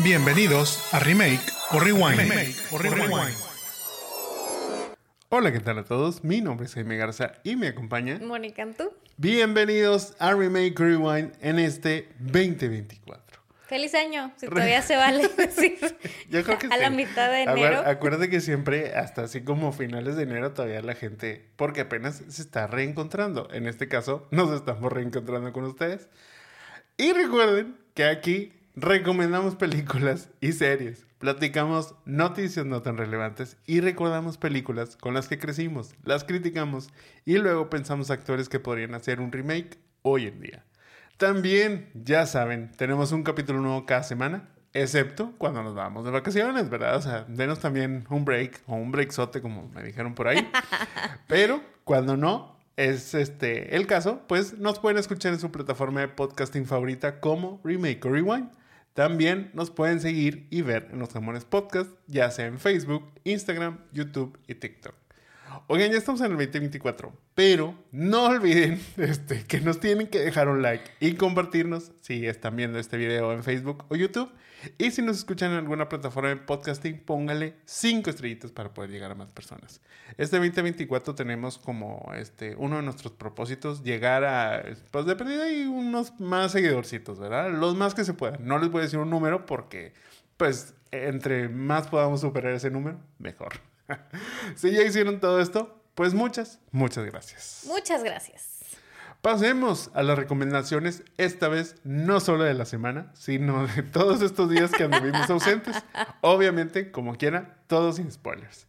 Bienvenidos a Remake o Rewind. Hola, ¿qué tal a todos? Mi nombre es Jaime Garza y me acompaña Mónica, ¿tú? Bienvenidos a Remake o Rewind en este 2024. Feliz año, si todavía se vale decir. Yo creo que a la mitad de enero. acuérdate que siempre, hasta así como finales de enero, todavía la gente, porque apenas se está reencontrando. En este caso, nos estamos reencontrando con ustedes. Y recuerden que aquí recomendamos películas y series, platicamos noticias no tan relevantes y recordamos películas con las que crecimos, las criticamos y luego pensamos actores que podrían hacer un remake hoy en día. También, ya saben, tenemos un capítulo nuevo cada semana, excepto cuando nos vamos de vacaciones, ¿verdad? O sea, denos también un break o un breakzote, como me dijeron por ahí. Pero cuando no es este el caso, pues nos pueden escuchar en su plataforma de podcasting favorita como Remake o Rewind. También nos pueden seguir y ver en los Jamones Podcast, ya sea en Facebook, Instagram, YouTube y TikTok. Oigan, ya estamos en el 2024, pero no olviden este, que nos tienen que dejar un like y compartirnos si están viendo este video en Facebook o YouTube. Y si nos escuchan en alguna plataforma de podcasting, póngale 5 estrellitas para poder llegar a más personas. Este 2024 tenemos como este, uno de nuestros propósitos llegar a, pues de perdida y unos más seguidorcitos, ¿verdad? Los más que se puedan. No les voy a decir un número porque, pues, entre más podamos superar ese número, mejor. si ya hicieron todo esto, pues muchas, muchas gracias. Muchas gracias. Pasemos a las recomendaciones, esta vez no solo de la semana, sino de todos estos días que anduvimos ausentes. Obviamente, como quiera, todos sin spoilers.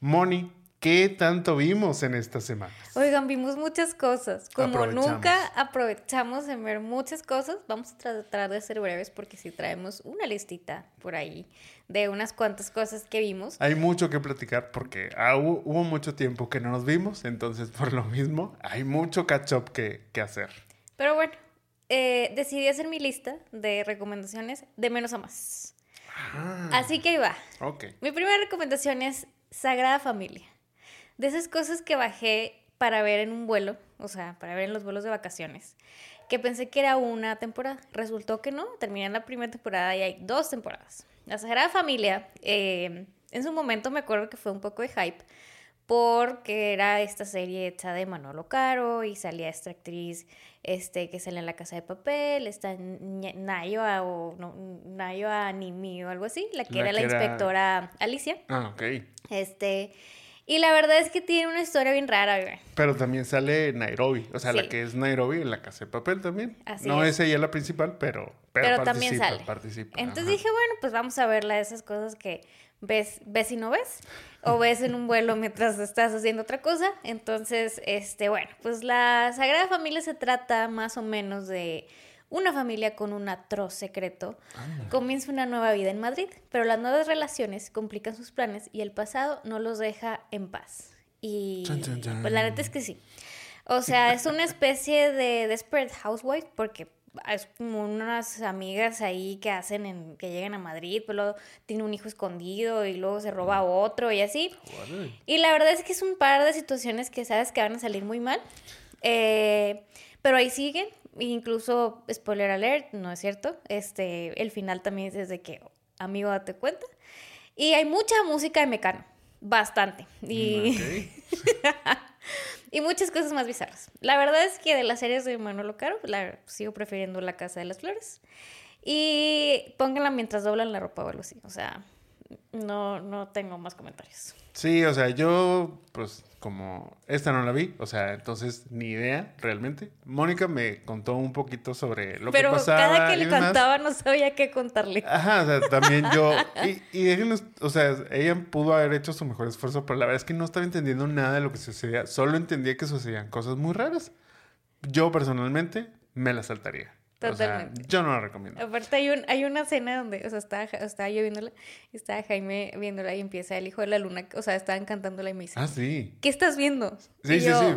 Moni, ¿qué tanto vimos en estas semanas? Oigan, vimos muchas cosas. Como Aprovechamos. nunca aprovechamos en ver muchas cosas, vamos a tratar de ser breves porque si traemos una listita por ahí de unas cuantas cosas que vimos. Hay mucho que platicar porque ah, hubo, hubo mucho tiempo que no nos vimos, entonces por lo mismo hay mucho catch-up que, que hacer. Pero bueno, eh, decidí hacer mi lista de recomendaciones de menos a más. Ah, Así que ahí va. ok. Mi primera recomendación es Sagrada Familia. De esas cosas que bajé para ver en un vuelo, o sea, para ver en los vuelos de vacaciones, que pensé que era una temporada. Resultó que no, terminé la primera temporada y hay dos temporadas. La Sagrada Familia, eh, en su momento me acuerdo que fue un poco de hype, porque era esta serie hecha de Manolo Caro y salía esta actriz este, que sale en La Casa de Papel, esta Ña- Nayoa o no, Nayoa Nimi o algo así, la que La era la era- inspectora Alicia. Ah, ok. Este, y la verdad es que tiene una historia bien rara, güey. Pero también sale Nairobi, o sea, la que es Nairobi en la casa de papel también. Así no es. es. ella la principal, pero, pero, Pero también sale. participa. Entonces ajá. dije, bueno, pues vamos a verla esas cosas que ves, ves y no ves, o ves en un vuelo mientras estás haciendo otra cosa. Entonces, este, bueno, pues la Sagrada Familia se trata más o menos de una familia con un atroz secreto. Comienza una nueva vida en Madrid, pero las nuevas relaciones complican sus planes y el pasado no los deja en paz. Y Chan, chan, chan. pues la neta es que sí. O sea, es una especie de Desperate Housewife porque es como unas amigas ahí que hacen en, que llegan a Madrid, pues luego tiene un hijo escondido y luego se roba a otro y así. Y la verdad es que es un par de situaciones que sabes que van a salir muy mal. Eh, pero ahí siguen. Incluso, spoiler alert, no es cierto. Este, el final también es desde que, amigo, date cuenta. Y hay mucha música de Mecano. Bastante. Y, y muchas cosas más bizarras. La verdad es que de las series de Manolo Caro, la, sigo prefiriendo La Casa de las Flores. Y pónganla mientras doblan la ropa o algo así. O sea, no, no tengo más comentarios. Sí, o sea, yo, pues, como esta no la vi, o sea, entonces ni idea realmente. Mónica me contó un poquito sobre lo Pero que pasaba. cada que le demás. contaba no sabía qué contarle. Ajá, o sea, también yo. Y, y déjenos, o sea, ella pudo haber hecho su mejor esfuerzo, pero la verdad es que no estaba entendiendo nada de lo que sucedía. Solo entendía que sucedían cosas muy raras. Yo personalmente me la saltaría. O sea, Totalmente. yo no la recomiendo. Aparte hay, un, hay una escena donde, o sea, estaba, estaba yo viéndola, estaba Jaime viéndola y empieza el hijo de la luna, o sea, estaban cantándola y me dice, Ah, sí. ¿qué estás viendo? Sí, Y sí, yo, sí.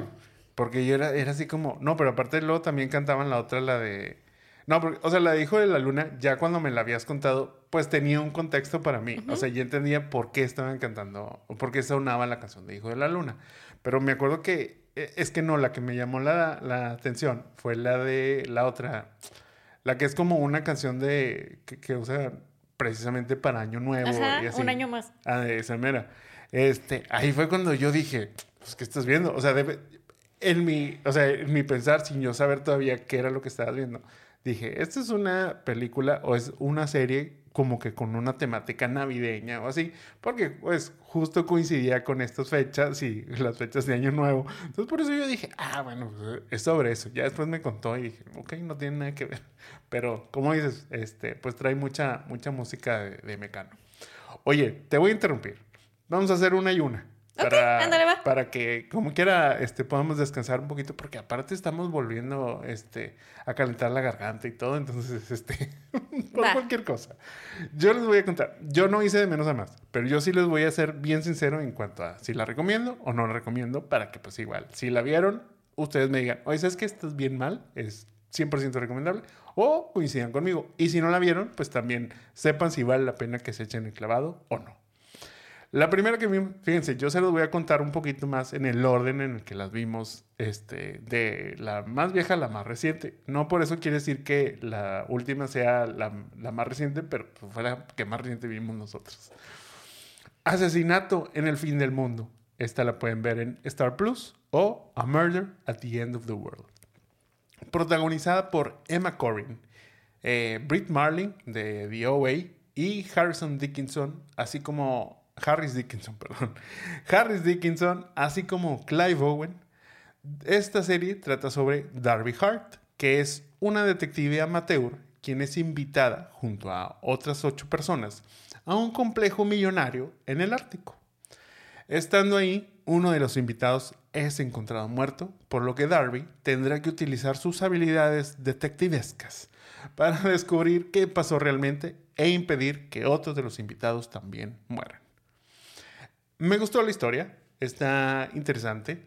Porque yo era, era así como. No, pero aparte luego también cantaban la otra, la de. No, porque, o sea, la de Hijo de la Luna, ya cuando me la habías contado, pues tenía un contexto para mí. O sea, ya entendía por qué estaban cantando, o por qué sonaba la canción de Hijo de la Luna. Pero me acuerdo que, es que no, la que me llamó la, la atención fue la de la otra, la que es como una canción de, que, que usa precisamente para Año Nuevo Ajá, y así. un año más. Ah, de esa mera. Este, ahí fue cuando yo dije, pues, ¿qué estás viendo? O sea, debe, en mi, o sea, en mi pensar, sin yo saber todavía qué era lo que estabas viendo, dije, ¿esta es una película o es una serie como que con una temática navideña o así? Porque, pues, justo coincidía con estas fechas y las fechas de Año Nuevo. Entonces, por eso yo dije, ah, bueno, pues, es sobre eso. Ya después me contó y dije, ok, no tiene nada que ver. Pero, como dices, este, pues trae mucha, mucha música de, de Mecano. Oye, te voy a interrumpir. Vamos a hacer una y una. Ok, ándale, va. Para que, como quiera, este, podamos descansar un poquito, porque aparte estamos volviendo este, a calentar la garganta y todo, entonces, este, por cualquier cosa. Yo les voy a contar, yo no hice de menos a más, pero yo sí les voy a ser bien sincero en cuanto a si la recomiendo o no la recomiendo, para que, pues, igual, si la vieron, ustedes me digan, oye, ¿sabes que estás bien mal? Es 100% recomendable, o coincidan conmigo. Y si no la vieron, pues también sepan si vale la pena que se echen el clavado o no. La primera que vimos, fíjense, yo se los voy a contar un poquito más en el orden en el que las vimos, este, de la más vieja a la más reciente. No por eso quiere decir que la última sea la, más reciente, pero pues fue la que más reciente vimos nosotros. Asesinato en el fin del mundo. Esta la pueden ver en Star Plus o A Murder at the End of the World. Protagonizada por Emma Corrin, eh, Britt Marling de The OA y Harrison Dickinson, así como Harris Dickinson, perdón. Harris Dickinson, así como Clive Owen. Esta serie trata sobre Darby Hart, que es una detective amateur quien es invitada junto a otras ocho personas a un complejo millonario en el Ártico. Estando ahí, uno de los invitados es encontrado muerto, por lo que Darby tendrá que utilizar sus habilidades detectivescas para descubrir qué pasó realmente e impedir que otros de los invitados también mueran. Me gustó la historia, está interesante.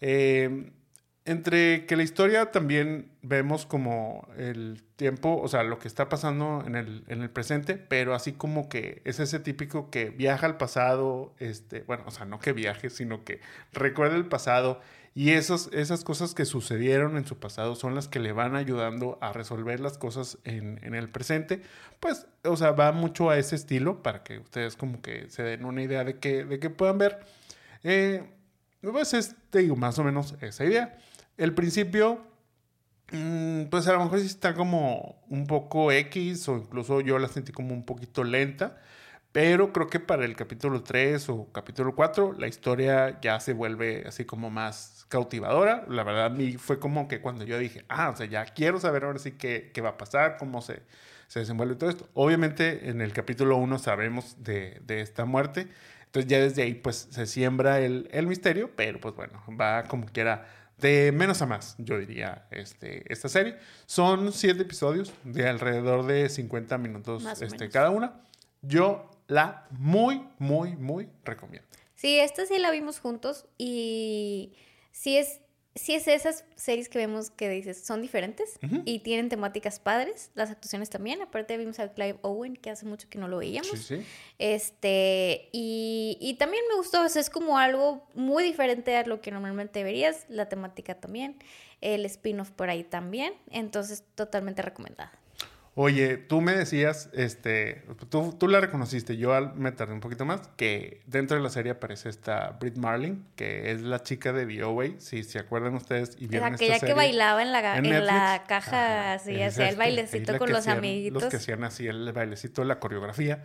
Eh, entre que la historia también vemos como el tiempo, o sea, lo que está pasando en el, en el presente, pero así como que es ese típico que viaja al pasado, este, bueno, o sea, no que viaje, sino que recuerda el pasado y esos, esas cosas que sucedieron en su pasado son las que le van ayudando a resolver las cosas en, en el presente. Pues, o sea, va mucho a ese estilo para que ustedes como que se den una idea de que, de que puedan ver. Eh, pues es, te digo, más o menos esa idea. El principio, mm, pues a lo mejor sí está como un poco X o incluso yo la sentí como un poquito lenta. Pero creo que para el capítulo 3 o capítulo 4 la historia ya se vuelve así como más cautivadora. La verdad, a mí fue como que cuando yo dije, ah, o sea, ya quiero saber ahora sí qué, qué va a pasar, cómo se, se desenvuelve todo esto. Obviamente en el capítulo 1 sabemos de, de esta muerte. Entonces ya desde ahí pues se siembra el, el misterio, pero pues bueno, va como quiera de menos a más, yo diría, este, esta serie. Son siete episodios de alrededor de 50 minutos este, cada una. Yo la muy, muy, muy recomiendo. Sí, esta sí la vimos juntos y sí es, sí es esas series que vemos que dices son diferentes y tienen temáticas padres, las actuaciones también. Aparte vimos a Clive Owen, que hace mucho que no lo veíamos. Sí, sí. Este, y, y también me gustó, o sea, es como algo muy diferente a lo que normalmente verías, la temática también, el spin-off por ahí también, entonces totalmente recomendada. Oye, tú me decías, este, tú, tú la reconociste, yo al- me tardé un poquito más, que dentro de la serie aparece esta Britt Marling, que es la chica de The si se acuerdan ustedes y vieron Aquella esta que serie bailaba en la, en en la caja, así, hacía el bailecito con que los hacían- amiguitos. Los que hacían así el bailecito, la coreografía.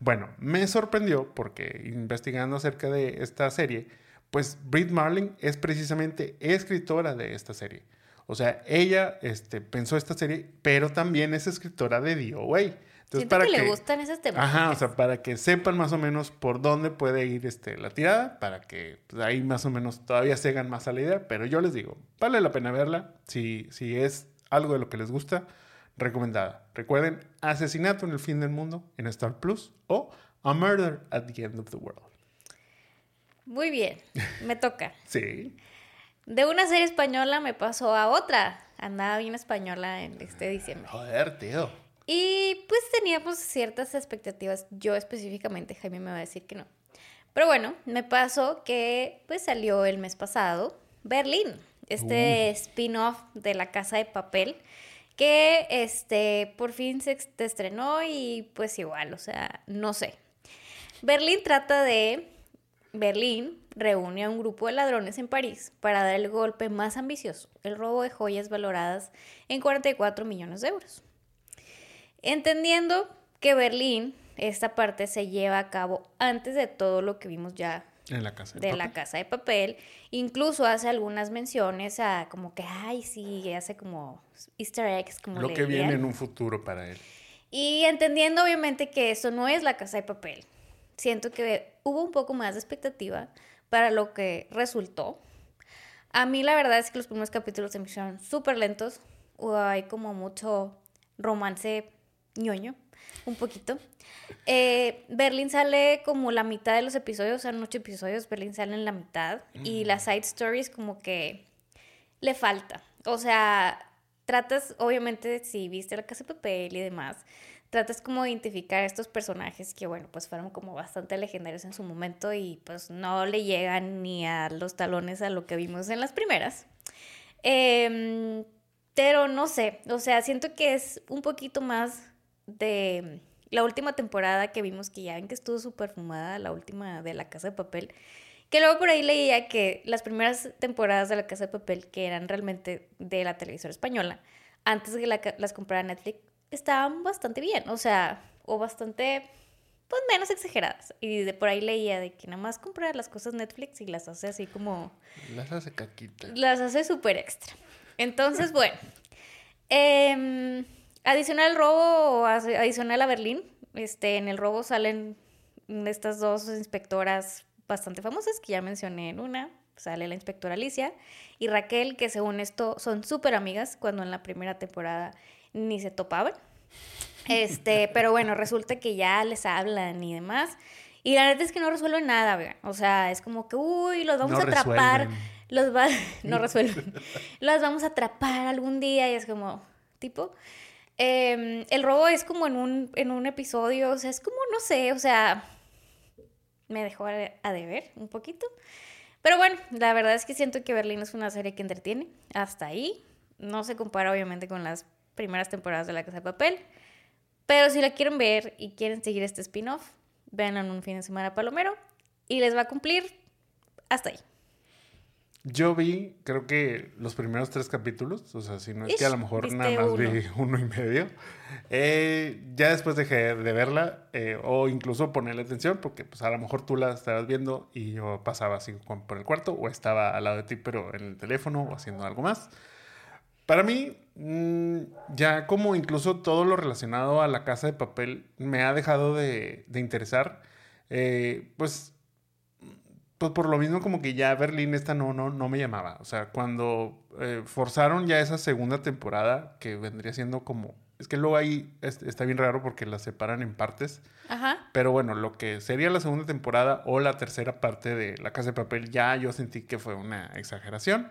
Bueno, me sorprendió porque investigando acerca de esta serie, pues Britt Marling es precisamente escritora de esta serie. O sea, ella este, pensó esta serie, pero también es escritora de DOA. Entonces, Siento para que, le gustan esas temáticas. Ajá, o sea, para que sepan más o menos por dónde puede ir este, la tirada, para que pues, ahí más o menos todavía se hagan más a la idea. Pero yo les digo, vale la pena verla. Si, si es algo de lo que les gusta, recomendada. Recuerden, Asesinato en el fin del mundo en Star Plus o A Murder at the End of the World. Muy bien, me toca. Sí. De una serie española me pasó a otra. Andaba bien española en este diciembre. Joder, tío. Y pues teníamos ciertas expectativas. Yo específicamente, Jaime me va a decir que no. Pero bueno, me pasó que pues salió el mes pasado Berlín, este spin-off de La Casa de Papel, que este por fin se estrenó y pues igual, o sea, no sé. Berlín trata de Berlín reúne a un grupo de ladrones en París para dar el golpe más ambicioso, el robo de joyas valoradas en 44 millones de euros. Entendiendo que Berlín, esta parte se lleva a cabo antes de todo lo que vimos ya En la casa. de la casa de papel. Incluso hace algunas menciones a como que, ay, sí, hace como easter eggs, como Lo le que viene en un futuro para él. Y entendiendo obviamente que esto no es la casa de papel, siento que hubo un poco más de expectativa para lo que resultó. A mí la verdad es que los primeros capítulos se me hicieron súper lentos. o Hay como mucho romance ñoño, un poquito. Eh, Berlín sale como la mitad de los episodios, son ocho episodios, Berlín sale en la mitad. Y las side stories como que le falta. O sea, tratas, obviamente, si viste la casa de papel y demás, tratas como de identificar a estos personajes que, bueno, pues fueron como bastante legendarios en su momento y pues no le llegan ni a los talones a lo que vimos en las primeras. Em, pero no sé, o sea, siento que es un poquito más de la última temporada que vimos que ya ven que estuvo súper fumada, la última de la casa de papel. Que luego por ahí leía que las primeras temporadas de La Casa de Papel, que eran realmente de la televisora española, antes de que las comprara Netflix, estaban bastante bien, o sea, o bastante, pues menos exageradas. Y de por ahí leía de que nada más compra las cosas Netflix y las hace así como, Las hace caquita. las hace súper extra. Entonces, bueno, em, adicional al robo, adicional a Berlín, este, en el robo salen estas dos inspectoras bastante famosas que ya mencioné en una. Sale la inspectora Alicia y Raquel, que según esto son súper amigas, cuando en la primera temporada ni se topaban. Este, pero bueno, resulta que ya les hablan y demás. Y la neta es que no resuelven nada, vean. O sea, es como que, uy, los vamos No a atrapar. resuelven. Los va, no resuelven. los vamos a atrapar algún día y es como, tipo. em, el robo es como en un, en un episodio, o sea, es como, no sé, o sea, me dejó a, a deber un poquito. Pero bueno, la verdad es que siento que Berlín es una serie que entretiene. Hasta ahí. No se compara obviamente con las primeras temporadas de La Casa de Papel. Pero si la quieren ver y quieren seguir este spin-off, véanlo en un fin de semana palomero y les va a cumplir hasta ahí. Yo vi, creo que los primeros tres capítulos, o sea, si no es que a lo Ish, mejor nada más vi uno. uno y medio. Eh, ya después dejé de verla eh, o incluso ponerle atención porque pues a lo mejor tú la estabas viendo y yo pasaba así con- por el cuarto o estaba al lado de ti pero en el teléfono o haciendo algo más. Para mí, mm, ya como incluso todo lo relacionado a la casa de papel me ha dejado de, de interesar, eh, pues pues por lo mismo como que ya Berlín esta no, no, no me llamaba. O sea, cuando eh, forzaron ya esa segunda temporada, que vendría siendo como... Es que luego ahí es- está bien raro porque la separan en partes. Ajá. Pero bueno, lo que sería la segunda temporada o la tercera parte de La Casa de Papel, ya yo sentí que fue una exageración.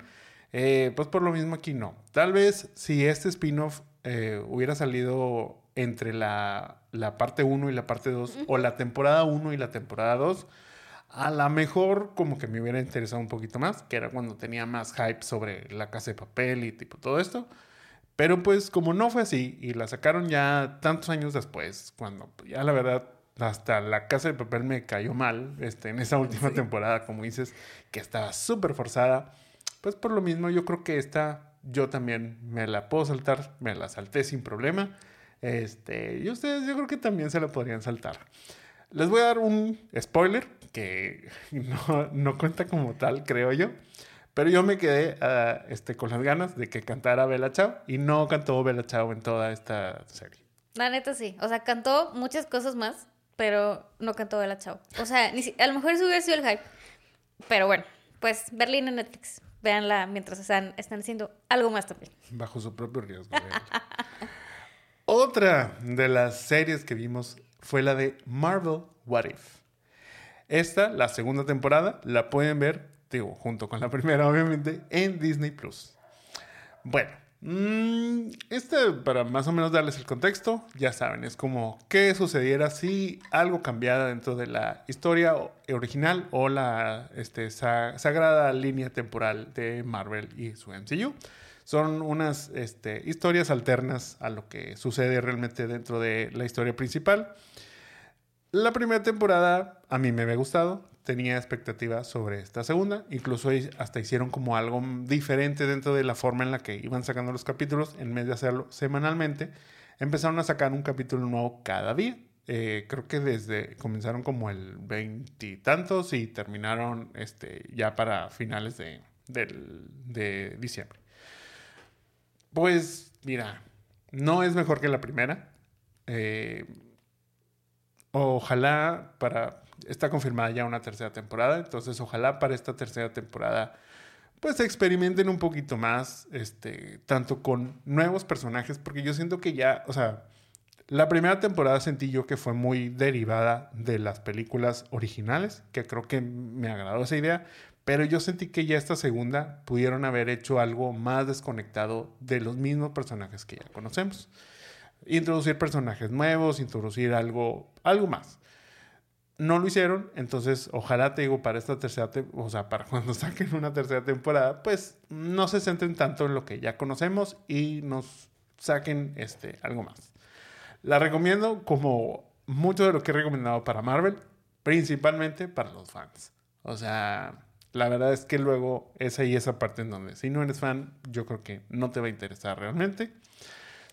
Eh, pues por lo mismo aquí no. Tal vez si este spin-off eh, hubiera salido entre la, la parte 1 y la parte 2, o la temporada 1 y la temporada 2, a lo mejor como que me hubiera interesado un poquito más, que era cuando tenía más hype sobre La Casa de Papel y tipo todo esto. Pero pues como no fue así y la sacaron ya tantos años después, cuando ya la verdad hasta la casa de papel me cayó mal este, en esa última temporada, como dices, que estaba súper forzada, pues por lo mismo yo creo que esta yo también me la puedo saltar, me la salté sin problema. Este, y ustedes yo creo que también se la podrían saltar. Les voy a dar un spoiler que no, no cuenta como tal, creo yo. Pero yo me quedé ah, este, con las ganas de que cantara Bella Chao y no cantó Bella Chao en toda esta serie. La neta sí. O sea, cantó muchas cosas más, pero no cantó Bella Chao. O sea, ni si- a lo mejor eso hubiera sido el hype. Pero bueno, pues Berlín en Netflix. Véanla mientras están, están haciendo algo más también. Bajo su propio riesgo. Otra de las series que vimos fue la de Marvel What If. Esta, la segunda temporada, la pueden ver, digo, junto con la primera, obviamente, en Disney Plus. Bueno, este, para más o menos darles el contexto, ya saben, es como qué sucediera si algo cambiara dentro de la historia o- original o la este, sa- sagrada línea temporal de Marvel y su MCU. Son unas este, historias alternas a lo que sucede realmente dentro de la historia principal. La primera temporada a mí me había gustado, tenía expectativas sobre esta segunda, incluso hasta hicieron como algo diferente dentro de la forma en la que iban sacando los capítulos, en vez de hacerlo semanalmente, empezaron a sacar un capítulo nuevo cada día. Eh, creo que desde comenzaron como el veintitantos y, terminaron este, ya para finales de, de diciembre. Pues mira, no es mejor que la primera. Eh, ojalá para... Está confirmada ya una tercera temporada, entonces ojalá para esta tercera temporada pues experimenten un poquito más, este, tanto con nuevos personajes, porque yo siento que ya, o sea, la primera temporada sentí yo que fue muy derivada de las películas originales, que creo que me agradó esa idea, pero yo sentí que ya esta segunda pudieron haber hecho algo más desconectado de los mismos personajes que ya conocemos. Introducir personajes nuevos, introducir algo, algo más. No lo hicieron, entonces ojalá te digo para esta tercera, o sea, para cuando saquen una tercera temporada, pues no se centren tanto en lo que ya conocemos y nos saquen este, algo más. La recomiendo como mucho de lo que he recomendado para Marvel, principalmente para los fans. O sea, la verdad es que luego es ahí esa parte en donde si no eres fan, yo creo que no te va a interesar realmente.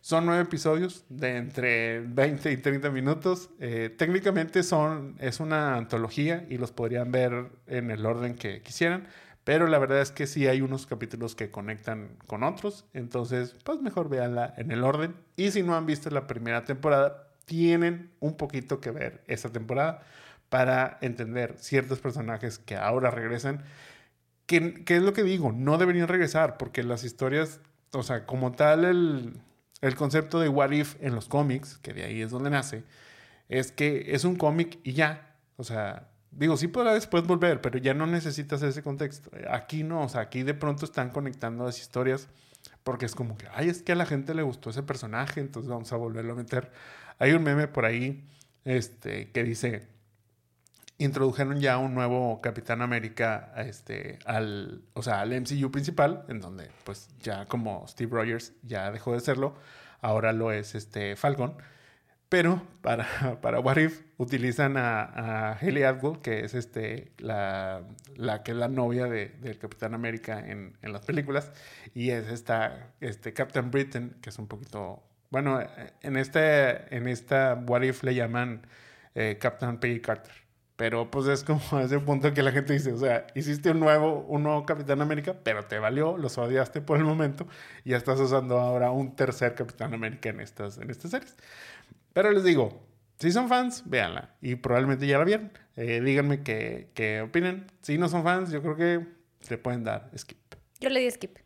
Son nueve episodios de entre 20 y 30 minutos. Eh, técnicamente son, es una antología y los podrían ver en el orden que quisieran. Pero la verdad es que sí hay unos capítulos que conectan con otros. Entonces, pues mejor véanla en el orden. Y si no han visto la primera temporada, tienen un poquito que ver esa temporada para entender ciertos personajes que ahora regresan. ¿Qué, es lo que digo? No deberían regresar porque las historias, o sea, como tal el, el concepto de What If en los cómics, que de ahí es donde nace, es que es un cómic y ya. O sea, digo, sí podrá después volver, pero ya no necesitas ese contexto. Aquí no, o sea, aquí de pronto están conectando las historias porque es como que, ay, es que a la gente le gustó ese personaje, entonces vamos a volverlo a meter. Hay un meme por ahí este, que dice, introdujeron ya un nuevo Capitán América este, al, o sea, al MCU principal, en donde pues ya como Steve Rogers ya dejó de serlo, ahora lo es este Falcon. Pero para, para What If utilizan a, a Haley Atwell, que es este, la, la que es la novia de, del Capitán América en, en, las películas, y es esta este Captain Britain, que es un poquito... Bueno, en, este, en esta What If le llaman eh, Captain Peggy Carter. Pero pues es como ese punto que la gente dice, o sea, hiciste un nuevo, un nuevo Capitán América, pero te valió, los odiaste por el momento y ya estás usando ahora un tercer Capitán América en estas, en estas series. Pero les digo, si son fans, véanla y probablemente ya la vieron. Eh, díganme qué, qué opinan. Si no son fans, yo creo que le pueden dar skip. Yo le di skip.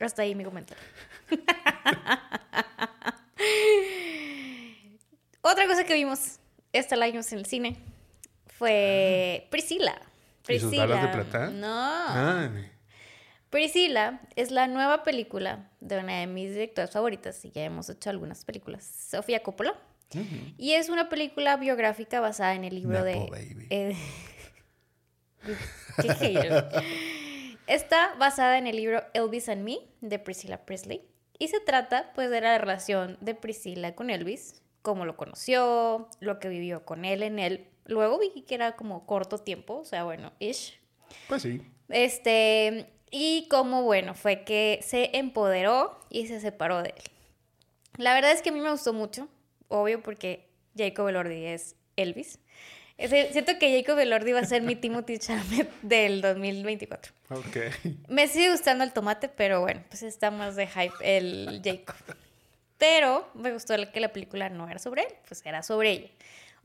Hasta ahí mi comentario. Otra cosa que vimos, esta la vimos en el cine fue Priscila. Priscila. de plata? No. Priscila es la nueva película de una de mis directoras favoritas y ya hemos hecho algunas películas, Sofía Coppola. Y es una película biográfica basada en el libro de... Eh, ¿Qué Está basada en el libro Elvis and Me de Priscilla Presley y se trata pues de la relación de Priscilla con Elvis, cómo lo conoció, lo que vivió con él en él Luego vi que era como corto tiempo, o sea, bueno, ish. Pues sí. Este, y como bueno, fue que se empoderó y se separó de él. La verdad es que a mí me gustó mucho, obvio, porque Jacob Elordi es Elvis. Siento que Jacob Elordi va a ser mi Timothy Chalamet del 2024. Ok. Me sigue gustando el tomate, pero bueno, pues está más de hype el Jacob. Pero me gustó que la película no era sobre él, pues era sobre ella.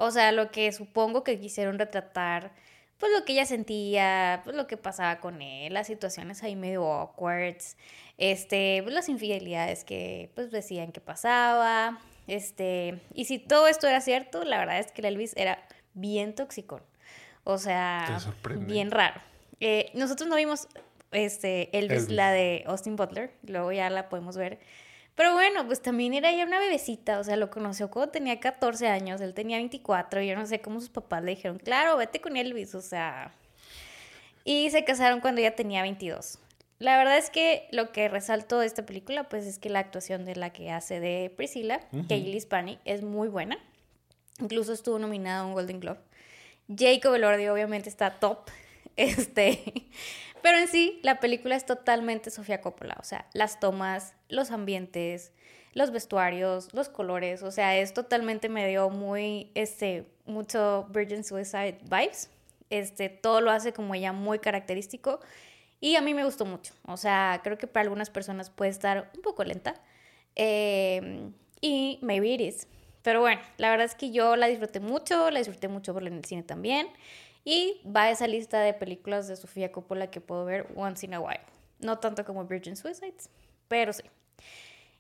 O sea, lo que supongo que quisieron retratar, pues lo que ella sentía, pues lo que pasaba con él, las situaciones ahí medio awkward, este, pues las infidelidades que pues decían que pasaba, este, y si todo esto era cierto, la verdad es que el Elvis era bien tóxico. O sea, bien raro. Eh, nosotros no vimos este, Elvis, la de Austin Butler, luego ya la podemos ver. Pero bueno, pues también era ya una bebecita, o sea, lo conoció cuando tenía 14 años, él tenía 24, y yo no sé cómo sus papás le dijeron, claro, vete con Elvis, o sea. Y se casaron cuando ella tenía 22. La verdad es que lo que resalto de esta película, pues es que la actuación de la que hace de Priscilla, Kaylee Spani, es muy buena. Incluso estuvo nominada a un Golden Globe. Jacob Elordi obviamente está top. Este, pero en sí, la película es totalmente Sofía Coppola. O sea, las tomas, los ambientes, los vestuarios, los colores. O sea, es totalmente medio muy, este, mucho Virgin Suicide vibes. Este, todo lo hace como ella muy característico. Y a mí me gustó mucho. O sea, creo que para algunas personas puede estar un poco lenta. Eh, y maybe it is. Pero bueno, la verdad es que yo la disfruté mucho, la disfruté mucho verla en el cine también. Y va a esa lista de películas de Sofía Coppola que puedo ver once in a while. No tanto como Virgin Suicides, pero sí.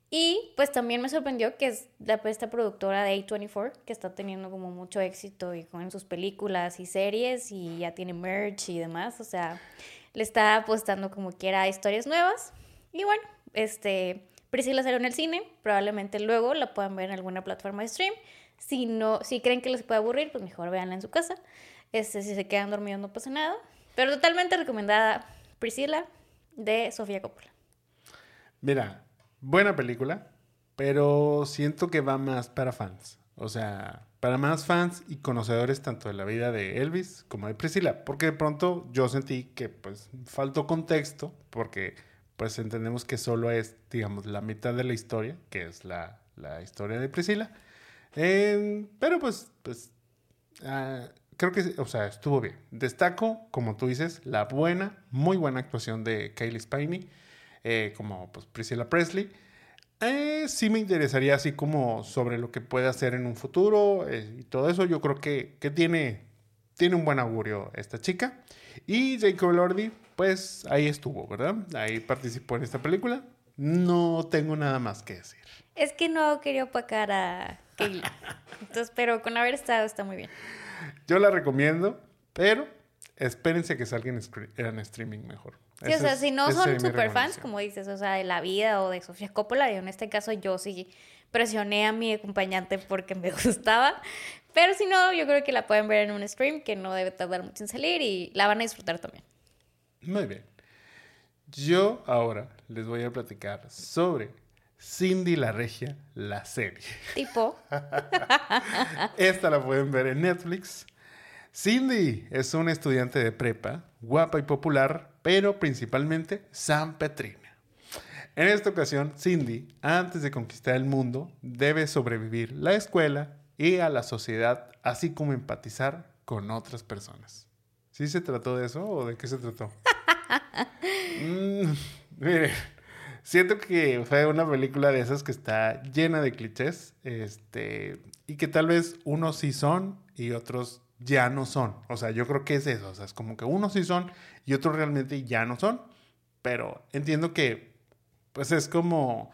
Y pues también me sorprendió que es la, esta productora de A24, que está teniendo como mucho éxito y con sus películas y series y ya tiene merch y demás. O sea, le está apostando como quiera a historias nuevas. Y bueno, este, Priscila salió en el cine, probablemente luego la puedan ver en alguna plataforma de stream. Si no, si creen que les puede aburrir, pues mejor véanla en su casa. Este, si se quedan dormidos no pasa nada. Pero totalmente recomendada Priscila de Sofía Coppola. Mira, buena película, pero siento que va más para fans. O sea, para más fans y conocedores tanto de la vida de Elvis como de Priscila. Porque de pronto yo sentí que pues faltó contexto, porque pues entendemos que solo es, digamos, la mitad de la historia, que es la, la historia de Priscila. Eh, pero pues, pues uh, creo que, o sea, estuvo bien. Destaco, como tú dices, la buena, muy buena actuación de Kaylee Spiney, eh, como pues Priscilla Presley. Eh, sí me interesaría así como sobre lo que puede hacer en un futuro eh, y todo eso. Yo creo que, que tiene, tiene un buen augurio esta chica. Y Jacob Lordy, pues ahí estuvo, ¿verdad? Ahí participó en esta película. No tengo nada más que decir. Es que no quería opacar a Kaylee. Entonces, pero con haber estado está muy bien. Yo la recomiendo, pero espérense que salga en, streaming mejor. Sí, o sea, si no son super fans, como dices, o sea, de la vida o de Sofía Coppola, y en este caso yo sí presioné a mi acompañante porque me gustaba. Pero si no, yo creo que la pueden ver en un stream que no debe tardar mucho en salir y la van a disfrutar también. Muy bien. Yo ahora les voy a platicar sobre Cindy la Regia, la serie. Tipo. Esta la pueden ver en Netflix. Cindy es una estudiante de prepa, guapa y popular, pero principalmente San Petrina. En esta ocasión, Cindy, antes de conquistar el mundo, debe sobrevivir la escuela y a la sociedad, así como empatizar con otras personas. ¿Sí se trató de eso o de qué se trató? mm, mire, siento que fue una película de esas que está llena de clichés, este, y que tal vez unos sí son y otros ya no son. O sea, yo creo que es eso, o sea, es como que unos sí son y otros realmente ya no son, pero entiendo que, pues es como,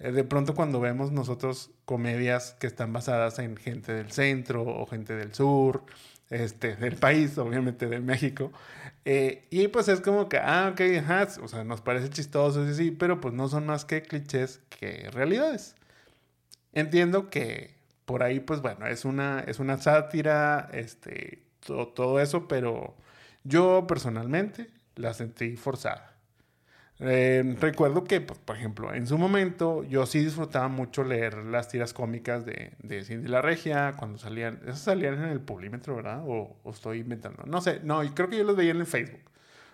eh, de pronto cuando vemos nosotros comedias que están basadas en gente del centro o gente del sur, este, del país, obviamente de México. Eh, y pues es como que, ah, ok, ajá, o sea, nos parece chistoso, sí, sí, pero pues no son más que clichés que realidades. Entiendo que por ahí, pues bueno, es una, es una sátira, este, todo, todo eso, pero yo personalmente la sentí forzada. Eh, recuerdo que, pues, por ejemplo, en su momento yo sí disfrutaba mucho leer las tiras cómicas de, de Cindy la Regia cuando salían. Esas salían en el Pulímetro, ¿verdad? O, estoy inventando. No sé, no, y creo que yo los veía en Facebook.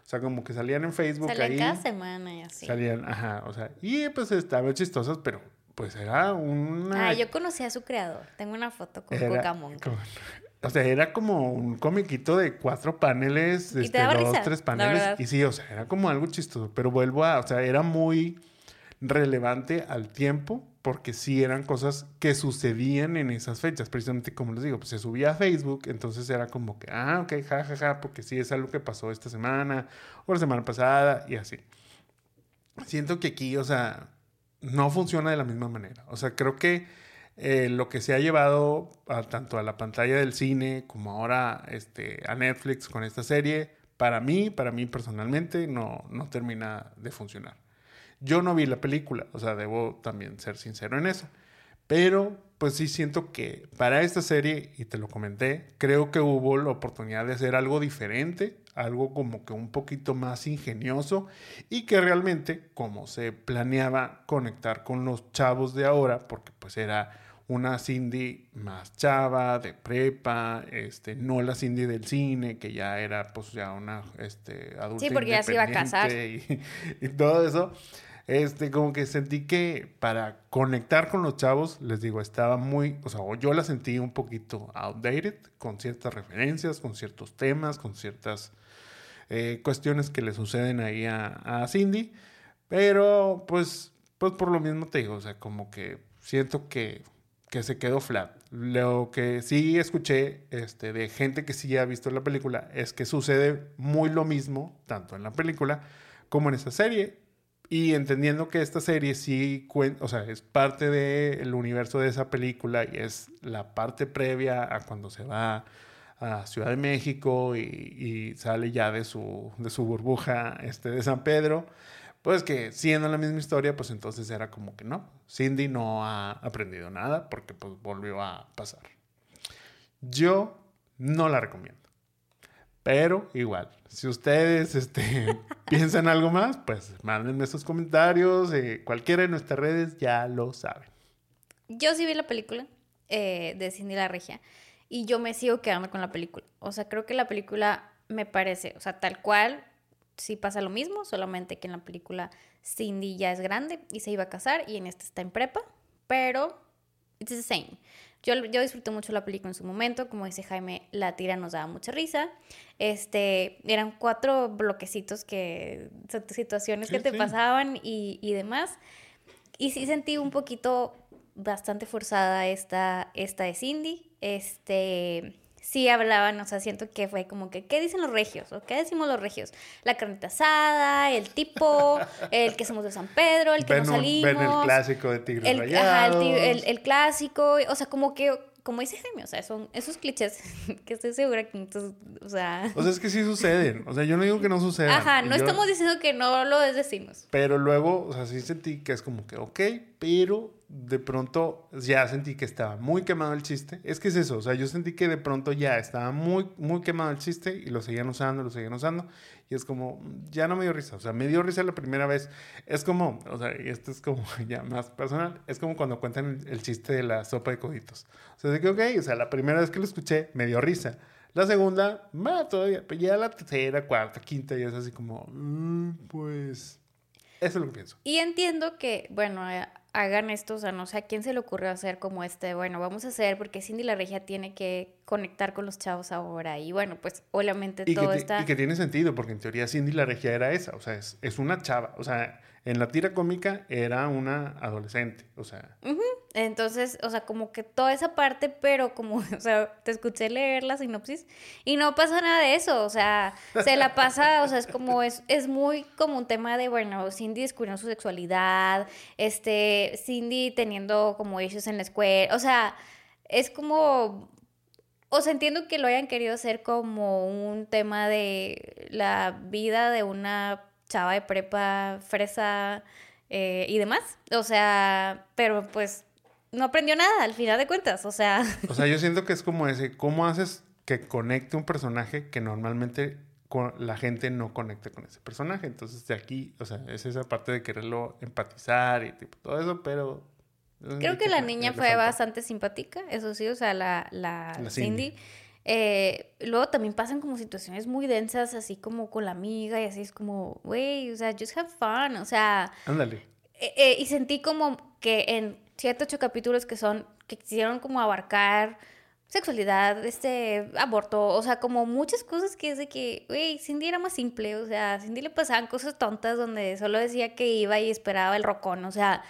O sea, como que salían en Facebook. Salían cada semana y así. Salían, ajá, o sea, y pues estaban chistosas, pero pues era una. Ah, yo conocí a su creador. Tengo una foto con Cocamón. O sea, era como un comiquito de cuatro paneles, este, dos, tres paneles. Y sí, o sea, era como algo chistoso. Pero vuelvo a, o sea, era muy relevante al tiempo porque sí eran cosas que sucedían en esas fechas. Precisamente como les digo, pues se subía a Facebook, entonces era como que, ah, ok, jajaja, ja, ja, porque sí es algo que pasó esta semana o la semana pasada y así. Siento que aquí, o sea, no funciona de la misma manera. O sea, creo que eh, lo que se ha llevado tanto a la pantalla del cine como ahora este, a Netflix con esta serie, para mí, para mí personalmente, no, no termina de funcionar. Yo no vi la película, o sea, debo también ser sincero en eso. Pero, pues sí siento que para esta serie, y te lo comenté, creo que hubo la oportunidad de hacer algo diferente algo como que un poquito más ingenioso y que realmente, como se planeaba conectar con los chavos de ahora, porque pues era una Cindy más chava, de prepa, este, no la Cindy del cine, que ya era pues ya una este, adulta. Sí, porque ya se iba a casar. Y, y todo eso. Este, como que sentí que para conectar con los chavos, les digo, estaba muy, o sea, yo la sentí un poquito outdated, con ciertas referencias, con ciertos temas, con ciertas eh, cuestiones que le suceden ahí a, a Cindy, pero pues, pues por lo mismo te digo, o sea, como que siento que que se quedó flat. Lo que sí escuché este, de gente que sí ha visto la película es que sucede muy lo mismo, tanto en la película como en esa serie. Y entendiendo que esta serie sí o sea, es parte del universo de esa película y es la parte previa a cuando se va a Ciudad de México y, y sale ya de su, de su burbuja este, de San Pedro, pues que siendo la misma historia, pues entonces era como que no, Cindy no ha aprendido nada porque pues volvió a pasar. Yo no la recomiendo. Pero igual, si ustedes este, piensan algo más, pues mándenme sus comentarios. Eh, cualquiera de nuestras redes ya lo saben. Yo sí vi la película eh, de Cindy la Regia y yo me sigo quedando con la película. O sea, creo que la película me parece, o sea, tal cual sí pasa lo mismo, solamente que en la película Cindy ya es grande y se iba a casar y en esta está en prepa, pero it's the same. Yo, yo disfruté mucho la película en su momento, como dice Jaime, la tira nos daba mucha risa. Este, eran cuatro bloquecitos que, situaciones que te pasaban y, y demás. Y sí sentí un poquito bastante forzada esta, esta de Cindy. Este, sí hablaban, o sea, siento que fue como que, ¿qué dicen los regios? ¿O qué decimos los regios? La carnita asada, el tipo, el que somos de San Pedro, el que no salimos. ven el clásico de Tigres el, el, el, clásico, o sea, como que, como dice Jaime, o sea, son esos clichés que estoy segura que, entonces, o sea... O sea, es que sí suceden, o sea, yo no digo que no sucedan. Ajá, no estamos diciendo que no lo decimos. Pero luego, o sea, sí sentí que es como que, ok, pero de pronto ya sentí que estaba muy quemado el chiste. Es que es eso, o sea, yo sentí que de pronto ya estaba muy, muy quemado el chiste y lo seguían usando, lo seguían usando. Y es como, ya no me dio risa. O sea, me dio risa la primera vez. Es como, o sea, y esto es como ya más personal, es como cuando cuentan el, chiste de la sopa de coditos. O sea, de que, ok, o sea, la primera vez que lo escuché me dio risa. La segunda, más todavía, pero ya la tercera, cuarta, quinta, y es así como, mm, pues, eso es lo que pienso. Y entiendo que, bueno, eh, hagan esto, o sea, no sé a quién se le ocurrió hacer como este, bueno, vamos a hacer porque Cindy la Regia tiene que conectar con los chavos ahora y bueno, pues obviamente todo está... Y que tiene sentido porque en teoría Cindy la Regia era esa, o sea, es, es una chava, o sea, en la tira cómica era una adolescente, o sea. Entonces, o sea, como que toda esa parte, pero como, o sea, te escuché leer la sinopsis y no pasa nada de eso, o sea, se la pasa, o sea, es como, es, es muy como un tema de, bueno, Cindy descubriendo su sexualidad, este, Cindy teniendo como issues en la escuela, o sea, es como, o sea, entiendo que lo hayan querido hacer como un tema de la vida de una chava de prepa, fresa eh, y demás. O sea, pero pues no aprendió nada al final de cuentas. O sea. O sea, yo siento que es como ese, ¿cómo haces que conecte un personaje que normalmente la gente no conecte con ese personaje? Entonces, de aquí, o sea, es esa parte de quererlo empatizar y tipo, todo eso, pero Creo que la niña fue bastante simpática, eso sí, o sea, la, la, Cindy. Eh, luego también pasan como situaciones muy densas, así como con la amiga, y así es como, güey, o sea, just have fun, o sea. Ándale. Eh, eh, y sentí como que en siete, ocho capítulos que son, que quisieron como abarcar sexualidad, este, aborto, o sea, como muchas cosas que es de que, güey, Cindy era más simple, o sea, Cindy le pasaban cosas tontas donde solo decía que iba y esperaba el rocón, o sea,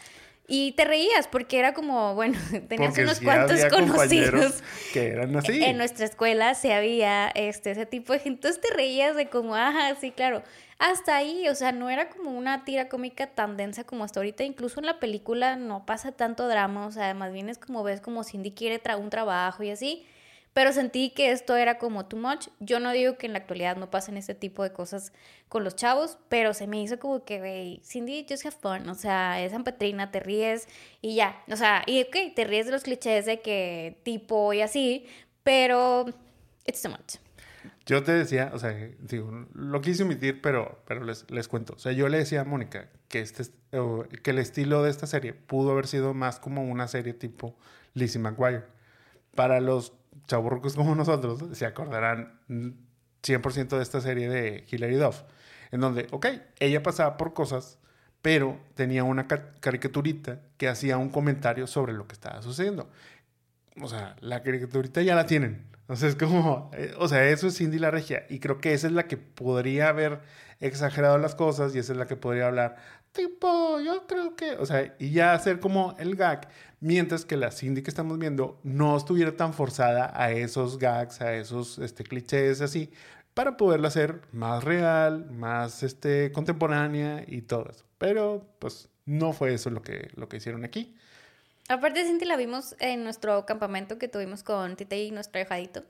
y te reías porque era como, bueno, tenías unos cuantos conocidos. Que eran así. En nuestra escuela se había este, ese tipo de gente. Entonces te reías de como, ajá, sí, claro. Hasta ahí, o sea, no era como una tira cómica tan densa como hasta ahorita. Incluso en la película no pasa tanto drama. O sea, más bien es como ves como Cindy quiere un trabajo y así. Pero sentí que esto era como too much. Yo no digo que en la actualidad no pasen ese tipo de cosas con los chavos, pero se me hizo como que, güey, Cindy, just have fun. O sea, es San Petrina, te ríes y ya. O sea, y ok, te ríes de los clichés de que tipo y así, pero it's too much. Yo te decía, o sea, digo, lo quise omitir, pero, pero les, les cuento. O sea, yo le decía a Mónica que, este, que el estilo de esta serie pudo haber sido más como una serie tipo Lizzie McGuire. Para los chaburrucos como nosotros, se acordarán 100% de esta serie de Hilary Duff, en donde, ok, ella pasaba por cosas, pero tenía una ca- caricaturita que hacía un comentario sobre lo que estaba sucediendo. O sea, la caricaturita ya la tienen. Entonces, es como, eh, o sea, eso es Cindy la Regia. Y creo que esa es la que podría haber exagerado las cosas y esa es la que podría hablar, tipo, yo creo que, o sea, y ya hacer como el gag, mientras que la Cindy que estamos viendo no estuviera tan forzada a esos gags, a esos este, clichés así, para poderla hacer más real, más este, contemporánea y todo eso. Pero, pues, no fue eso lo que, lo que hicieron aquí. Aparte, Cinti la vimos en nuestro campamento que tuvimos con Tite y nuestro hijadito.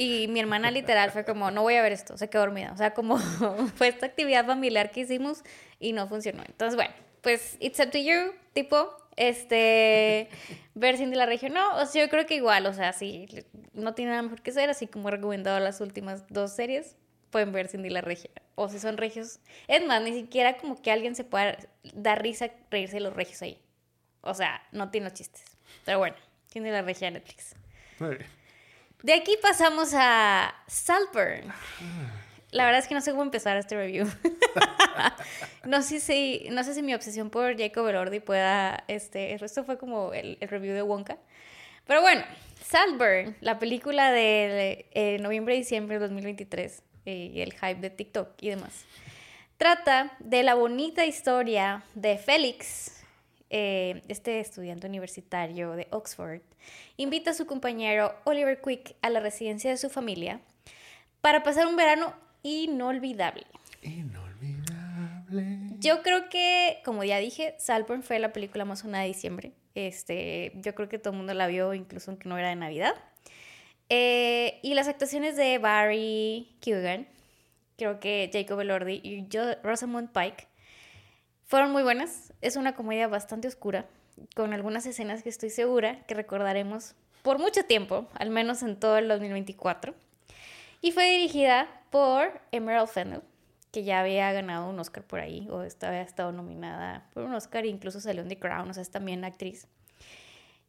Y mi hermana literal fue como, no voy a ver esto, se quedó dormida. O sea, como fue esta actividad familiar que hicimos y no funcionó. Entonces, bueno, pues it's up to you, tipo, este, ver Cindy la región. No, o sea, yo creo que igual, o sea, si no tiene nada mejor que hacer, así como he recomendado las últimas dos series, pueden ver Cindy la regia. O si son regios. Es más, ni siquiera como que alguien se pueda dar risa reírse de los regios ahí. O sea, no tiene los chistes. Pero bueno, tiene la regia de Netflix. Muy bien. De aquí pasamos a Saltburn. La verdad es que no sé cómo empezar este review. no, sé si, no sé si mi obsesión por Jacob Elordi pueda... Este, el resto fue como el, el review de Wonka. Pero bueno, Saltburn, la película de eh, noviembre y diciembre de 2023 eh, y el hype de TikTok y demás. Trata de la bonita historia de Félix, eh, este estudiante universitario de Oxford, invita a su compañero Oliver Quick a la residencia de su familia para pasar un verano inolvidable. Inolvidable. Yo creo que, como ya dije, Saltburn fue la película más sonada de diciembre. Este, yo creo que todo el mundo la vio, incluso aunque no era de Navidad. Eh, y las actuaciones de Barry Keoghan, creo que Jacob Elordi y yo, Rosamund Pike fueron muy buenas. Es una comedia bastante oscura, con algunas escenas que estoy segura que recordaremos por mucho tiempo, al menos en todo el 2024. Y fue dirigida por Emerald Fennell, que ya había ganado un Oscar por ahí, o había estado nominada por un Oscar, incluso salió en The Crown, o sea, es también actriz.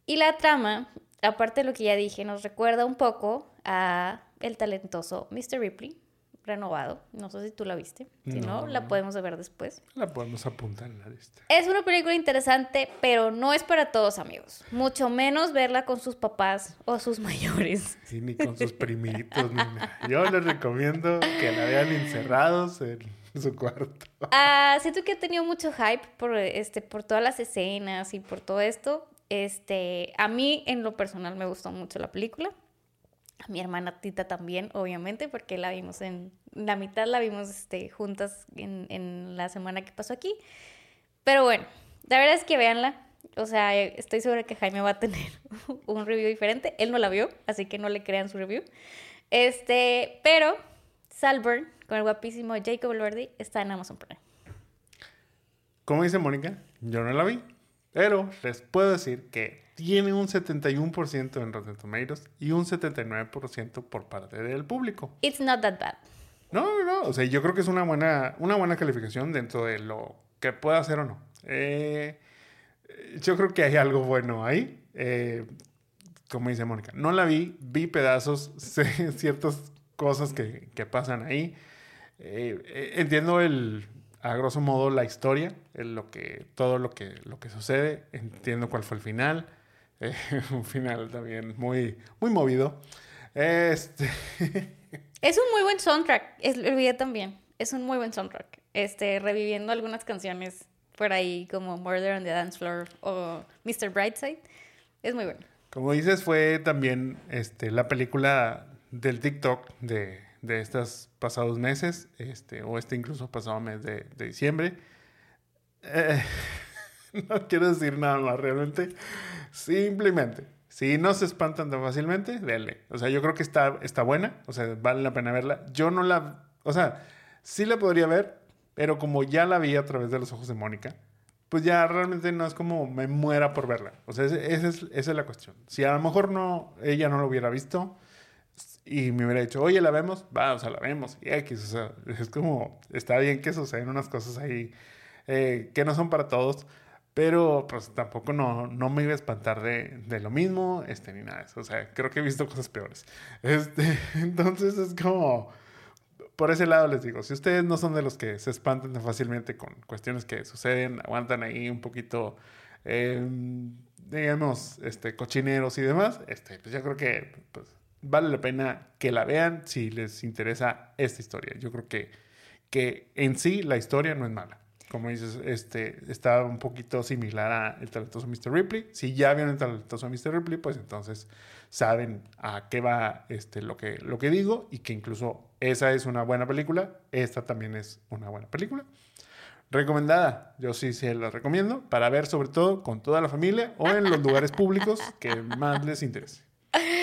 Y la trama, aparte de lo que ya dije, nos recuerda un poco a el talentoso Mr. Ripley, renovado. No sé si tú la viste. Si no, No. la podemos ver después. La podemos apuntar en la lista. Es una película interesante, pero no es para todos, amigos. Mucho menos verla con sus papás o sus mayores. Sí, ni con sus primitos, ni nada. Yo les recomiendo que la vean encerrados en su cuarto. Ah, siento que ha tenido mucho hype por, este, por todas las escenas y por todo esto. Este, a mí, en lo personal, me gustó mucho la película. A mi hermana Tita también, obviamente, porque la vimos en... La mitad la vimos este, juntas en, en la semana que pasó aquí. Pero bueno, la verdad es que véanla. O sea, estoy segura que Jaime va a tener un review diferente. Él no la vio, así que no le crean su review. Este, pero Salburn, con el guapísimo Jacob Elordi, está en Amazon Prime. Como dice Mónica, yo no la vi, pero les puedo decir que tiene un 71% en Rotten Tomatoes y un 79% por parte del público. It's not that bad. No, no, no. O sea, yo creo que es una buena, una buena calificación dentro de lo que pueda hacer o no. Eh, yo creo que hay algo bueno ahí. Eh, como dice Mónica, no la vi, vi pedazos, sé ciertas cosas que, que pasan ahí. Eh, eh, entiendo el, a grosso modo la historia, el- lo que, todo lo que, lo que sucede. Entiendo cuál fue el final. Eh, un final también muy, muy movido. Este. Es un muy buen soundtrack. Es, el video también. Es un muy buen soundtrack. Este, reviviendo algunas canciones por ahí como Murder on the Dance Floor o Mr. Brightside. Es muy bueno. Como dices, fue también este, la película del TikTok de, de estos pasados meses, este, o este incluso pasado mes de, de diciembre. Eh, no quiero decir nada más, realmente. Simplemente, si no se espantan tan fácilmente, denle. O sea, yo creo que está, está buena, o sea, vale la pena verla. Yo no la, o sea, sí la podría ver, pero como ya la vi a través de los ojos de Mónica, pues ya realmente no es como me muera por verla. O sea, esa es, esa es la cuestión. Si a lo mejor no, ella no lo hubiera visto y me hubiera dicho, oye, ¿la vemos? Va, o sea, la vemos. Y X, o sea, es como, está bien que suceden unas cosas ahí eh, que no son para todos, pero pues tampoco no, no me iba a espantar de, de, lo mismo, este, ni nada de eso. O sea, creo que he visto cosas peores. Este, entonces es como, por ese lado les digo, si ustedes no son de los que se espantan tan fácilmente con cuestiones que suceden, aguantan ahí un poquito, eh, digamos, este, cochineros y demás, este, pues yo creo que pues, vale la pena que la vean si les interesa esta historia. Yo creo que, que en sí la historia no es mala. Como dices, este, está un poquito similar a El talentoso Mr. Ripley. Si ya vieron El talentoso Mr. Ripley, pues entonces saben a qué va este, lo, que, lo que digo y que incluso esa es una buena película. Esta también es una buena película. Recomendada, yo sí se la recomiendo para ver sobre todo con toda la familia o en los lugares públicos que más les interese.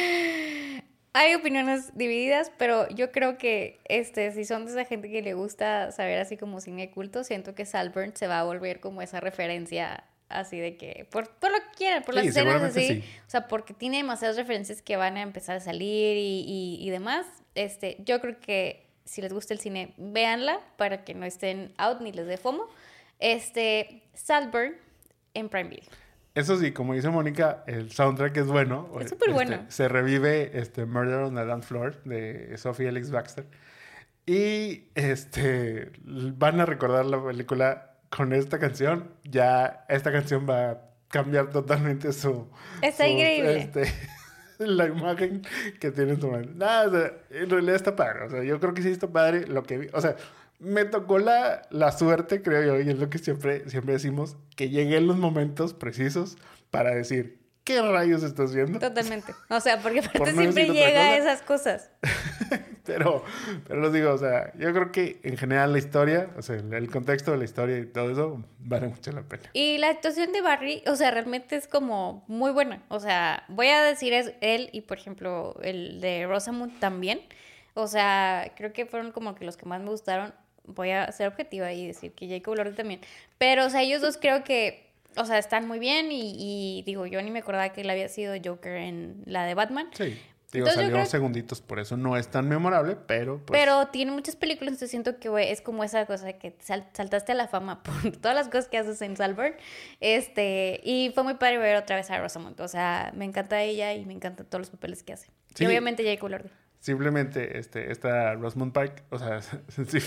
Hay opiniones divididas, pero yo creo que este, si son de esa gente que le gusta saber así como cine culto, siento que Salburn se va a volver como esa referencia así de que, por, por lo que quieran, por las escenas así, o sea, porque tiene demasiadas referencias que van a empezar a salir y, y, y demás, este, yo creo que si les gusta el cine, véanla para que no estén out ni les dé FOMO. Este, Salburn en Prime Video. Eso sí, como dice Mónica, el soundtrack es bueno. Es súper este, bueno. Se revive este, Murder on the Dance Floor de Sophie Alex Baxter. Y este, van a recordar la película con esta canción. Ya esta canción va a cambiar totalmente su... Está su, increíble. Este, la imagen que tiene en su mente. Nada, o sea, en realidad está padre. O sea, yo creo que sí está padre lo que vi. O sea, me tocó la, la suerte, creo yo, y es lo que siempre, siempre decimos, que llegué en los momentos precisos para decir, ¿qué rayos estás viendo? Totalmente. O sea, porque aparte Por no siempre llega a esas cosas. pero, pero los digo, o sea, yo creo que en general la historia, o sea, el contexto de la historia y todo eso, vale mucho la pena. Y la actuación de Barry, o sea, realmente es como muy buena. O sea, voy a decir es él y, por ejemplo, el de Rosamund también. O sea, creo que fueron como que los que más me gustaron voy a ser objetiva y decir que Jacob Lord también. Pero, o sea, ellos dos creo que, o sea, están muy bien y, y, digo, yo ni me acordaba que él había sido Joker en la de Batman. Sí. Digo, entonces, salió segunditos, por eso no es tan memorable, pero... Pues... Pero tiene muchas películas, entonces siento que güey, es como esa cosa que sal, saltaste a la fama por todas las cosas que haces en Salburn. Este, y fue muy padre ver otra vez a Rosamund. O sea, me encanta ella y me encantan todos los papeles que hace. Sí. Y obviamente Jacob Lord. Simplemente este, esta Rosamund Pike, o sea, sí,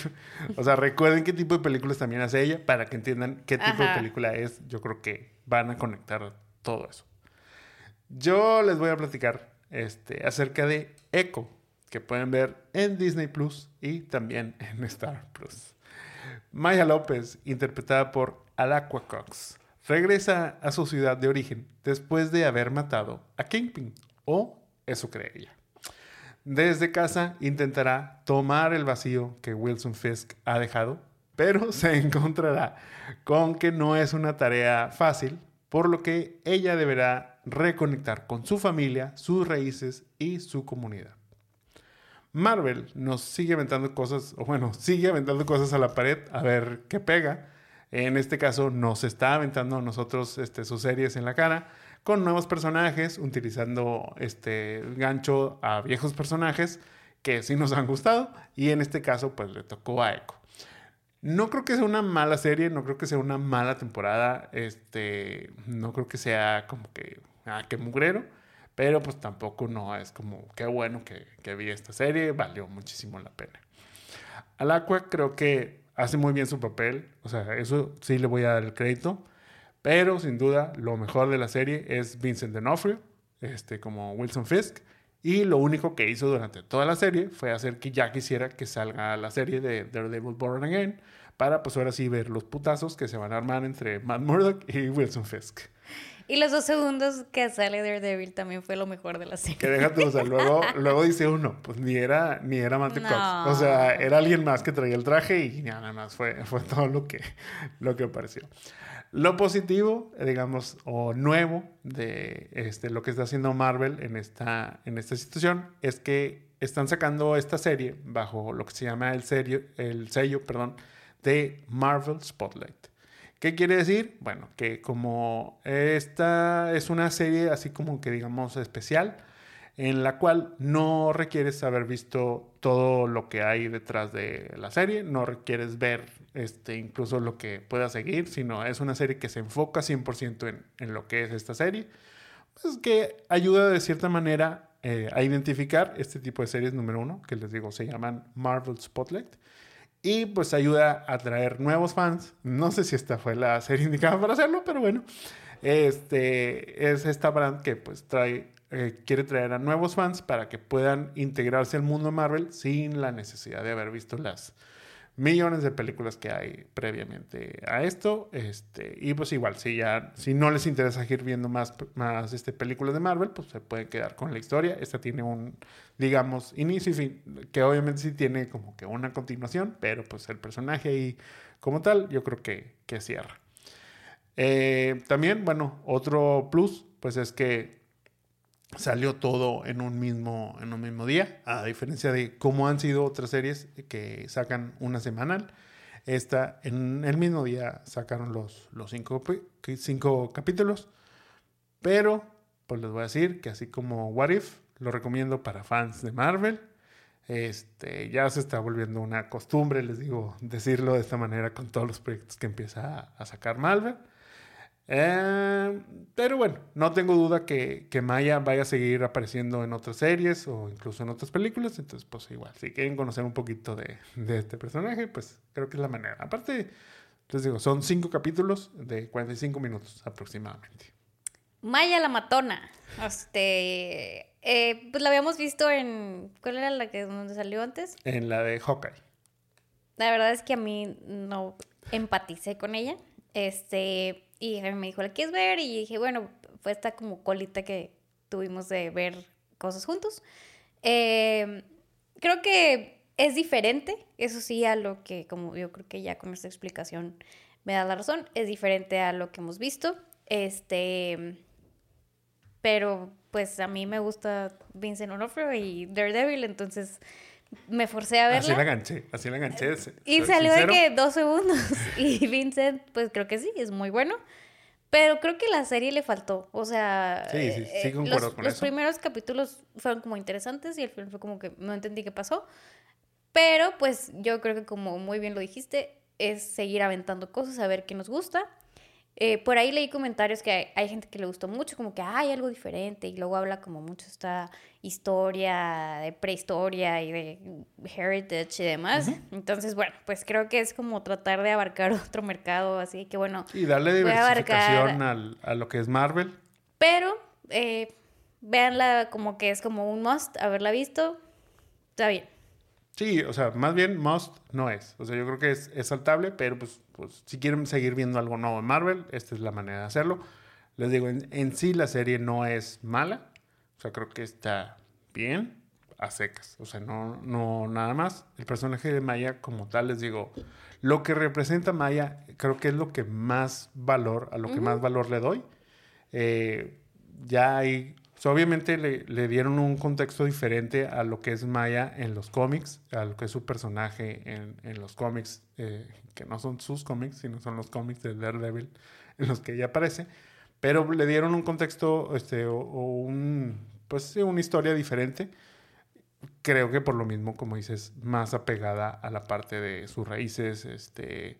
o sea, recuerden qué tipo de películas también hace ella para que entiendan qué tipo Ajá. de película es. Yo creo que van a conectar todo eso. Yo les voy a platicar este, acerca de Echo, que pueden ver en Disney Plus y también en Star Plus. Maya López, interpretada por Alacua Cox, regresa a su ciudad de origen después de haber matado a Kingpin, o eso cree ella. Desde casa intentará tomar el vacío que Wilson Fisk ha dejado, pero se encontrará con que no es una tarea fácil, por lo que ella deberá reconectar con su familia, sus raíces y su comunidad. Marvel nos sigue aventando cosas, o bueno, sigue aventando cosas a la pared a ver qué pega. En este caso nos está aventando a nosotros este, sus series en la cara con nuevos personajes, utilizando este gancho a viejos personajes que sí nos han gustado y en este caso pues le tocó a Echo. No creo que sea una mala serie, no creo que sea una mala temporada, este, no creo que sea como que, ah, qué mugrero, pero pues tampoco no es como, qué bueno que, que vi esta serie, valió muchísimo la pena. Al Aqua creo que hace muy bien su papel, o sea, eso sí le voy a dar el crédito. Pero sin duda, lo mejor de la serie es Vincent D'Onofrio, este, como Wilson Fisk. Y lo único que hizo durante toda la serie fue hacer que ya quisiera que salga la serie de Daredevil Born Again para pues ahora sí ver los putazos que se van a armar entre Matt Murdock y Wilson Fisk. Y los dos segundos que sale Daredevil también fue lo mejor de la serie. Que déjate, o sea, luego, luego dice uno, pues ni era, ni era Matt no. Cox. O sea, era alguien más que traía el traje y nada más fue, fue todo lo que, lo que apareció. Lo positivo, digamos, o nuevo de este, lo que está haciendo Marvel en esta, en esta situación es que están sacando esta serie bajo lo que se llama el, el sello perdón, de Marvel Spotlight. ¿Qué quiere decir? Bueno, que como esta es una serie así como que digamos especial, en la cual no requieres haber visto todo lo que hay detrás de la serie, no requieres ver este, incluso lo que pueda seguir, sino es una serie que se enfoca 100% en, lo que es esta serie, pues que ayuda de cierta manera eh, a identificar este tipo de series número uno, que les digo, se llaman Marvel Spotlight. Y pues ayuda a traer nuevos fans. No sé si esta fue la serie indicada para hacerlo, pero bueno. Este es esta brand que pues trae eh, quiere traer a nuevos fans para que puedan integrarse al mundo Marvel sin la necesidad de haber visto las millones de películas que hay previamente a esto. Este, y pues igual, si ya, si no les interesa seguir viendo más, más este, películas de Marvel, pues se pueden quedar con la historia. Esta tiene un, digamos, inicio y fin, que obviamente sí tiene como que una continuación, pero pues el personaje y como tal, yo creo que, que cierra. Eh, también, bueno, otro plus, pues es que salió todo en un mismo, en un mismo día, a diferencia de cómo han sido otras series que sacan una semanal. Esta, en el mismo día sacaron los, los cinco, cinco capítulos, pero pues les voy a decir que así como What If, lo recomiendo para fans de Marvel. Este, ya se está volviendo una costumbre, les digo, decirlo de esta manera con todos los proyectos que empieza a sacar Marvel. Eh, pero bueno, no tengo duda que, que, Maya vaya a seguir apareciendo en otras series o incluso en otras películas. Entonces, pues igual, si quieren conocer un poquito de, de este personaje, pues creo que es la manera. Aparte, les digo, son cinco capítulos de 45 minutos aproximadamente. Maya la matona. Este, eh, pues la habíamos visto en. ¿Cuál era la que donde salió antes? En la de Hawkeye. La verdad es que a mí no empaticé con ella. Este, y me dijo, ¿la quieres ver? Y dije, bueno, fue esta como colita que tuvimos de ver cosas juntos. Eh, creo que es diferente, eso sí, a lo que, como yo creo que ya con esta explicación me da la razón, es diferente a lo que hemos visto. Este, pero pues a mí me gusta Vincent Onofre y Daredevil, entonces me forcé a verla. Así la ganché, así la ganché. Y salió de que dos segundos. Y Vincent, pues creo que sí, es muy bueno. Pero creo que la serie le faltó. O sea, sí, sí, sí, eh, los, los primeros capítulos fueron como interesantes y el film fue como que no entendí qué pasó. Pero pues yo creo que como muy bien lo dijiste, es seguir aventando cosas, a ver qué nos gusta. Eh, por ahí leí comentarios que hay, gente que le gustó mucho, como que hay algo diferente, y luego habla como mucho esta historia de prehistoria y de heritage y demás. Entonces, bueno, pues creo que es como tratar de abarcar otro mercado, así que bueno. Y darle diversificación a lo que es Marvel. Pero, eh, véanla como que es como un must, haberla visto, está bien. Sí, o sea, más bien must no es. O sea, yo creo que es, es saltable, pero pues, pues, si quieren seguir viendo algo nuevo en Marvel, esta es la manera de hacerlo. Les digo, en, en, sí la serie no es mala. O sea, creo que está bien a secas. O sea, no, no nada más. El personaje de Maya como tal, les digo, lo que representa Maya, creo que es lo que más valor, a lo que más valor le doy. Eh, ya hay obviamente le, le, dieron un contexto diferente a lo que es Maya en los cómics, a lo que es su personaje en, en los cómics, eh, que no son sus cómics, sino son los cómics de Daredevil en los que ella aparece. Pero le dieron un contexto este, o, o un, pues, una historia diferente. Creo que por lo mismo, como dices, más apegada a la parte de sus raíces, este,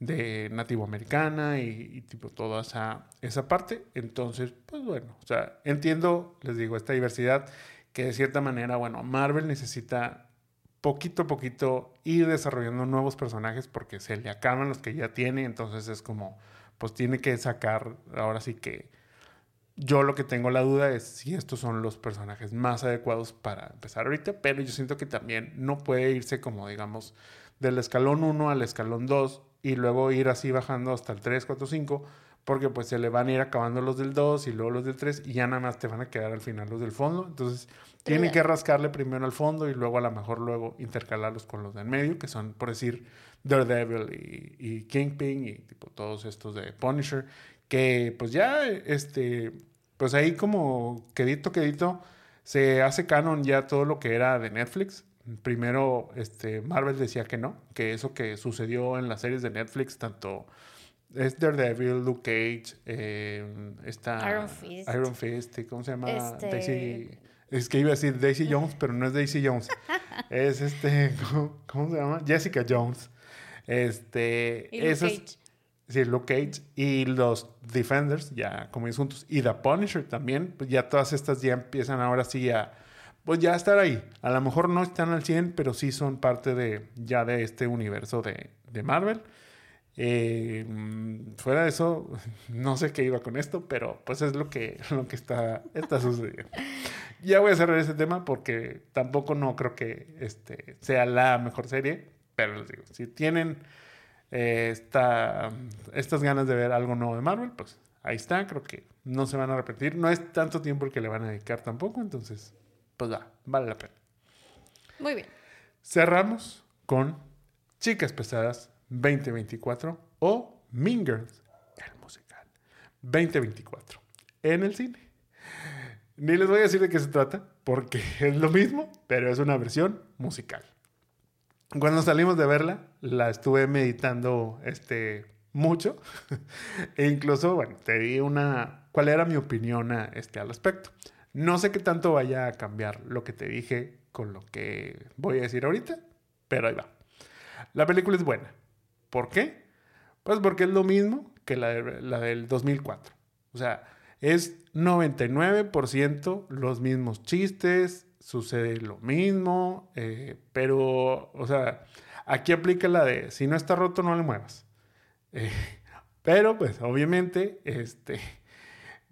de nativo americana y, tipo toda esa, esa parte. Entonces, pues bueno, o sea, entiendo, les digo, esta diversidad que de cierta manera, bueno, Marvel necesita poquito a poquito ir desarrollando nuevos personajes porque se le acaban los que ya tiene, entonces es como, pues tiene que sacar, ahora sí que yo lo que tengo la duda es si estos son los personajes más adecuados para empezar ahorita, pero yo siento que también no puede irse como, digamos, del escalón 1 al escalón 2 y luego ir así bajando hasta el 3, 4, 5, porque pues se le van a ir acabando los del 2 y luego los del 3 y ya nada más te van a quedar al final los del fondo. Entonces tiene que rascarle primero al fondo y luego a lo mejor luego intercalarlos con los del medio, que son por decir Daredevil y, y Kingpin y tipo todos estos de Punisher, que pues ya este, pues ahí como quedito, quedito, se hace canon ya todo lo que era de Netflix primero este, Marvel decía que no, que eso que sucedió en las series de Netflix, tanto es Daredevil, Luke Cage, eh, esta Iron Fist, Iron Fist ¿cómo se llama? Este... Daisy, Es que iba a decir Daisy Jones, pero no es Daisy Jones. es este, ¿cómo, cómo se llama? Jessica Jones. Este, Y Luke esos- Cage. Sí, Luke Cage y los Defenders, ya como juntos, y The Punisher también, pues ya todas estas ya empiezan ahora sí a, pues ya estar ahí. A lo mejor no están al 100, pero sí son parte de, ya de este universo de, de Marvel. Eh, mm, fuera de eso, no sé qué iba con esto, pero pues es lo que, lo que está, está sucediendo. Ya voy a cerrar ese tema porque tampoco no creo que este, sea la mejor serie, pero les digo, si tienen eh, esta- estas ganas de ver algo nuevo de Marvel, pues ahí está, creo que no se van a repetir. No es tanto tiempo el que le van a dedicar tampoco, entonces, pues va, vale la pena. Muy bien. Cerramos con Chicas Pesadas 2024 o Mean Girls, el musical 2024, en el cine. Ni les voy a decir de qué se trata, porque es lo mismo, pero es una versión musical. Cuando salimos de verla, la estuve meditando este, mucho. e incluso, bueno, te di una... ¿Cuál era mi opinión a, este, al respecto? No sé qué tanto vaya a cambiar lo que te dije con lo que voy a decir ahorita, pero ahí va. La película es buena. ¿Por qué? Pues porque es lo mismo que la, de- la del 2004. O sea, es 99% los mismos chistes, sucede lo mismo, eh, pero, o sea, aquí aplica la de si no está roto, no le muevas. Eh, pero, pues, obviamente, este,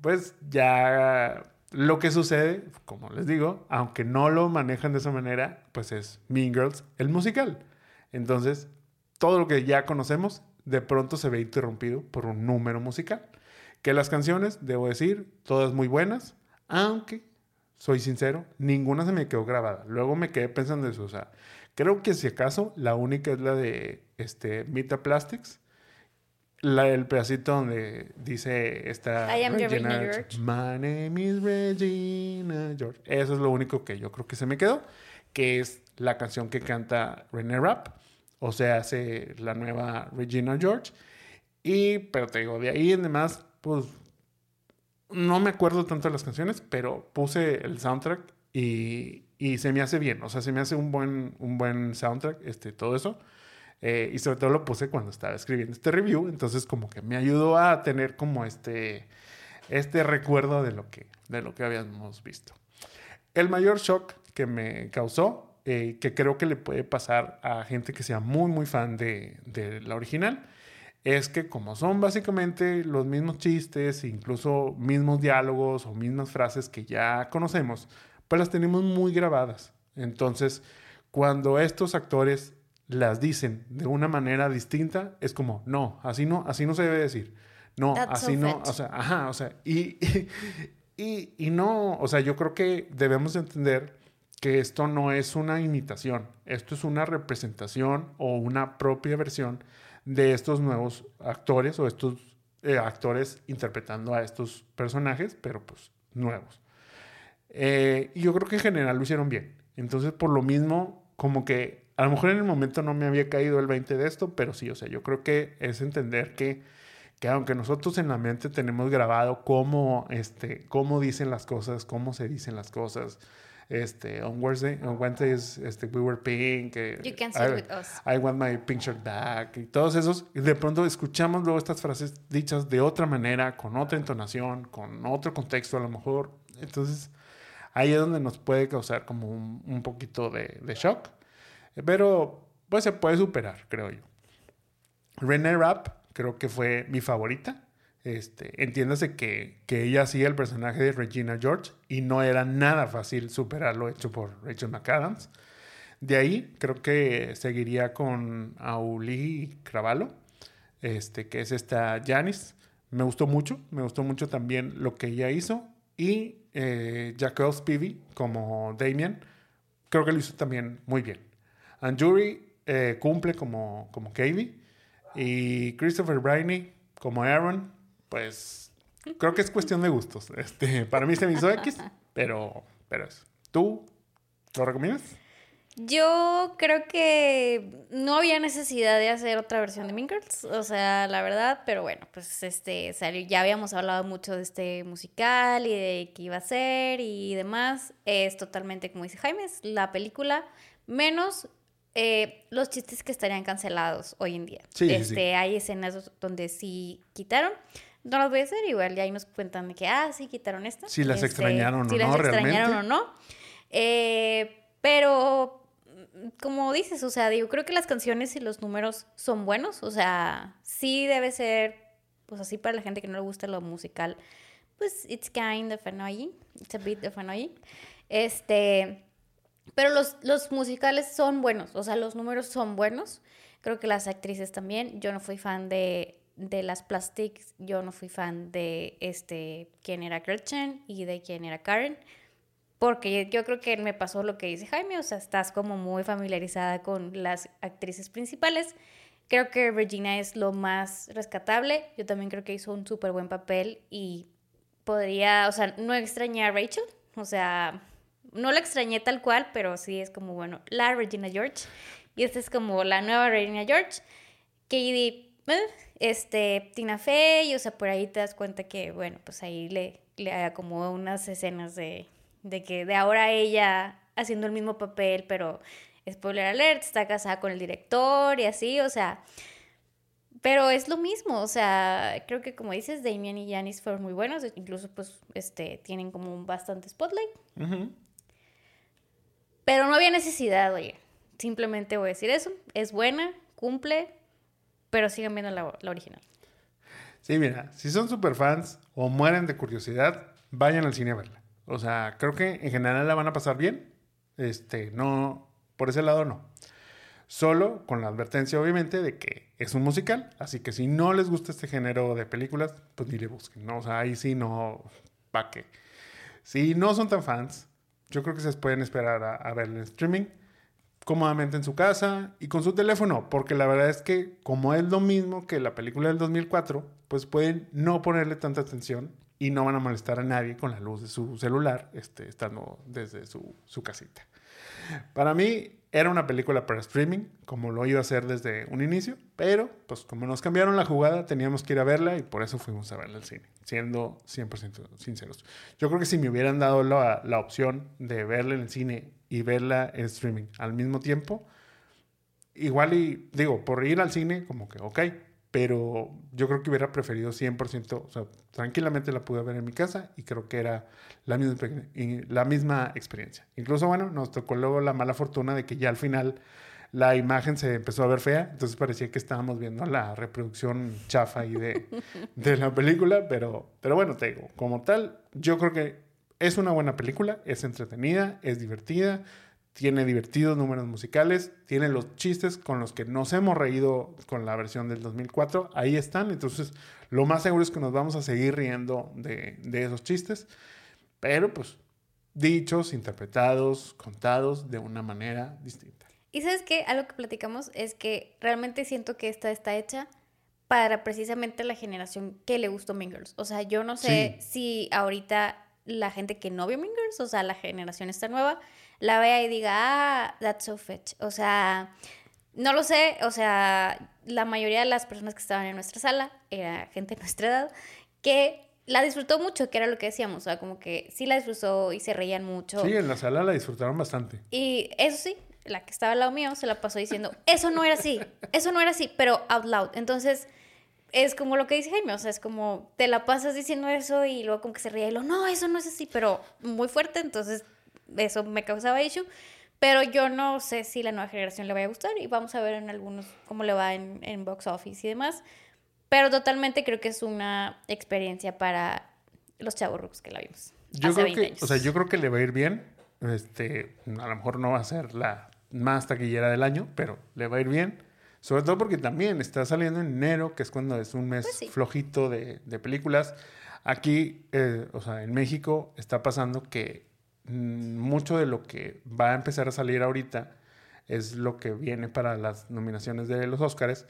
pues ya lo que sucede, como les digo, aunque no lo manejan de esa manera, pues es Mean Girls, el musical. Entonces, todo lo que ya conocemos, de pronto se ve interrumpido por un número musical. Que las canciones, debo decir, todas muy buenas, aunque, soy sincero, ninguna se me quedó grabada. Luego me quedé pensando eso, o sea, creo que si acaso la única es la de este, Mita Plastics, la, el pedacito donde dice esta I am Regina George. My name is Regina George. Eso es lo único que yo creo que se me quedó, que es la canción que canta René Rapp, o sea, hace la nueva Regina George. Y, pero te digo, de ahí en demás, pues no me acuerdo tanto de las canciones, pero puse el soundtrack y, y se me hace bien. O sea, se me hace un buen, un buen soundtrack, este, todo eso. Eh, y sobre todo lo puse cuando estaba escribiendo este review. Entonces, como que me ayudó a tener como este, este recuerdo de lo, que, de lo que habíamos visto. El mayor shock que me causó, eh, que creo que le puede pasar a gente que sea muy, muy fan de, de la original, es que como son básicamente los mismos chistes, incluso mismos diálogos o mismas frases que ya conocemos, pues las tenemos muy grabadas. Entonces, cuando estos actores las dicen de una manera distinta, es como, no, así no, así no se debe decir. No, That's así so no, o sea, ajá, o sea, y, y, y no, o sea, yo creo que debemos entender que esto no es una imitación, esto es una representación o una propia versión de estos nuevos actores o estos eh, actores interpretando a estos personajes, pero pues nuevos. Eh, y yo creo que en general lo hicieron bien. Entonces, por lo mismo, como que a lo mejor en el momento no me había caído el 20 de esto, pero sí, o sea, yo creo que es entender que, que aunque nosotros en la mente tenemos grabado cómo, este, cómo dicen las cosas, cómo se dicen las cosas, este, on Wednesday, on Wednesdays, este, we were pink, eh, You can I- with us. I want my pink shirt back y todos esos, y de pronto escuchamos luego estas frases dichas de otra manera, con otra entonación, con otro contexto a lo mejor. Entonces, ahí es donde nos puede causar como un, un poquito de, de shock, pero pues se puede superar, creo yo. Renee Rapp creo que fue mi favorita. Este, entiéndase que, que ella hacía el personaje de Regina George y no era nada fácil superar lo hecho por Rachel McAdams. De ahí creo que seguiría con Auli Cravallo, este, que es esta Janice. Me gustó mucho, me gustó mucho también lo que ella hizo. Y eh, Jacob Spivey como Damien, creo que lo hizo también muy bien. Anjuri eh, cumple como, como Katie. Y Christopher Briney como Aaron, pues creo que es cuestión de gustos. Este, para mí se me hizo X, pero, pero eso. ¿Tú lo recomiendas? Yo creo que no había necesidad de hacer otra versión de Mean Girls, o sea, la verdad, pero bueno, pues este salió, ya habíamos hablado mucho de este musical y de qué iba a ser y demás. Es totalmente como dice Jaime, es la película menos eh, los chistes que estarían cancelados hoy en día. Sí, este, sí. hay escenas donde sí quitaron. No las voy a hacer, igual ya ahí nos cuentan de que, ah, sí, quitaron esta. Si las extrañaron o si las no, extrañaron o no. Eh, pero, mm, como dices, o sea, digo, creo que las canciones y los números son buenos. O sea, sí debe ser, pues así para la gente que no le gusta lo musical, pues it's kind of annoying. It's a bit of annoying. Este, pero los, los musicales son buenos, o sea, los números son buenos. Creo que las actrices también. Yo no fui fan de, de las Plastics, yo no fui fan de este, quién era Gretchen y de quién era Karen. Porque yo creo que me pasó lo que dice Jaime, o sea, estás como muy familiarizada con las actrices principales. Creo que Regina es lo más rescatable. Yo también creo que hizo un súper buen papel y podría, o sea, no extrañé a Rachel. O sea, no la extrañé tal cual, pero sí es como, bueno, la Regina George. Y esta es como la nueva Regina George. Katie, eh, este, Tina Fey, o sea, por ahí te das cuenta que, bueno, pues ahí le, le acomodó unas escenas de, de que de ahora ella haciendo el mismo papel, pero spoiler alert, está casada con el director y así, o sea, pero es lo mismo, o sea, creo que como dices, Damien y Janis fueron muy buenos, incluso pues este tienen como un bastante spotlight. Pero no había necesidad, oye. Simplemente voy a decir eso, es buena, cumple, pero sigan viendo la, original. Sí, mira, si son super fans o mueren de curiosidad, vayan al cine a verla. O sea, creo que en general la van a pasar bien. Este, no, por ese lado no. Solo con la advertencia, obviamente, de que es un musical. Así que si no les gusta este género de películas, pues ni le busquen, ¿no? O sea, ahí sí no, ¿pa' qué? Si no son tan fans, yo creo que se pueden esperar a, a verla en streaming cómodamente en su casa y con su teléfono, porque la verdad es que como es lo mismo que la película del 2004, pues pueden no ponerle tanta atención y no van a molestar a nadie con la luz de su celular, este, estando desde su, su casita. Para mí era una película para streaming, como lo iba a hacer desde un inicio, pero pues como nos cambiaron la jugada, teníamos que ir a verla y por eso fuimos a verla al cine, siendo 100% sinceros. Yo creo que si me hubieran dado la, la opción de verla en el cine y verla en streaming al mismo tiempo, igual y digo, por ir al cine, como que ok, pero yo creo que hubiera preferido 100%, o sea, tranquilamente la pude ver en mi casa y creo que era la misma, la misma experiencia. Incluso, bueno, nos tocó luego la mala fortuna de que ya al final la imagen se empezó a ver fea, entonces parecía que estábamos viendo la reproducción chafa ahí de, de la película, pero, pero bueno, te digo, como tal, yo creo que es una buena película, es entretenida, es divertida, tiene divertidos números musicales, tiene los chistes con los que nos hemos reído con la versión del 2004, ahí están, entonces lo más seguro es que nos vamos a seguir riendo de, de esos chistes, pero pues dichos, interpretados, contados de una manera distinta. Y sabes qué, algo que platicamos es que realmente siento que esta está hecha para precisamente la generación que le gustó Mean Girls. O sea, yo no sé Sí. si ahorita la gente que no vio Mean Girls, o sea, la generación esta nueva, la vea y diga, ah, that's so fetch. O sea, no lo sé, o sea, la mayoría de las personas que estaban en nuestra sala era gente de nuestra edad que la disfrutó mucho, que era lo que decíamos, o sea, como que sí la disfrutó y se reían mucho. Sí, en la sala la disfrutaron bastante. Y eso sí, la que estaba al lado mío se la pasó diciendo, eso no era así, eso no era así, pero out loud. Entonces, es como lo que dice Jaime, o sea, es como te la pasas diciendo eso y luego como que se ríe y lo, no, eso no es así, pero muy fuerte, entonces eso me causaba issue. Pero yo no sé si la nueva generación le vaya a gustar y vamos a ver en algunos cómo le va en, en box office y demás. Pero totalmente creo que es una experiencia para los chavos que la vimos. Yo hace creo 20 que, años. o sea, yo creo que le va a ir bien. Este, a lo mejor no va a ser la más taquillera del año, pero le va a ir bien. Sobre todo porque también está saliendo en enero, que es cuando es un mes Pues sí. flojito de, de películas. Aquí, eh, o sea, en México está pasando que mucho de lo que va a empezar a salir ahorita es lo que viene para las nominaciones de los Oscars.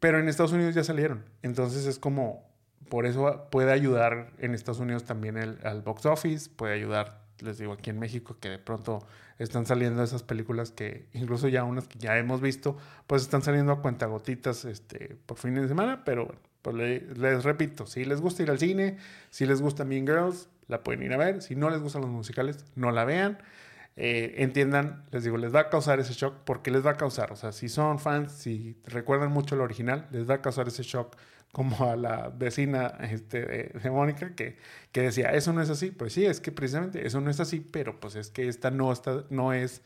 Pero en Estados Unidos ya salieron. Entonces es como, por eso puede ayudar en Estados Unidos también el, al box office, puede ayudar les digo, aquí en México, que de pronto están saliendo esas películas que incluso ya unas que ya hemos visto, pues están saliendo a cuentagotitas este, por fines de semana, pero bueno, pues les repito, si les gusta ir al cine, si les gusta Mean Girls, la pueden ir a ver, si no les gustan los musicales, no la vean. Eh, entiendan, les digo, les va a causar ese shock porque les va a causar, o sea, si son fans, si recuerdan mucho el original, les va a causar ese shock como a la vecina este, de, Mónica que, que, decía, eso no es así, pues sí, es que precisamente eso no es así, pero pues es que esta no, está, no es,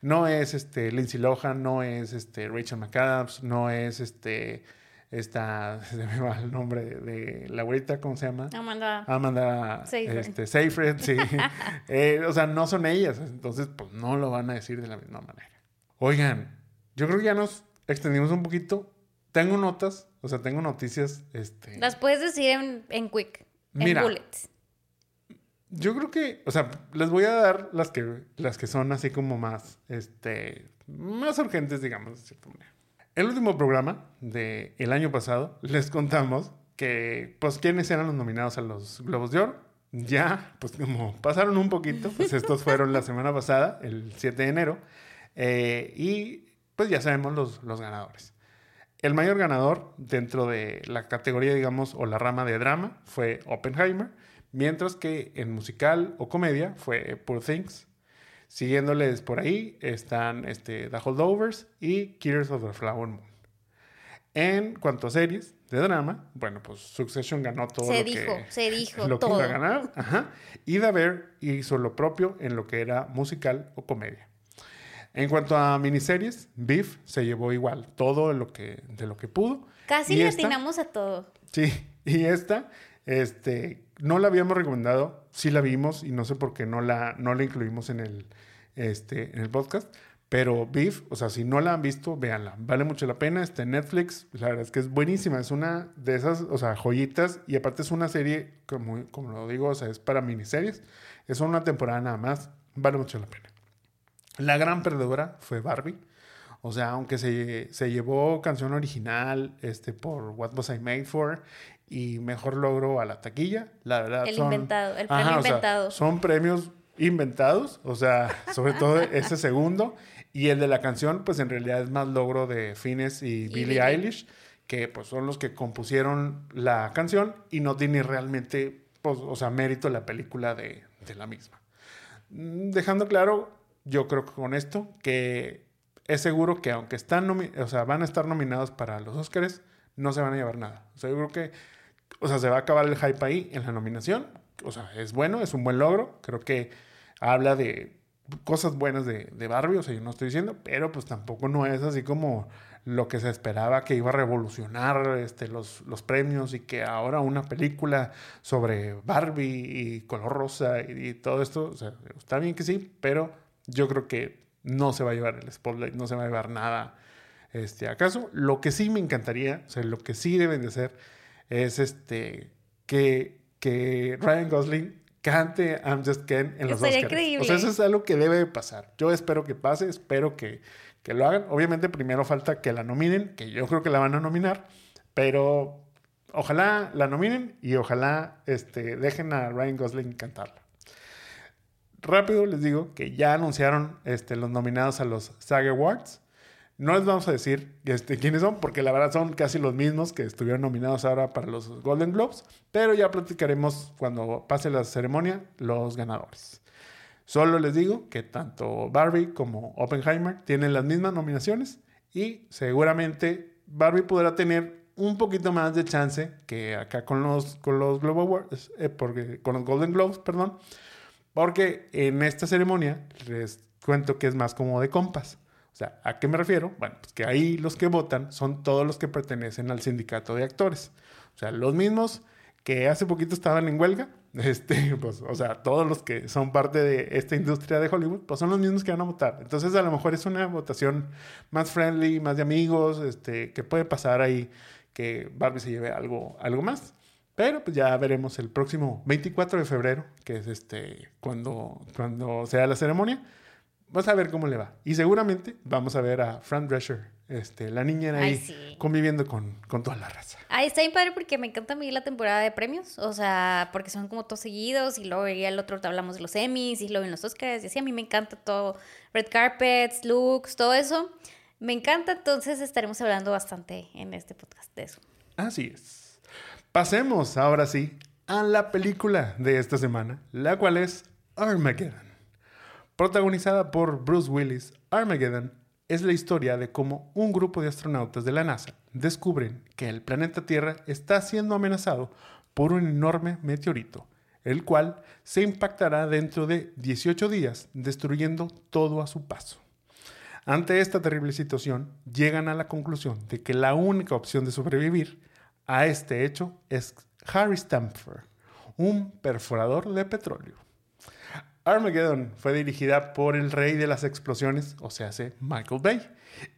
no es este, Lindsay Lohan, no es este, Rachel McAdams, no es este esta, se me va el nombre de, la abuelita, ¿cómo se llama? Amanda. Amanda Seyfried. Este, Seyfried, sí. Eh, o sea, no son ellas, entonces pues no lo van a decir de la misma manera. Oigan, yo creo que ya nos extendimos un poquito. Tengo notas, o sea, tengo noticias. Este... Las puedes decir en, en quick, en bullets. Yo creo que, o sea, les voy a dar las que, las que son así como más, este, más urgentes, digamos, de cierta manera. El último programa del el año pasado les contamos que, pues, quiénes eran los nominados a los Globos de Oro. Ya, pues, como pasaron un poquito, pues estos fueron la semana pasada, el 7 de enero, eh, y pues ya sabemos los, los ganadores. El mayor ganador dentro de la categoría, digamos, o la rama de drama fue Oppenheimer, mientras que en musical o comedia fue Poor Things. Siguiéndoles por ahí están este, The Holdovers y Killers of the Flower Moon. En cuanto a series de drama, bueno, pues Succession ganó todo se lo dijo, que, se dijo lo todo. que iba a ganar. Ajá. Y The Bear hizo lo propio en lo que era musical o comedia. En cuanto a miniseries, Beef se llevó igual todo lo que, de lo que pudo. Casi le atinamos a todo. Sí, y esta, este, no la habíamos recomendado, sí la vimos y no sé por qué no la, no la incluimos en el, este, en el podcast. Pero Beef, o sea, si no la han visto, véanla. Vale mucho la pena. Está en Netflix. La verdad es que es buenísima. Es una de esas, o sea, joyitas. Y aparte es una serie, como, como lo digo, o sea, es para miniseries. Es una temporada nada más. Vale mucho la pena. La gran perdedora fue Barbie. O sea, aunque se, se llevó canción original este, por What Was I Made For y mejor logro a la taquilla, la verdad. El son, inventado, el premio inventado. son premios inventados, o sea, sobre todo ese segundo. Y el de la canción, pues en realidad es más logro de Fines y, Billie Eilish, que pues son los que compusieron la canción y no tiene realmente, pues, o sea, mérito la película de, de la misma. Mm, dejando claro, yo creo que con esto, que es seguro que aunque están o sea, van a estar nominados para los Oscars, no se van a llevar nada. O sea, yo creo que, o sea, se va a acabar el hype ahí en la nominación. O sea, es bueno, es un buen logro. Creo que habla de cosas buenas de, de Barbie, o sea, yo no estoy diciendo, pero pues tampoco no es así como lo que se esperaba que iba a revolucionar este, los, los premios y que ahora una película sobre Barbie y color rosa y, todo esto, o sea, está bien que sí, pero yo creo que no se va a llevar el spotlight, no se va a llevar nada este, acaso. Lo que sí me encantaría, o sea, lo que sí deben de hacer es este, que, que Ryan Gosling cante I'm Just Ken en los Oscars. O sea, eso es algo que debe pasar. Yo espero que pase, espero que, que lo hagan. Obviamente primero falta que la nominen, que yo creo que la van a nominar, pero ojalá la nominen y ojalá este, dejen a Ryan Gosling cantarla. Rápido les digo que ya anunciaron este, los nominados a los SAG Awards. No les vamos a decir este, quiénes son, porque la verdad son casi los mismos que estuvieron nominados ahora para los Golden Globes, pero ya platicaremos cuando pase la ceremonia los ganadores. Solo les digo que tanto Barbie como Oppenheimer tienen las mismas nominaciones y seguramente Barbie podrá tener un poquito más de chance que acá con los, con los, Globe Awards, eh, porque, con los Golden Globes, perdón, porque en esta ceremonia les cuento que es más como de compas. O sea, ¿a qué me refiero? Bueno, pues que ahí los que votan son todos los que pertenecen al sindicato de actores. O sea, los mismos que hace poquito estaban en huelga, este, pues, o sea, todos los que son parte de esta industria de Hollywood, pues son los mismos que van a votar. Entonces, a lo mejor es una votación más friendly, más de amigos, este, que puede pasar ahí que Barbie se lleve algo, algo más. Pero pues ya veremos el próximo 24 de febrero, que es este, cuando, cuando sea la ceremonia vamos a ver cómo le va. Y seguramente vamos a ver a Fran Drescher, este, la niña ahí Ay, sí. conviviendo con, con toda la raza. Ahí está bien padre porque me encanta a mí la temporada de premios, o sea, porque son como todos seguidos y luego el otro te hablamos de los Emmys y luego en los Oscars y así a mí me encanta todo, red carpets, looks, todo eso. Me encanta, entonces estaremos hablando bastante en este podcast de eso. Así es. Pasemos ahora sí a la película de esta semana, la cual es Armageddon. Protagonizada por Bruce Willis, Armageddon es la historia de cómo un grupo de astronautas de la NASA descubren que el planeta Tierra está siendo amenazado por un enorme meteorito, el cual se impactará dentro de 18 días, destruyendo todo a su paso. Ante esta terrible situación, llegan a la conclusión de que la única opción de sobrevivir a este hecho es Harry Stamford, un perforador de petróleo. Armageddon fue dirigida por el rey de las explosiones, o sea, Michael Bay,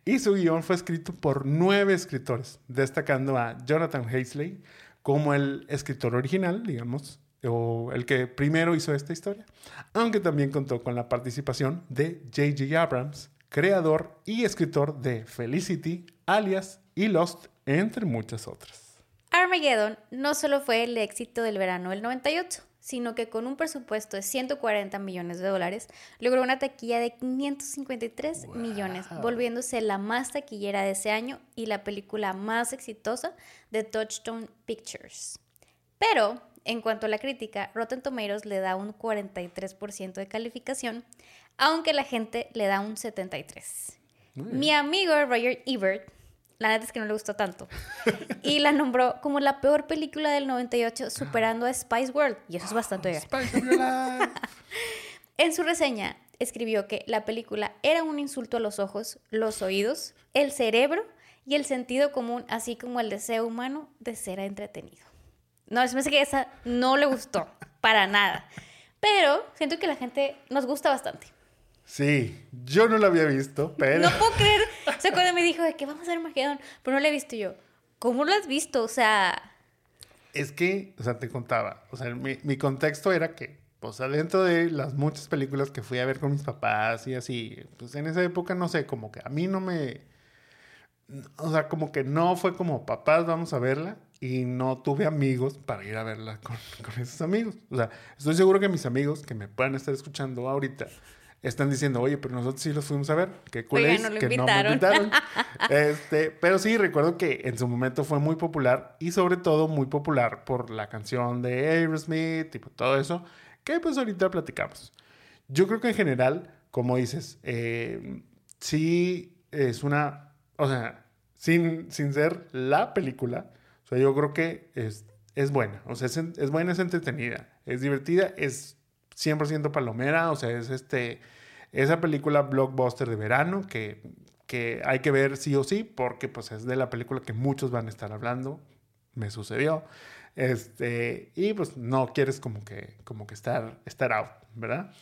y su guion fue escrito por nueve escritores, destacando a Jonathan Hazley como el escritor original, digamos, o el que primero hizo esta historia, aunque también contó con la participación de J.J. Abrams, creador y escritor de Felicity, Alias y Lost, entre muchas otras. Armageddon no solo fue el éxito del verano del 98, sino que con un presupuesto de 140 millones de dólares logró una taquilla de 553 millones, volviéndose la más taquillera de ese año y la película más exitosa de Touchstone Pictures. Pero, en cuanto a la crítica, Rotten Tomatoes le da un 43% de calificación, aunque la gente le da un 73%. Mi amigo Roger Ebert la neta es que no le gustó tanto. Y la nombró como la peor película del 98, superando a Spice World. Y eso es bastante bien. Spice. En su reseña escribió que la película era un insulto a los ojos, los oídos, el cerebro y el sentido común, así como el deseo humano de ser entretenido. No, se me hace que esa no le gustó, para nada. Pero siento que la gente nos gusta bastante. Sí, yo no la había visto, pero... No puedo creer. O sea, cuando me dijo de que vamos a ver Armageddon, pero no la he visto yo. ¿Cómo lo has visto? O sea, Es que, o sea, te contaba, o sea, mi, mi contexto era que, pues adentro de las muchas películas que fui a ver con mis papás y así, pues en esa época, no sé, como que a mí no me... O sea, como que no fue como, papás, vamos a verla, y no tuve amigos para ir a verla con, con esos amigos. O sea, estoy seguro que mis amigos que me puedan estar escuchando ahorita están diciendo, oye, pero nosotros sí los fuimos a ver, qué cool es no que invitaron". no me invitaron. Este, pero sí, recuerdo que en su momento fue muy popular y sobre todo muy popular por la canción de Aerosmith, tipo todo eso, que pues ahorita platicamos. Yo creo que en general, como dices, eh, sí es una, o sea, sin, sin ser la película, o sea, yo creo que es, es buena, o sea, es, es buena, es entretenida, es divertida, es 100% palomera, o sea, es este, esa película blockbuster de verano que, que hay que ver sí o sí, porque pues es de la película que muchos van a estar hablando, me sucedió, este, y pues no quieres como que, como que estar, estar out, ¿verdad?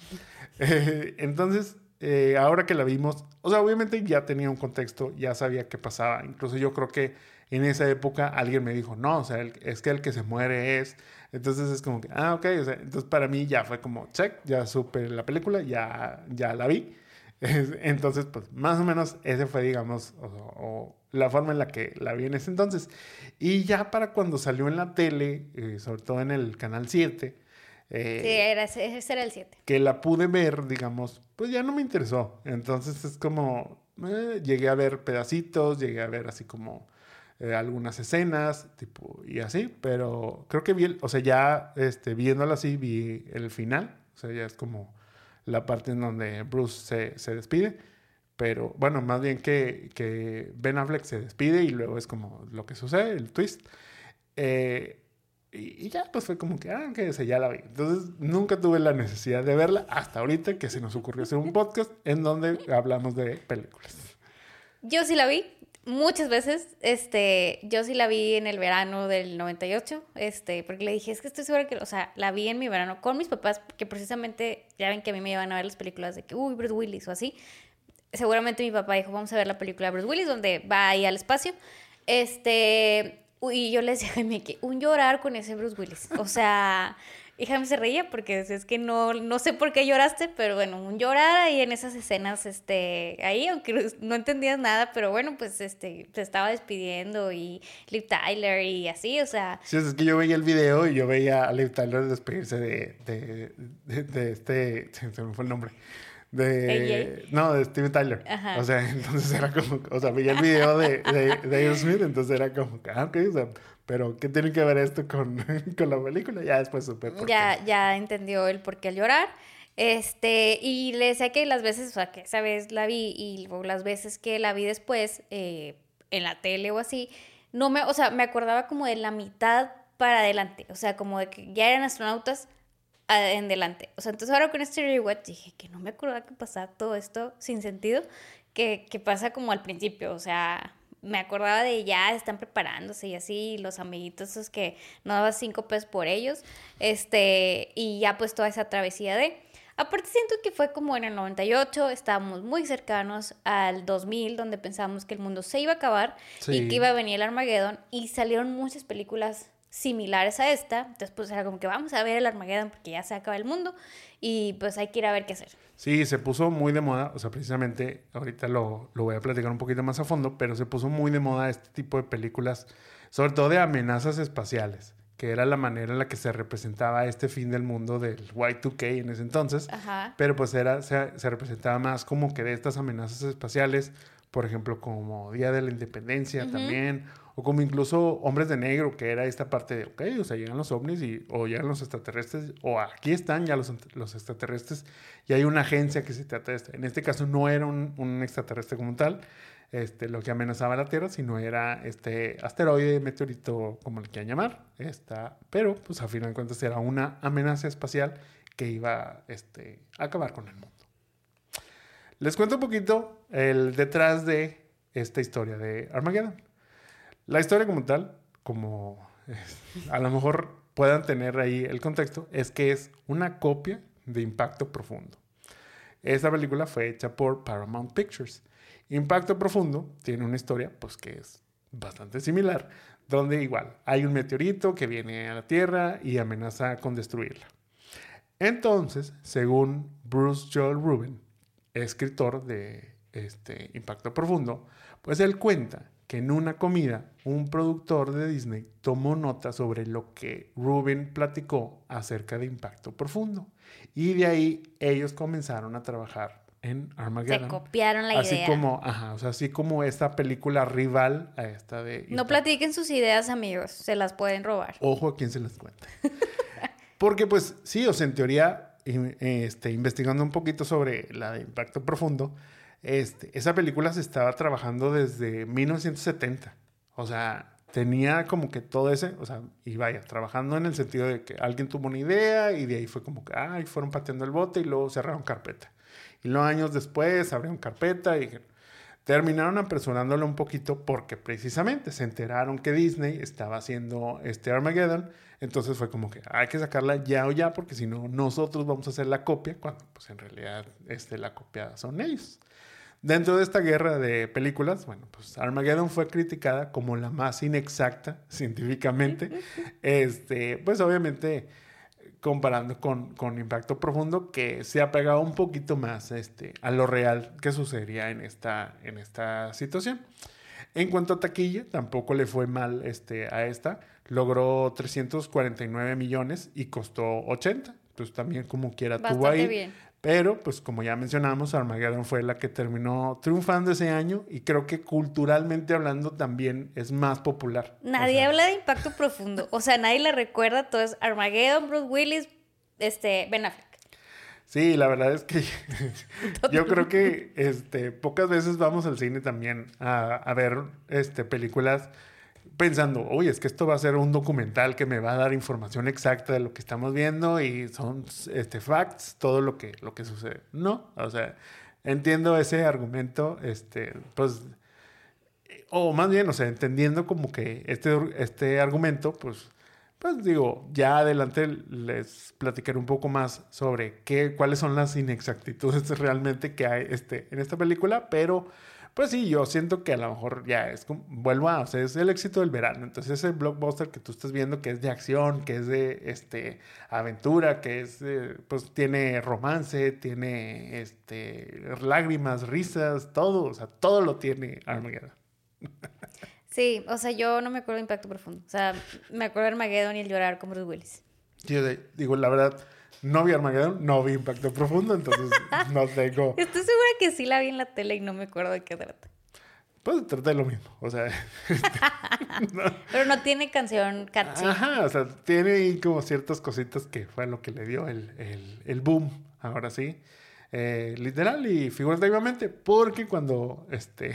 Eh, entonces, eh, ahora que la vimos, o sea, obviamente ya tenía un contexto, ya sabía qué pasaba, incluso yo creo que en esa época alguien me dijo, no, o sea, es que el que se muere es, entonces es como que, ah, ok, o sea, entonces para mí ya fue como, check, ya supe la película, ya, ya la vi. Es- Entonces, pues más o menos ese fue, digamos, o, o la forma en la que la vi en ese entonces. Y ya para cuando salió en la tele, eh, sobre todo en el Canal 7, eh, sí, era, ese ese era el 7. que la pude ver, digamos, pues ya no me interesó. Entonces es como, eh, llegué a ver pedacitos, llegué a ver así como eh, algunas escenas, tipo, y así, pero creo que vi, el- o sea, ya este, viéndola así, vi el final, o sea, ya es como la parte en donde Bruce se, se despide, pero bueno, más bien que, que Ben Affleck se despide y luego es como lo que sucede, el twist. Eh, y, y ya, pues fue como que, ah, que se ya la vi. Entonces, nunca tuve la necesidad de verla hasta ahorita que se nos ocurrió hacer un podcast en donde hablamos de películas. Yo sí la vi muchas veces. Este, yo sí la vi en el verano del 98, este, porque le dije, es que estoy segura que, o sea, la vi en mi verano con mis papás, que precisamente ya ven que a mí me iban a ver las películas de que, uy, Bruce Willis o así. Seguramente mi papá dijo, vamos a ver la película de Bruce Willis, donde va ahí al espacio. Este, y yo le decía a Jaime que un llorar con ese Bruce Willis. O sea, Y Jaime se reía porque es que no, no sé por qué lloraste, pero bueno, un llorar ahí en esas escenas, este, ahí, aunque no entendías nada, pero bueno, pues este, se estaba despidiendo y Liv Tyler y así, o sea. Sí, es que yo veía el video y yo veía a Liv Tyler despedirse de, de, de, este, se me fue el nombre. De, no, de Steven Tyler. O sea, entonces era como, o sea, veía el video de, de, de Smith, entonces era como, ah, ok, o sea, pero, ¿qué tiene que ver esto con, con la película? Ya después supe por ya, Ya entendió el por qué al llorar. Este, y le decía que las veces, o sea, que esa vez la vi y las veces que la vi después, eh, en la tele o así, no me, o sea, me acordaba como de la mitad para adelante, o sea, como de que ya eran astronautas en delante. O sea, entonces ahora con este rewatch dije que no me acordaba que pasaba todo esto sin sentido, que, que pasa como al principio, o sea, me acordaba de ya están preparándose y así, los amiguitos esos que no daba cinco pesos por ellos, este, y ya pues toda esa travesía de... Aparte siento que fue como en el 98, estábamos muy cercanos al 2000, donde pensábamos que el mundo se iba a acabar y que iba a venir el Armageddon, y salieron muchas películas similares a esta, entonces pues era como que vamos a ver el Armageddon porque ya se acaba el mundo y pues hay que ir a ver qué hacer. Sí, se puso muy de moda, o sea, precisamente ahorita lo, lo, voy a platicar un poquito más a fondo, pero se puso muy de moda este tipo de películas, sobre todo de amenazas espaciales, que era la manera en la que se representaba este fin del mundo del Y2K en ese entonces, pero pues era, se, se representaba más como que de estas amenazas espaciales, por ejemplo, como Día de la Independencia también, o como incluso Hombres de Negro, que era esta parte de, ok, o sea, llegan los ovnis y, o llegan los extraterrestres, o aquí están ya los, los extraterrestres, y hay una agencia que se trata de esto. En este caso no era un, un extraterrestre como tal, este, lo que amenazaba la Tierra, sino era este asteroide, meteorito, como le quieran llamar, esta, pero pues a final de cuentas era una amenaza espacial que iba este, a acabar con el mundo. Les cuento un poquito el detrás de esta historia de Armageddon. La historia como tal, como a lo mejor puedan tener ahí el contexto, es que es una copia de Impacto Profundo. Esta película fue hecha por Paramount Pictures. Impacto Profundo tiene una historia, pues que es bastante similar, donde igual hay un meteorito que viene a la Tierra y amenaza con destruirla. Entonces, según Bruce Joel Rubin, escritor de este Impacto Profundo, pues él cuenta que en una comida un productor de Disney tomó nota sobre lo que Rubin platicó acerca de Impacto Profundo. Y de ahí ellos comenzaron a trabajar en Armageddon. Se copiaron la así idea. Como, ajá, o sea, así como esta película rival a esta de... No platiquen sus ideas, amigos, se las pueden robar. Ojo a quién se las cuenta. Porque pues sí, o sea, en teoría, este, investigando un poquito sobre la de Impacto Profundo, este, esa película se estaba trabajando desde 1970. O sea, tenía como que todo ese, o sea, y vaya, trabajando en el sentido de que alguien tuvo una idea y de ahí fue como que, ay, fueron pateando el bote y luego cerraron carpeta. Y luego años después abrieron carpeta y terminaron apresurándolo un poquito porque precisamente se enteraron que Disney estaba haciendo este Armageddon. Entonces fue como que hay que sacarla ya o ya porque si no nosotros vamos a hacer la copia cuando pues en realidad este, la copia son ellos. Dentro de esta guerra de películas, bueno, pues Armageddon fue criticada como la más inexacta científicamente. Este, pues obviamente comparando con, con, Impacto Profundo, que se ha pegado un poquito más este, a lo real que sucedería en esta, en esta situación. En cuanto a taquilla, tampoco le fue mal este, a esta. Logró 349 millones y costó 80. Pues también como quiera tuvo ahí. Bien. Pero, pues como ya mencionamos, Armageddon fue la que terminó triunfando ese año y creo que culturalmente hablando también es más popular. Nadie habla de impacto profundo. O sea, nadie le recuerda. Todo es Armageddon, Bruce Willis, este, Ben Affleck. Sí, la verdad es que yo creo que este, pocas veces vamos al cine también a, a ver este, películas pensando, oye, es que esto va a ser un documental que me va a dar información exacta de lo que estamos viendo y son este, facts, todo lo que, lo que sucede. No, o sea, entiendo ese argumento, este, pues, o más bien, o sea, entendiendo como que este, este argumento, pues, pues digo, ya adelante les platicaré un poco más sobre qué, cuáles son las inexactitudes realmente que hay este, en esta película, pero Pues sí, yo siento que a lo mejor ya es como, vuelvo a, o sea, es el éxito del verano. Entonces ese blockbuster que tú estás viendo que es de acción, que es de este aventura, que es pues tiene romance, tiene este lágrimas, risas, todo, o sea, todo lo tiene Armageddon. Sí, o sea, yo no me acuerdo de Impacto Profundo. O sea, me acuerdo de Armageddon y el llorar como Bruce Willis. Yo de- digo, la verdad, no vi Armageddon, no vi Impacto Profundo, entonces no tengo, Estoy segura que sí la vi en la tele y no me acuerdo de qué trata. pues traté de lo mismo, o sea, Pero no tiene canción catchy. Ajá, o sea, tiene ahí como ciertas cositas que fue lo que le dio el, el- el boom, ahora sí. Eh, literal y figurativamente, porque cuando, este,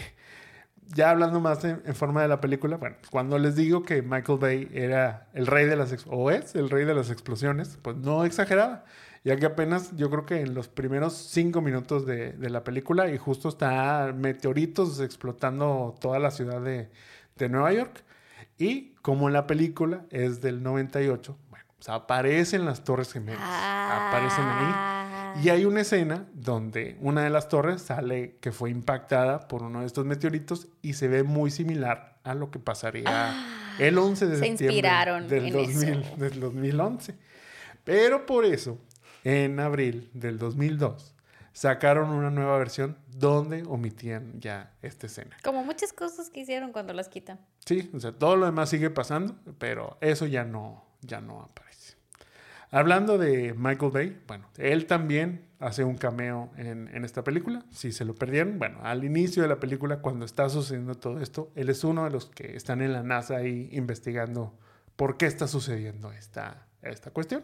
ya hablando más en, en forma de la película, bueno, cuando les digo que Michael Bay era el rey de las, o es el rey de las explosiones, pues no exageraba, ya que apenas yo creo que en los primeros cinco minutos de, de la película y justo está meteoritos explotando toda la ciudad de, de Nueva York. Y como la película es del 98, bueno, pues aparecen las Torres Gemelas. Aparecen ahí. Ah. Y hay una escena donde una de las torres sale que fue impactada por uno de estos meteoritos y se ve muy similar a lo que pasaría el 11 de Se septiembre inspiraron del, en 2000 eso. del 2011. Pero por eso, en abril del 2002, sacaron una nueva versión donde omitían ya esta escena. Como muchas cosas que hicieron cuando las quitan. Sí, o sea, todo lo demás sigue pasando, pero eso ya no, ya no aparece. Hablando de Michael Bay, bueno, él también hace un cameo en, en esta película. Si se lo perdieron, bueno, al inicio de la película, cuando está sucediendo todo esto, él es uno de los que están en la NASA ahí investigando por qué está sucediendo esta, esta cuestión.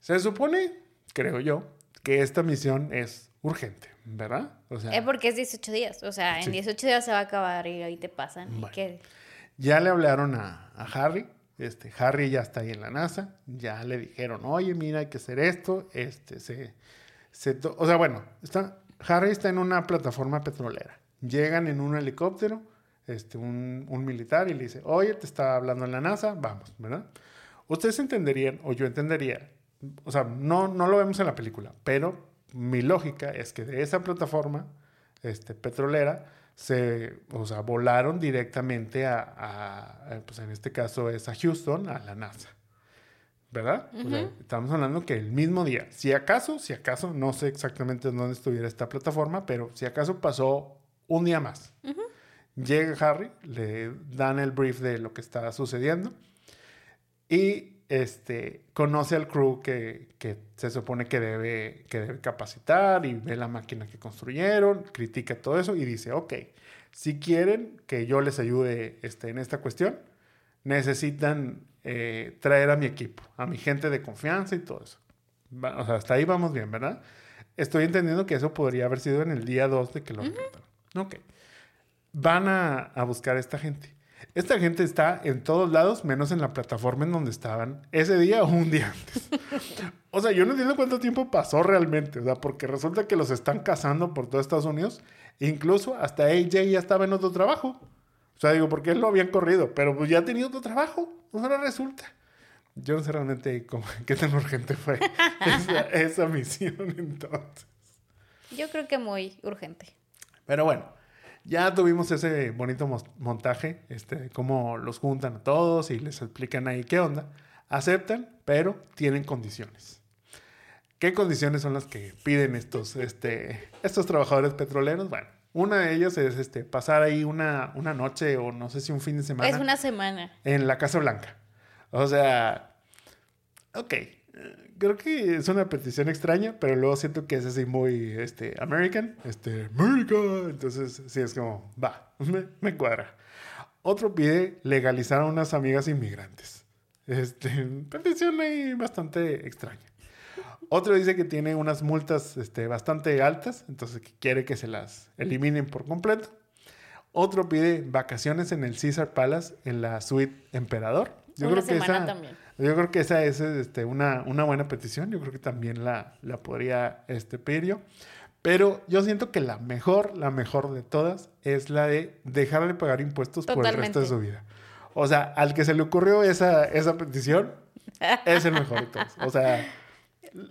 Se supone, creo yo, que esta misión es urgente, ¿verdad? O sea, Es porque es 18 días. O sea, en Sí. 18 días se va a acabar y ahí te pasan. Bueno. Ya le hablaron a, a Harry. Este, Harry ya está ahí en la NASA. Ya le dijeron, oye, mira, hay que hacer esto. Este, se, se o sea, bueno, está, Harry está en una plataforma petrolera. Llegan en un helicóptero, este, un, un militar, y le dice, oye, te está hablando en la NASA, vamos, ¿verdad? Ustedes entenderían, o yo entendería, o sea, no, no lo vemos en la película, pero mi lógica es que de esa plataforma este, petrolera se, o sea, volaron directamente a, a- a, pues en este caso es a Houston, a la NASA. ¿Verdad? O sea, estamos hablando que el mismo día, si acaso, si acaso, no sé exactamente dónde estuviera esta plataforma, pero si acaso pasó un día más. Llega Harry, le dan el brief de lo que está sucediendo y este, conoce al crew que, que se supone que debe, que debe capacitar y ve la máquina que construyeron, critica todo eso y dice, ok, si quieren que yo les ayude este, en esta cuestión, necesitan eh, traer a mi equipo, a mi gente de confianza y todo eso. Va- o sea, hasta ahí vamos bien, ¿verdad? Estoy entendiendo que eso podría haber sido en el día 2 de que lo reclutaron. Ok. Van a, a buscar a esta gente. Esta gente está en todos lados, menos en la plataforma en donde estaban ese día o un día antes. o sea, yo no entiendo cuánto tiempo pasó realmente, o sea, porque resulta que los están cazando por todo Estados Unidos. Incluso hasta AJ ya estaba en otro trabajo. O sea, digo, porque él lo habían corrido, pero pues ya tenía otro trabajo. Pues ahora resulta. Yo no sé realmente cómo, qué tan urgente fue esa, esa misión entonces. Yo creo que muy urgente. Pero bueno, ya tuvimos ese bonito montaje, este, cómo los juntan a todos y les explican ahí qué onda. Aceptan, pero tienen condiciones. ¿Qué condiciones son las que piden estos, este, estos trabajadores petroleros? Bueno, una de ellas es este, pasar ahí una, una noche o no sé si un fin de semana Es una semana. en la Casa Blanca. O sea, ok, creo que es una petición extraña, pero luego siento que es así muy, este, American, este, America. Entonces, sí, es como, va, me, me cuadra. Otro pide legalizar a unas amigas inmigrantes. Este, petición ahí bastante extraña. Otro dice que tiene unas multas este, bastante altas, entonces que quiere que se las eliminen por completo. Otro pide vacaciones en el Caesar Palace en la suite Emperador. Yo Una creo que semana esa, también. Yo creo que esa es este, una, una buena petición. Yo creo que también la, la podría este, pedir yo. Pero yo siento que la mejor, la mejor de todas es la de dejar de pagar impuestos por el resto de su vida. O sea, al que se le ocurrió esa, esa petición, es el mejor de todos. O sea,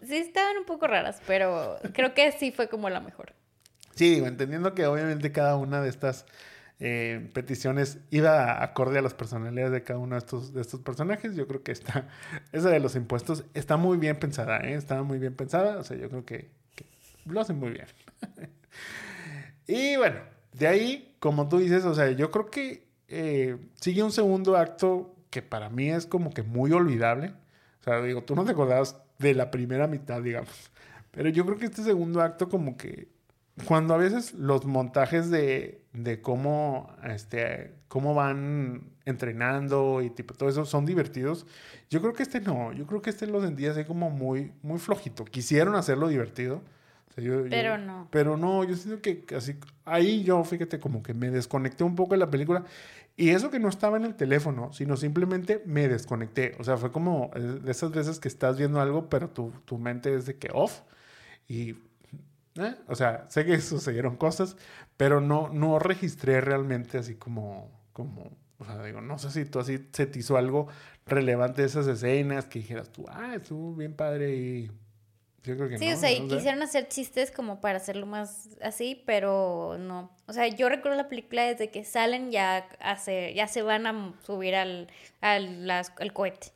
Sí, estaban un poco raras, pero creo que sí fue como la mejor. Sí, digo, entendiendo que obviamente cada una de estas eh, peticiones iba acorde a las personalidades de cada uno de estos, de estos personajes, yo creo que está, esa de los impuestos está muy bien pensada, ¿eh? está muy bien pensada, o sea, yo creo que, lo hacen muy bien. y bueno, de ahí, como tú dices, o sea, yo creo que eh, sigue un segundo acto que para mí es como que muy olvidable. O sea, digo, tú no te acordabas de la primera mitad, digamos. Pero yo creo que este segundo acto como que cuando a veces los montajes de, de cómo, este, cómo van entrenando y tipo todo eso son divertidos, yo creo que este no, yo creo que este lo sentía así como muy, muy flojito. Quisieron hacerlo divertido. O sea, yo- Pero yo- no. Pero no, yo siento que así, ahí yo, fíjate, como que me desconecté un poco de la película. Y eso que no estaba en el teléfono, sino simplemente me desconecté. O sea, fue como eh, de esas veces que estás viendo algo, pero tu, tu mente es de que off. Y, eh, o sea, sé que sucedieron cosas, pero no, no registré realmente así como, como, o sea, digo, no sé si tú así se te hizo algo relevante de esas escenas que dijeras tú, ah, estuvo bien padre y yo creo que Sí, no. o sea, quisieron hacer chistes como para hacerlo más así, pero no. O sea, yo recuerdo la película desde que salen ya hace, ya se van a subir al, al, las- al cohete.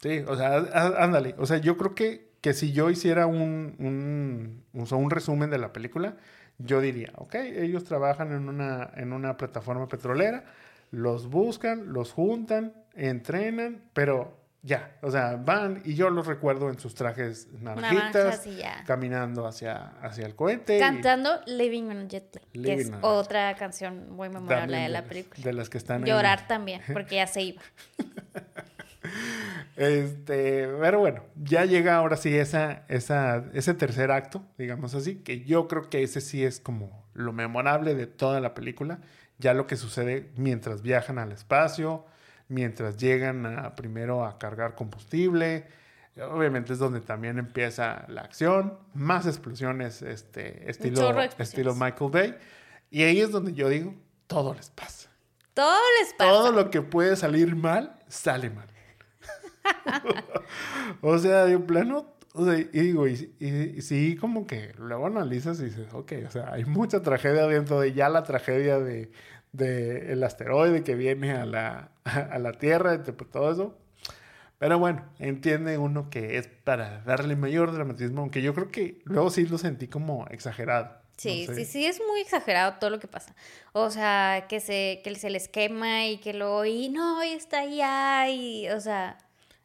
Sí, o sea, ándale. O sea, yo creo que, que si yo hiciera un, un, o sea, un resumen de la película, yo diría, ok, ellos trabajan en una, en una plataforma petrolera, los buscan, los juntan, entrenan, pero ya, o sea, van y yo los recuerdo en sus trajes naranjitas, y caminando hacia, hacia el cohete. y Cantando Living on a Jet Plane, que es Jet otra canción muy memorable también de la película. De las que están en- Llorar también, porque ya se iba. Este, pero bueno, ya llega ahora sí esa, esa, ese tercer acto, digamos así, que yo creo que ese sí es como lo memorable de toda la película, ya lo que sucede mientras viajan al espacio, mientras llegan a, primero a cargar combustible, obviamente es donde también empieza la acción, más explosiones, este, estilo, estilo Michael Bay, y ahí es donde yo digo, todo les pasa. Todo les pasa. Todo lo que puede salir mal, sale mal. o sea, de plano, o sea, y digo, y, y- y sí, como que luego analizas y dices, ok, o sea, hay mucha tragedia dentro de ya la tragedia de, de el asteroide que viene a la, a la Tierra, todo eso. Pero bueno, entiende uno que es para darle mayor dramatismo, aunque yo creo que luego sí lo sentí como exagerado. Sí, No sé. sí, sí, es muy exagerado todo lo que pasa. O sea, que se, que se les quema y que luego, y no, y está allá, y, o sea,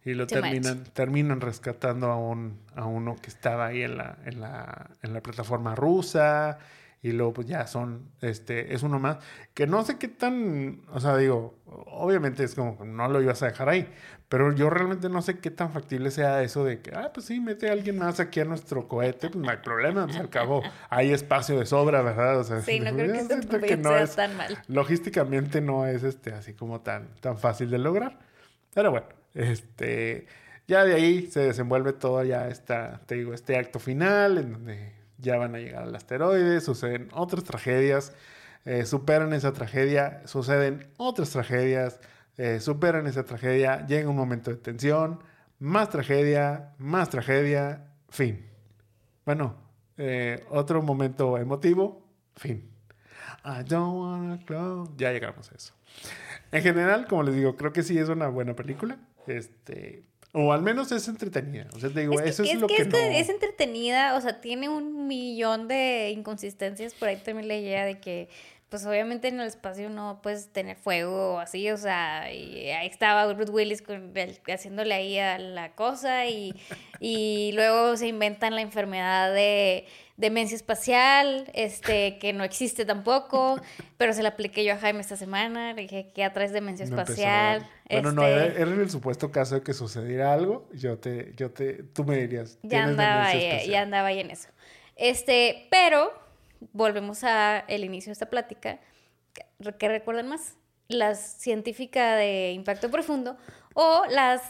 Y lo Too much. terminan, terminan rescatando a, un, a uno que estaba ahí en la, en la, en la plataforma rusa. Y luego pues ya son, este, es uno más. Que no sé qué tan, o sea, digo, obviamente es como que no lo ibas a dejar ahí. Pero yo realmente no sé qué tan factible sea eso de que, ah, pues sí, mete a alguien más aquí a nuestro cohete, pues no hay problema, pues al cabo hay espacio de sobra, ¿verdad? O sea, sí, no creo que este papel no sea es- tan mal. logísticamente no es este así como tan, tan fácil de lograr. Pero bueno, este ya de ahí se desenvuelve todo ya esta, te digo, este acto final en donde ya van a llegar al asteroide, suceden otras tragedias, eh, superan esa tragedia, suceden otras tragedias, eh, superan esa tragedia, llega un momento de tensión, más tragedia, más tragedia, fin. Bueno, eh, otro momento emotivo, fin. I don't wanna close. Ya llegamos a eso. En general, como les digo, creo que sí es una buena película. Este, o al menos es entretenida. O sea, te digo, Es que, eso es, es lo que que, es, no... que es entretenida, o sea, tiene un millón de inconsistencias. Por ahí también la idea de que, pues obviamente en el espacio no puedes tener fuego o así, o sea, y ahí estaba Bruce Willis con el- haciéndole ahí a la cosa y, y luego se inventan la enfermedad de demencia espacial, este, que no existe tampoco, pero se la apliqué yo a Jaime esta semana, le dije que atrás demencia no espacial. Bueno, no, este, era, era en el supuesto caso de que sucediera algo, yo te, yo te, tú me dirías. ya "Tienes andaba, ahí, especial". ya andaba ahí en eso. Este, pero volvemos a el inicio de esta plática. ¿Qué- ¿Qué recuerdan más? Las científicas de impacto profundo o las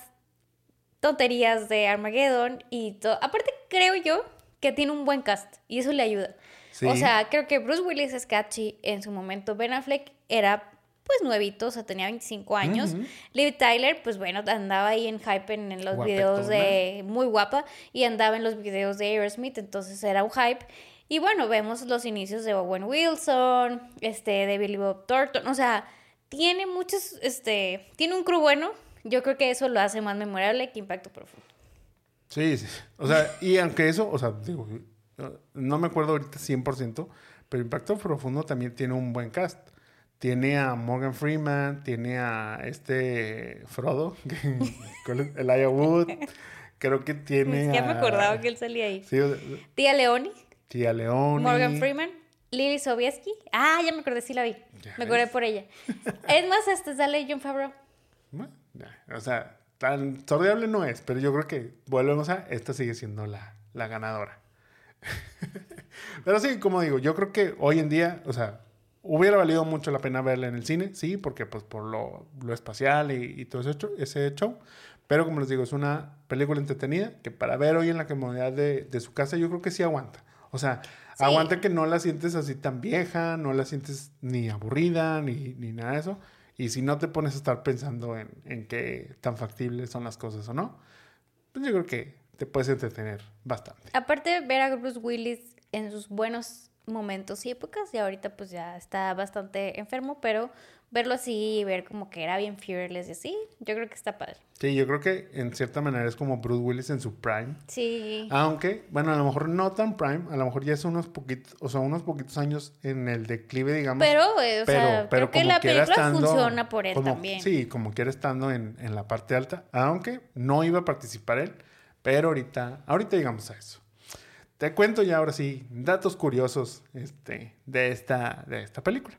tonterías de Armageddon y todo. Aparte, creo yo que tiene un buen cast y eso le ayuda. Sí. O sea, creo que Bruce Willis es catchy en su momento. Ben Affleck era pues nuevito, o sea, tenía 25 años. Liv Tyler, pues bueno, andaba ahí en hype en, en los videos de muy guapa y andaba en los videos de Aerosmith, entonces era un hype. Y bueno, vemos los inicios de Owen Wilson, este, de Billy Bob Thornton. O sea, tiene muchos, este, tiene un crew bueno. Yo creo que eso lo hace más memorable que Impacto Profundo. Sí, sí. O sea, y aunque eso, o sea, digo, no me acuerdo ahorita 100%, pero Impacto Profundo también tiene un buen cast. Tiene a Morgan Freeman, tiene a este Frodo, Elijah Wood. Creo que tiene. Ya me acordaba que él salía ahí. Sí, Tía Leoni. Tía Leoni. Morgan Freeman. Lily Sobieski. Ah, ya me acordé, sí la vi. Me acordé por ella. es más, hasta sale John Favreau. O sea, tan sordiable no es, pero yo creo que volvemos a. Esta sigue siendo la, la ganadora. pero sí, como digo, yo creo que hoy en día, o sea, Hubiera valido mucho la pena verla en el cine, sí, porque pues por lo, lo espacial y, todo ese, hecho, ese show. Pero como les digo, es una película entretenida que para ver hoy en la comodidad de, de su casa yo creo que sí aguanta. O sea, aguanta que no la sientes así tan vieja, no la sientes ni aburrida, ni, ni nada de eso. Y si no te pones a estar pensando en, en qué tan factibles son las cosas o no, pues yo creo que te puedes entretener bastante. Aparte de ver a Bruce Willis en sus buenos momentos y épocas y ahorita pues ya está bastante enfermo, pero verlo así y ver como que era bien fearless y así, yo creo que está padre. Sí, yo creo que en cierta manera es como Bruce Willis en su prime. Sí. Aunque, bueno, a lo mejor no tan prime, a lo mejor ya es unos poquitos, o sea, unos poquitos años en el declive, digamos. Pero, o sea, creo que la película funciona por él también. Sí, como quiera estando en, en la parte alta, aunque no iba a participar él, pero ahorita, ahorita llegamos a eso. Te cuento ya ahora sí datos curiosos este, de, esta, de esta película.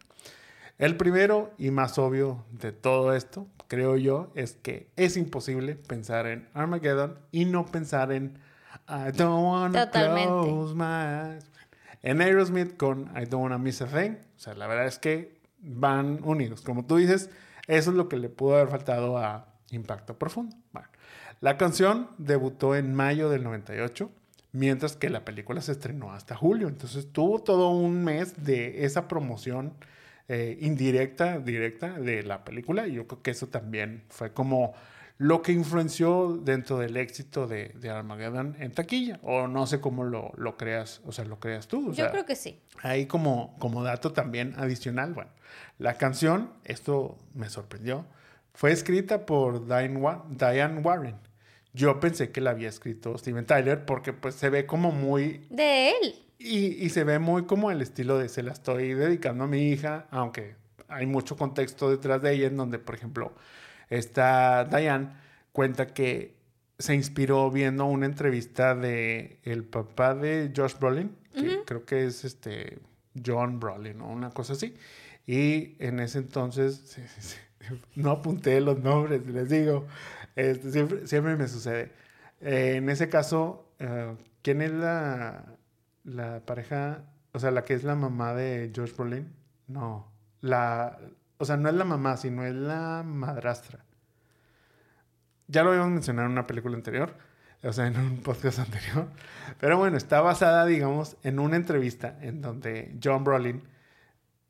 El primero y más obvio de todo esto, creo yo, es que es imposible pensar en Armageddon y no pensar en I don't wanna close my eyes. En Aerosmith con I don't wanna miss a thing. O sea, la verdad es que van unidos. Como tú dices, eso es lo que le pudo haber faltado a Impacto Profundo. Bueno, la canción debutó en mayo del 98 mientras que la película se estrenó hasta julio. Entonces tuvo todo un mes de esa promoción eh, indirecta, directa de la película y yo creo que eso también fue como lo que influenció dentro del éxito de, de Armageddon en taquilla. O no sé cómo lo, lo creas, o sea, lo creas tú. yo creo que sí. Ahí como, como dato también adicional, bueno, la canción, esto me sorprendió, fue escrita por Diane Warren yo pensé que la había escrito Steven Tyler porque pues se ve como muy... De él. Y, se ve muy como el estilo de se la estoy dedicando a mi hija, aunque hay mucho contexto detrás de ella en donde, por ejemplo, esta Diane cuenta que se inspiró viendo una entrevista de el papá de Josh Brolin, que creo que es este John Brolin o una cosa así. Y en ese entonces, no apunté los nombres, les digo, este, siempre, me sucede. Eh, en ese caso, eh, ¿quién es la, la pareja? O sea, la que es la mamá de George Brolin. No. La, o sea, no es la mamá, sino es la madrastra. Ya lo habíamos mencionado en una película anterior, o sea, en un podcast anterior. Pero bueno, está basada, digamos, en una entrevista en donde John Brolin,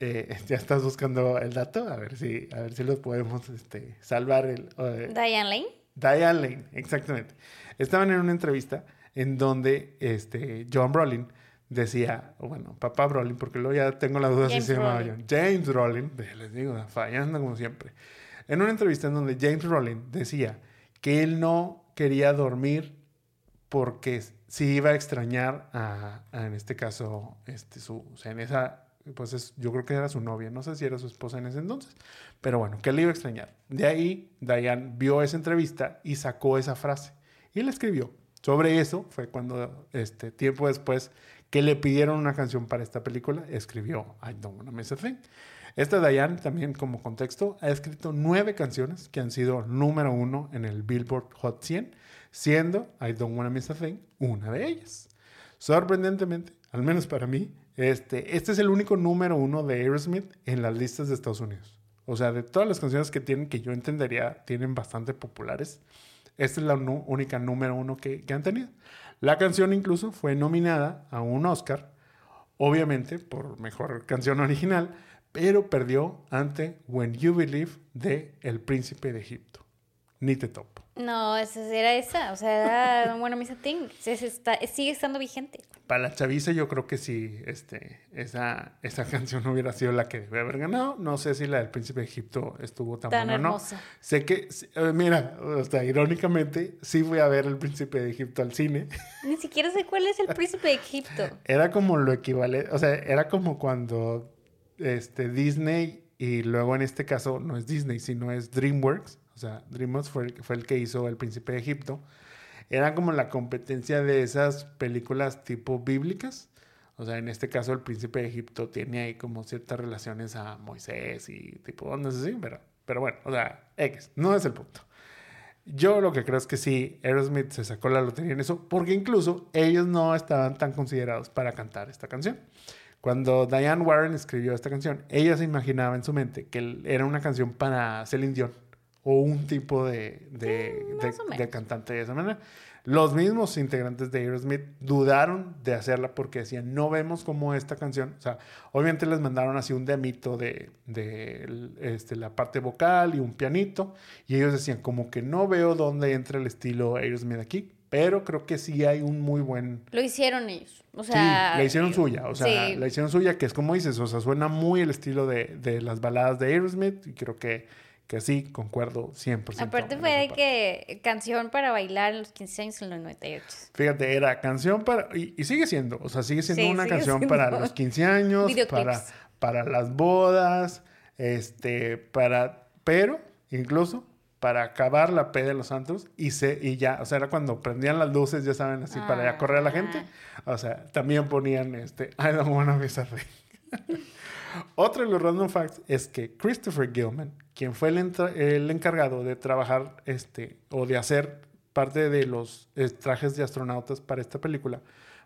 eh, ya estás buscando el dato, a ver si, a ver si los podemos este, salvar. El, Diane Lane. Diane Lane, exactamente. Estaban en una entrevista en donde este, John Brolin decía, bueno, papá Brolin, porque luego ya tengo la duda si se llamaba John. James Brolin, les digo, fallando como siempre. En una entrevista en donde James Brolin decía que él no quería dormir porque si iba a extrañar a, en este caso, este, su, o sea, en esa pues yo creo que era su novia, no sé si era su esposa en ese entonces, pero bueno, que le iba a extrañar. De ahí, Diane vio esa entrevista y sacó esa frase y la escribió. Sobre eso fue cuando, este, tiempo después, que le pidieron una canción para esta película, escribió I Don't Wanna Miss a Thing. Esta Diane, también como contexto, ha escrito nueve canciones que han sido número uno en el Billboard Hot 100, siendo I Don't Wanna Miss a Thing una de ellas. Sorprendentemente, al menos para mí, este, este es el único número uno de Aerosmith en las listas de Estados Unidos. O sea, de todas las canciones que tienen, que yo entendería, tienen bastante populares. Esta es la única número uno que, que han tenido. La canción incluso fue nominada a un Oscar, obviamente por mejor canción original, pero perdió ante When You Believe de El Príncipe de Egipto. Ni te topo. No, esa era esa. O sea, era bueno, Miss Thing. Sigue estando vigente. Para la chaviza yo creo que sí, este, esa, esa canción hubiera sido la que debe haber ganado. No sé si la del Príncipe de Egipto estuvo tan, Tan buena o no. Sé que, eh, mira, o sea, irónicamente, sí fui a ver El Príncipe de Egipto al cine. Ni siquiera sé cuál es el príncipe de Egipto. Era como lo equivalente, o sea, era como cuando este, Disney, y luego en este caso no es Disney, sino es DreamWorks, o sea, DreamWorks fue el, fue el que hizo El Príncipe de Egipto. Era como la competencia de esas películas tipo bíblicas. O sea, en este caso El Príncipe de Egipto tiene ahí como ciertas relaciones a Moisés y tipo, no sé si, pero, pero bueno, o sea, X, no es el punto. Yo lo que creo es que sí, Aerosmith se sacó la lotería en eso, porque incluso ellos no estaban tan considerados para cantar esta canción. Cuando Diane Warren escribió esta canción, ella se imaginaba en su mente que era una canción para Celine Dion o un tipo de, de, Mm, de- de cantante de esa manera. Los mismos integrantes de Aerosmith dudaron de hacerla porque decían, no vemos cómo esta canción, o sea, obviamente les mandaron así un demito de, de este, la parte vocal y un pianito, y ellos decían, como que no veo dónde entra el estilo Aerosmith aquí, pero creo que sí hay un muy buen... Lo hicieron ellos. O Sí, sea. la hicieron suya, o sea, sí. la hicieron suya, que es como dices, o sea, suena muy el estilo de, de las baladas de Aerosmith, y creo que, que sí, concuerdo 100%. Aparte fue de que canción para bailar en los 15 años en los 98. Fíjate, era canción para. Y, y sigue siendo, o sea, sigue siendo Sí, una sigue canción siendo. para los 15 años, Videoclips. para, para las bodas, este, para. Pero, incluso, para acabar la P de los santos y, se, y ya, o sea, era cuando prendían las luces, ya saben, así, para ya correr a la gente. Ah. O sea, también ponían este. I don't wanna be sorry. Otro de los random facts es que Christopher Gilman, quien fue el, el encargado de trabajar este, o de hacer parte de los eh, trajes de astronautas para esta película,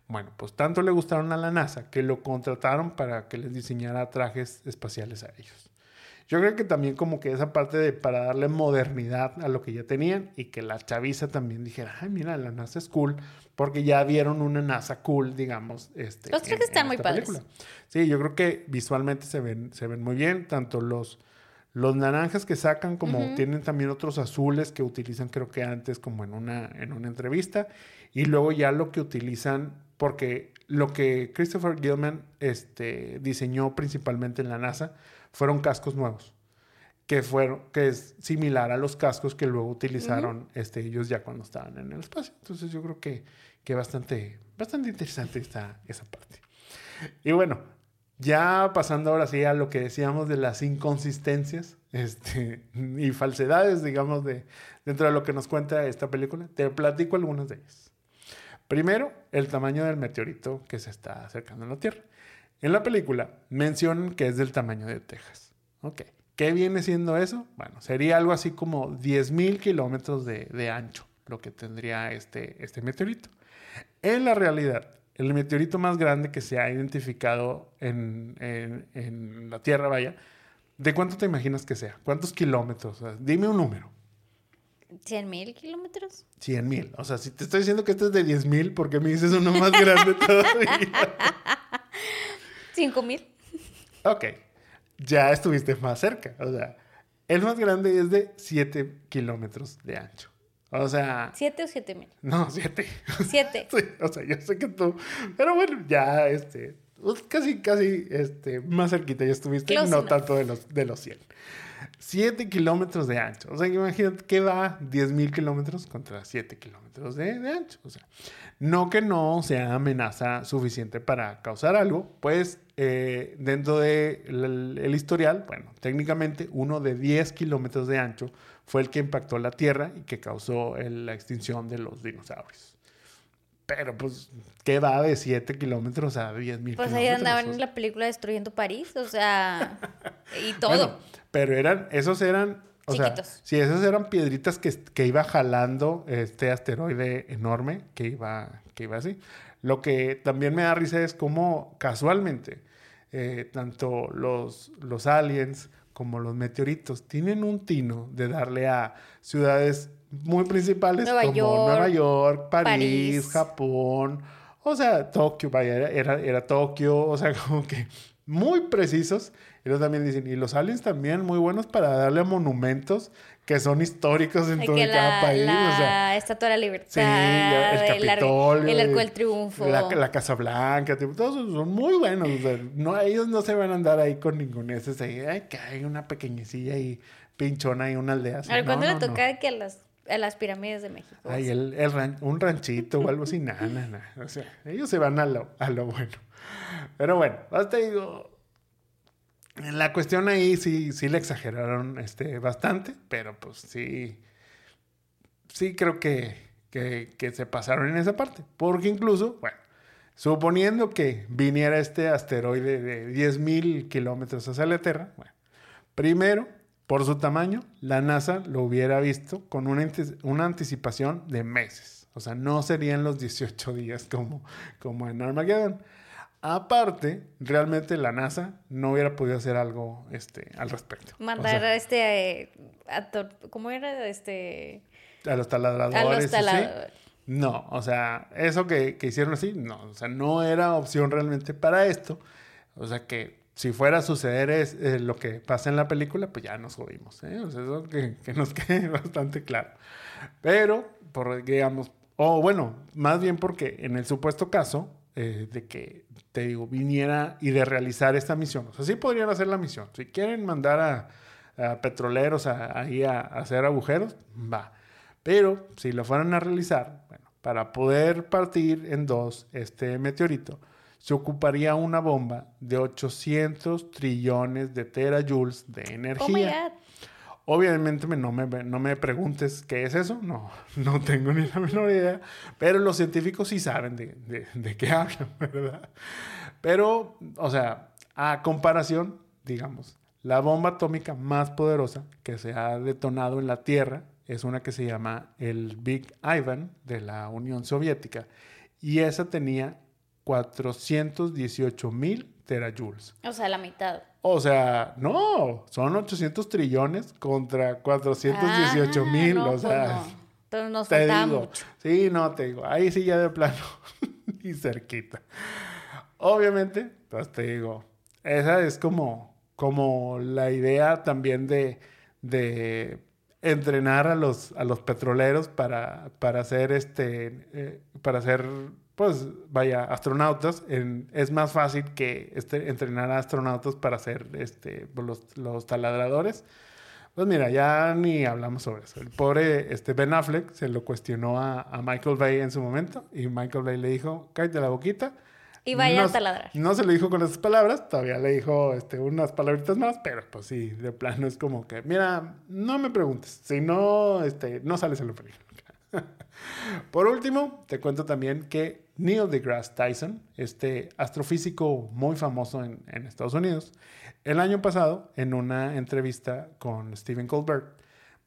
bueno, pues tanto le gustaron a la NASA que lo contrataron para que les diseñara trajes espaciales a ellos. Yo creo que también como que esa parte de para darle modernidad a lo que ya tenían y que la chaviza también dijera, ay, mira, la NASA es cool, porque ya vieron una NASA cool, digamos. Este, Los trajes están muy padres. Sí, yo creo que visualmente se ven, se ven muy bien, tanto los, los naranjas que sacan como tienen también otros azules que utilizan creo que antes como en una, en una entrevista y luego ya lo que utilizan, porque lo que Christopher Gilman este, diseñó principalmente en la NASA fueron cascos nuevos que fueron que es similar a los cascos que luego utilizaron este, ellos ya cuando estaban en el espacio. Entonces yo creo que, que bastante, bastante interesante está esa parte. Y bueno, ya pasando ahora sí a lo que decíamos de las inconsistencias este, y falsedades, digamos, de, dentro de lo que nos cuenta esta película, te platico algunas de ellas. Primero, el tamaño del meteorito que se está acercando a la Tierra. En la película mencionan que es del tamaño de Texas. Ok. ¿Qué viene siendo eso? Bueno, sería algo así como 10.000 kilómetros de, de ancho lo que tendría este, este meteorito. En la realidad, el meteorito más grande que se ha identificado en, en- en la Tierra, vaya, ¿de cuánto te imaginas que sea? ¿Cuántos kilómetros? O sea, dime un número. ¿100 mil kilómetros? 100 mil. O sea, si te estoy diciendo que este es de 10 mil, ¿por qué me dices uno más grande todavía? ¿5 mil? ok, ya estuviste más cerca. O sea, el más grande es de 7 kilómetros de ancho. O sea, ¿7 o 7 mil? no, 7. 7. Sí, o sea, yo sé que tú. Pero bueno, ya, este. pues, Casi, casi, este, más cerquita ya estuviste, Close no enough. tanto de los, de los 100. 7 kilómetros de ancho. O sea, imagínate que va 10 mil kilómetros contra 7 kilómetros de, de ancho. O sea, no que no sea amenaza suficiente para causar algo, pues eh, dentro del el historial, bueno, técnicamente uno de 10 kilómetros de ancho fue el que impactó la Tierra y que causó la extinción de los dinosaurios. Pero pues, ¿qué va de 7 kilómetros a 10 mil Pues kilómetros? ahí andaban en la película destruyendo París, o sea, y todo. Bueno, pero eran, esos eran, o Chiquitos. sea, sí, esas eran piedritas que, que iba jalando este asteroide enorme que iba, que iba así. Lo que también me da risa es cómo casualmente eh, tanto los, los aliens como los meteoritos tienen un tino de darle a ciudades muy principales Nueva como York, Nueva York, París, París. Japón, o sea, Tokio, vaya, era, era, era Tokio, o sea, como que muy precisos. Luego también dicen, y los aliens también muy buenos para darle a monumentos que son históricos en Ay, todo que y cada la, país. la o sea, Estatua de la Libertad, sí, el Capitolio. el Arco del Triunfo. La, la Casa Blanca, todos son muy buenos. o sea, no, ellos no se van a andar ahí con ningún ese. ahí, Ay, que hay una pequeñecilla y pinchona y una aldea. así. a ver, ¿cuándo No, le no, no. toca que a las, a las pirámides de México? Ay, el, el ran- un ranchito o algo así, nada, nada. O sea, ellos se van a lo, a lo bueno. Pero bueno, hasta digo. En la cuestión ahí sí, sí le exageraron este, bastante, pero pues sí. Sí creo que, que, que se pasaron en esa parte. Porque incluso, bueno, suponiendo que viniera este asteroide de 10.000 kilómetros hacia la Tierra, bueno, primero, por su tamaño, la NASA lo hubiera visto con una, anticipación de meses. O sea, no serían los 18 días como, como en Armageddon. Aparte, realmente la NASA no hubiera podido hacer algo este, al respecto. O Mandar sea, a este... eh, a ¿Cómo era? Este... a los taladradores. A los taladradores. No, o sea, eso que, que hicieron así, no, o sea, no era opción realmente para esto. O sea, que si fuera a suceder eh, lo que pasa en la película, pues ya nos jodimos, ¿eh? Eso que, nos quede bastante claro. Pero, por, digamos, o bueno, más bien porque en el supuesto caso eh, de que, te digo, viniera y de realizar esta misión, o sea, sí podrían hacer la misión. Si quieren mandar a, petroleros ahí a, a hacer agujeros, va. Pero si lo fueran a realizar, bueno, para poder partir en dos este meteorito, se ocuparía una bomba de 800 trillones de terajoules de Oh energía. God. Obviamente me- no, me, no me preguntes qué es eso, no, no tengo ni la menor idea, pero los científicos sí saben de, de- de qué hablan, ¿verdad? Pero, o sea, a comparación, digamos, la bomba atómica más poderosa que se ha detonado en la Tierra es una que se llama el Big Ivan de la Unión Soviética y esa tenía 418 mil terajoules. O sea, la mitad. O sea, no, son 800 trillones contra 418 mil. Ah, no, o pues sea, no. Entonces nos te digo. mucho. Sí, no, te digo. Ahí sí ya de plano. y cerquita. Obviamente, pues te digo, esa es como, como la idea también de, de entrenar a los, a los petroleros para, para hacer este, eh, para hacer, pues, vaya, astronautas. En- es más fácil que este, entrenar a astronautas para hacer este, los, los taladradores. Pues mira, ya ni hablamos sobre eso. El pobre este Ben Affleck se lo cuestionó a, a Michael Bay en su momento y Michael Bay le dijo, cállate la boquita. Y vaya no, a taladrar. No se lo dijo con esas palabras, todavía le dijo este, unas palabritas más, pero pues sí, de plano es como que, mira, no me preguntes, si no, este, no sales en la película. Por último, te cuento también que Neil deGrasse Tyson, este astrofísico muy famoso en, en Estados Unidos, el año pasado, en una entrevista con Stephen Colbert,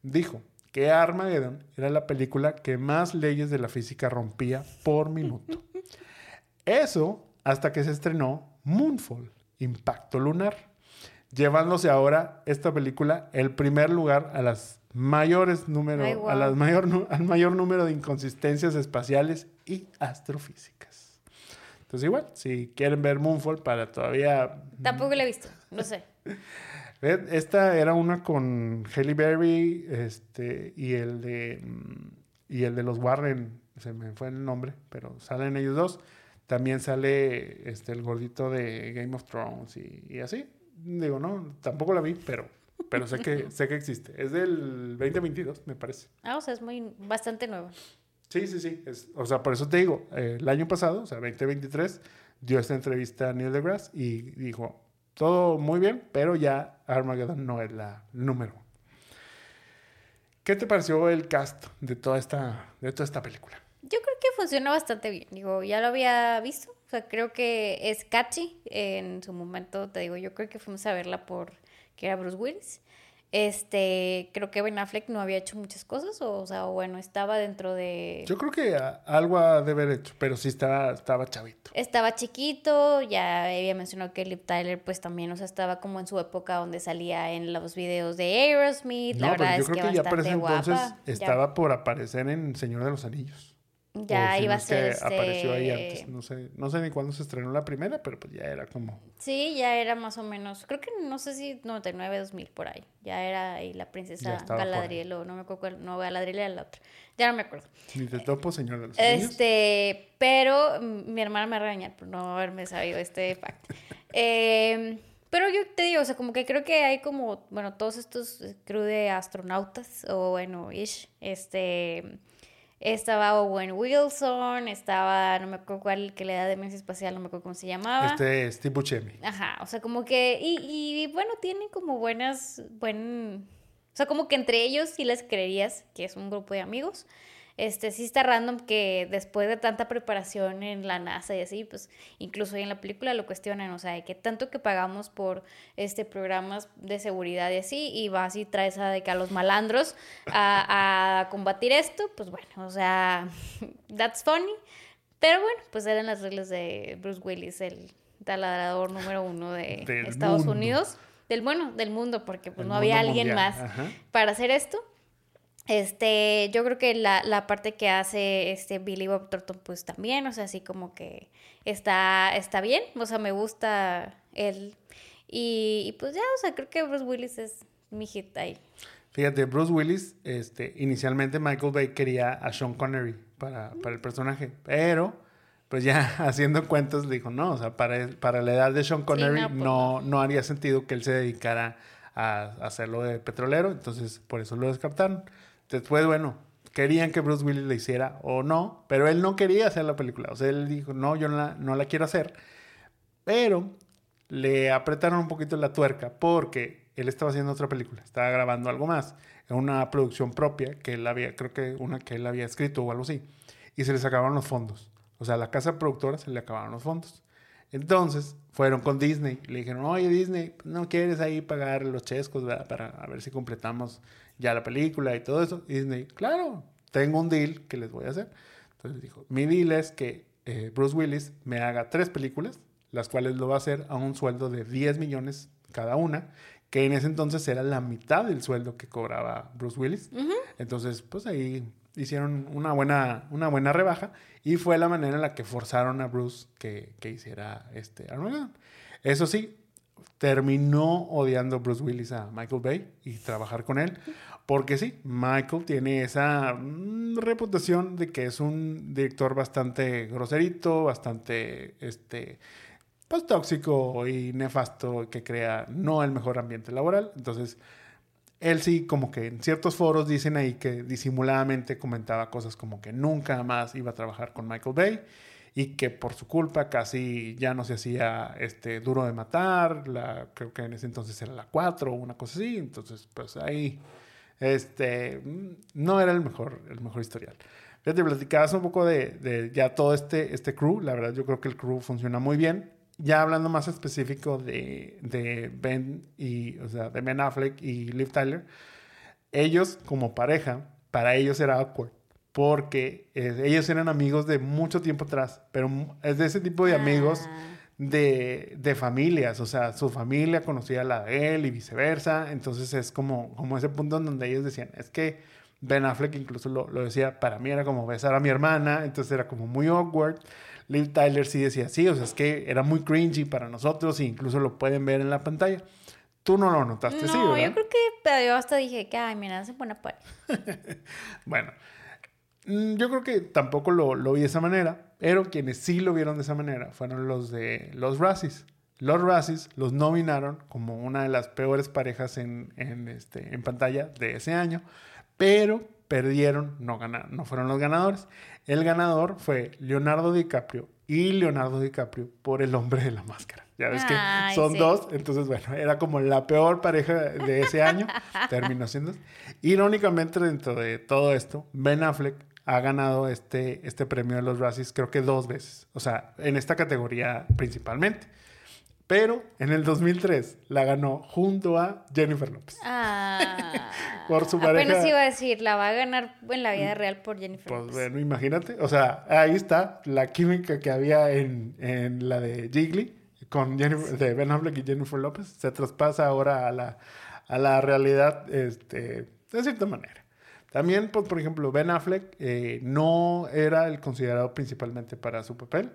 dijo que Armageddon era la película que más leyes de la física rompía por minuto. Eso hasta que se estrenó Moonfall, Impacto Lunar, llevándose ahora esta película el primer lugar a las mayores número, Ay, a las mayor, al mayor número de inconsistencias espaciales y astrofísicas. Entonces igual, si quieren ver Moonfall para todavía... Tampoco la he visto. No sé. Esta era una con Halle Berry este, y, el de, mm, y el de los Warren, se me fue el nombre, pero salen ellos dos. También sale este, el gordito de Game of Thrones y, y así. Digo, no, tampoco la vi, pero, pero sé, que, sé que existe. Es del 2022, me parece. Ah, o sea, es muy... Bastante nuevo. Sí, sí, sí. Es, o sea, por eso te digo, eh, el año pasado, o sea, 2023, dio esta entrevista a Neil deGrasse y dijo, todo muy bien, pero ya Armageddon no es la número. uno". ¿Qué te pareció el cast de toda esta, de toda esta película? Yo creo que funciona bastante bien. Digo, ya lo había visto. O sea, creo que es catchy. En su momento, te digo, yo creo que fuimos a verla por que era Bruce Willis. Este, creo que Ben Affleck no había hecho muchas cosas, o, o sea, o bueno, estaba dentro de... Yo creo que a- algo ha de haber hecho, pero sí estaba, estaba chavito. Estaba chiquito, ya había mencionado que Liv Tyler pues también, o sea, estaba como en su época donde salía en los videos de Aerosmith, la verdad pero yo es creo que que ya para guapa. entonces Ya- estaba por aparecer en Señor de los Anillos. Ya iba a ser apareció ahí este- antes. No sé, no sé ni cuándo se estrenó la primera, pero pues ya era como. Sí, ya era más o menos, creo que no sé si 99, 2000 por ahí. Ya era ahí la princesa. Galadriel o no me acuerdo cuál, no Galadriel era la otra. Ya no me acuerdo. Ni te topo, señor de los. Este, pero mm, mi hermana me va a regañar por no haberme sabido este fact. Eh, pero yo te digo, o sea, como que creo que hay como, bueno, todos estos eh, crew de astronautas, o bueno, ish, este, estaba Owen Wilson, estaba, no me acuerdo cuál, que le da demencia espacial, no me acuerdo cómo se llamaba. Este Steve Buscemi. Ajá, o sea, como que, y, y bueno, tienen como buenas, buen, o sea, como que entre ellos sí les creerías que es un grupo de amigos. Este, sí está random que después de tanta preparación en la NASA y así, pues incluso ahí en la película lo cuestionan, o sea, de que tanto que pagamos por este programas de seguridad y así, y vas y traes a, de que a los malandros a, a combatir esto, pues bueno, o sea, that's funny. Pero bueno, pues eran las reglas de Bruce Willis, el taladrador número uno de Del Estados mundo. Unidos. Del bueno, del mundo, porque pues no había alguien mundial, más ajá. para hacer esto. Este, yo creo que la, la parte que hace este Billy Bob Thornton, pues también, o sea, así como que está, está bien, o sea, me gusta él. Y, y pues ya, o sea, creo que Bruce Willis es mi hit ahí. Fíjate, Bruce Willis, este, inicialmente Michael Bay quería a Sean Connery para, para el personaje, pero pues ya haciendo cuentas le dijo, no, o sea, para, para la edad de Sean Connery no, pues no, no haría sentido que él se dedicara a, a hacerlo de petrolero, entonces por eso lo descartaron. Después, bueno, querían que Bruce Willis le hiciera o no, pero él no quería hacer la película, o sea, él dijo, no, yo no la, no la quiero hacer, pero le apretaron un poquito la tuerca porque él estaba haciendo otra película, estaba grabando algo más, una producción propia que él había, creo que una que él había escrito o algo así, y se les acabaron los fondos. O sea, a la casa productora se le acabaron los fondos. Entonces fueron con Disney le dijeron, oye Disney, ¿no quieres ahí pagar los chescos para a ver si completamos ya la película y todo eso? Y Disney, claro, tengo un deal que les voy a hacer. Entonces dijo, mi deal es que eh, Bruce Willis me haga tres películas, las cuales lo va a hacer a un sueldo de 10 millones cada una, que en ese entonces era la mitad del sueldo que cobraba Bruce Willis. Entonces, pues ahí hicieron una buena, una buena rebaja y fue la manera en la que forzaron a Bruce que, que hiciera este Armageddon. Eso sí, terminó odiando Bruce Willis a Michael Bay y trabajar con él. Porque sí, Michael tiene esa mm, reputación de que es un director bastante groserito, bastante este, pues, tóxico y nefasto, que crea no el mejor ambiente laboral. Entonces, él sí, como que en ciertos foros dicen ahí que disimuladamente comentaba cosas como que nunca más iba a trabajar con Michael Bay y que por su culpa casi ya no se hacía este duro de matar, la, creo que en ese entonces era la 4 o una cosa así, entonces pues ahí este no era el mejor el mejor historial. Fíjate, platicabas un poco de, de ya todo este, este crew, la verdad yo creo que el crew funciona muy bien. Ya hablando más específico de, de Ben y, o sea, de Ben Affleck y Liv Tyler, ellos como pareja, para ellos era awkward, porque eh, ellos eran amigos de mucho tiempo atrás, pero es de ese tipo de amigos Ah. de, de familias, o sea, su familia conocía a la de él y viceversa, entonces es como, como ese punto en donde ellos decían, es que Ben Affleck incluso lo, lo decía, para mí era como besar a mi hermana, entonces era como muy awkward. Liv Tyler sí decía, sí, o sea, es que era muy cringy para nosotros e incluso lo pueden ver en la pantalla. Tú no lo notaste, No, sí, ¿verdad? yo creo que pero yo hasta dije que, ay, mira, hace buena pareja. Bueno, yo creo que tampoco lo, lo vi de esa manera, pero quienes sí lo vieron de esa manera fueron los de los Razzies. Los Razzies los nominaron como una de las peores parejas en, en, este, en pantalla de ese año, pero perdieron, no, ganaron, no fueron los ganadores. El ganador fue Leonardo DiCaprio y Leonardo DiCaprio por El Hombre de la Máscara. Ya ves que Ay, son sí. dos, entonces bueno, era como la peor pareja de ese año, terminó siendo. Irónicamente, dentro de todo esto, Ben Affleck ha ganado este, este premio de los Razzies creo que dos veces, o sea, en esta categoría principalmente. Pero en el 2003 la ganó junto a Jennifer López. Ah, Por su Apenas pareja. iba a decir, la va a ganar en la vida real por Jennifer. Pues bueno, imagínate. O sea, ahí está la química que había en, en la de Jiggly con Jennifer, de Ben Affleck y Jennifer López. Se traspasa ahora a la, a la realidad, este, de cierta manera. También, pues, por ejemplo, Ben Affleck eh, no era el considerado principalmente para su papel.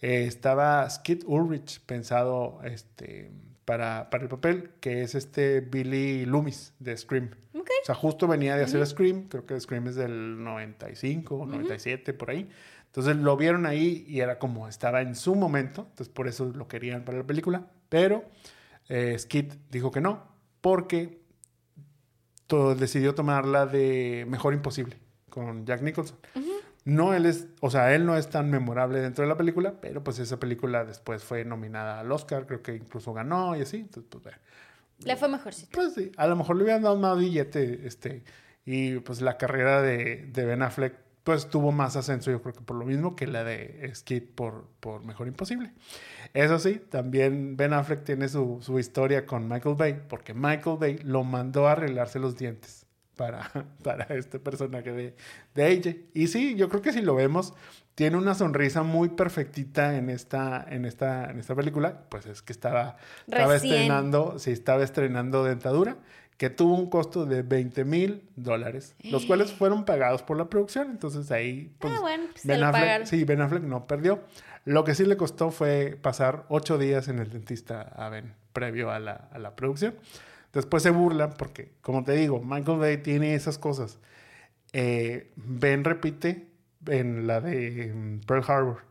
Eh, estaba Skid Ulrich pensado este, para, para el papel, que es este Billy Loomis de Scream. Ok. O sea, justo venía de hacer Scream, creo que Scream es del 95, 97, por ahí. Entonces lo vieron ahí y era como estaba en su momento, entonces por eso lo querían para la película, pero eh, Skid dijo que no, porque to- decidió tomar la de Mejor Imposible con Jack Nicholson. No, él es, o sea, él no es tan memorable dentro de la película, pero pues esa película después fue nominada al Oscar, creo que incluso ganó y así, entonces pues bueno. Le fue mejorcito. Pues sí, a lo mejor le hubieran dado más billete, este, y pues la carrera de, de Ben Affleck, pues tuvo más ascenso, yo creo que por lo mismo que la de Skid por, por Mejor Imposible. Eso sí, también Ben Affleck tiene su, su historia con Michael Bay, porque Michael Bay lo mandó a arreglarse los dientes para, para este personaje de, de AJ. Y sí, yo creo que si lo vemos, tiene una sonrisa muy perfectita en esta, en esta, en esta película, pues es que estaba, estaba Recién. estrenando, sí, estaba estrenando dentadura, que tuvo un costo de 20 mil dólares, los cuales fueron pagados por la producción. Entonces ahí, pues, ah, bueno, pues Ben Affleck, sí, Ben Affleck no perdió. Lo que sí le costó fue pasar ocho días en el dentista a Ben, previo a la, a la producción. Después se burlan porque, como te digo, Michael Bay tiene esas cosas. Eh, ben repite en la de mm, Pearl Harbor.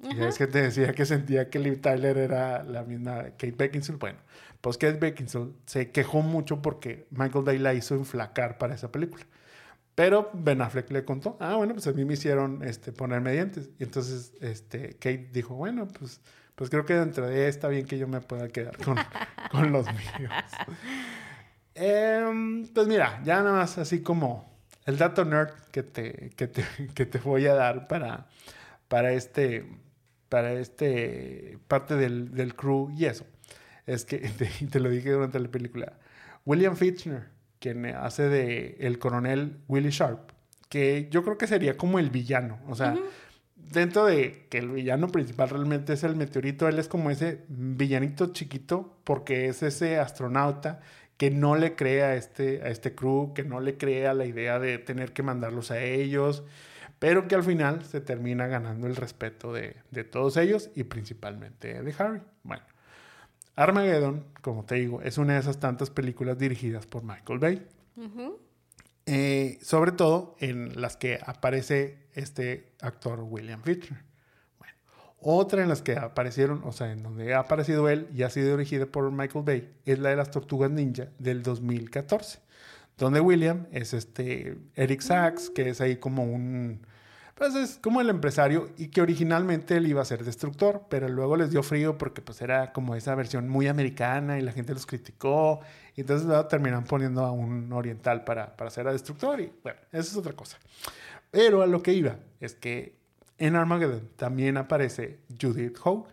Ya es que te decía que sentía que Liv Tyler era la misma Kate Beckinsale. Bueno, pues Kate Beckinsale se quejó mucho porque Michael Bay la hizo enflacar para esa película. Pero Ben Affleck le contó, ah, bueno, pues a mí me hicieron este, ponerme dientes. Y entonces este, Kate dijo, bueno, pues, pues creo que dentro de ella está bien que yo me pueda quedar con, con los míos. Em, pues mira, ya nada más así como el dato nerd que te, que te, que te voy a dar para, para este, para este parte del, del crew y eso. Es que, te, te lo dije durante la película, William Fichtner, quien hace de el coronel Willie Sharp, que yo creo que sería como el villano, o sea, dentro de que el villano principal realmente es el meteorito, él es como ese villanito chiquito porque es ese astronauta que no le cree a este, a este crew, que no le cree a la idea de tener que mandarlos a ellos, pero que al final se termina ganando el respeto de, de todos ellos y principalmente de Harry. Bueno, Armageddon, como te digo, es una de esas tantas películas dirigidas por Michael Bay. Eh, sobre todo en las que aparece este actor William Fichtner. Bueno, otra en las que aparecieron, o sea, en donde ha aparecido él y ha sido dirigida por Michael Bay, es la de las Tortugas Ninja del 2014, donde William es este Eric Sachs, que es ahí como un, pues es como el empresario y que originalmente él iba a ser destructor, pero luego les dio frío porque pues era como esa versión muy americana y la gente los criticó. Y entonces luego terminan poniendo a un oriental para, para ser a destructor y bueno, eso es otra cosa. Pero a lo que iba es que en Armageddon también aparece Judith Hogue.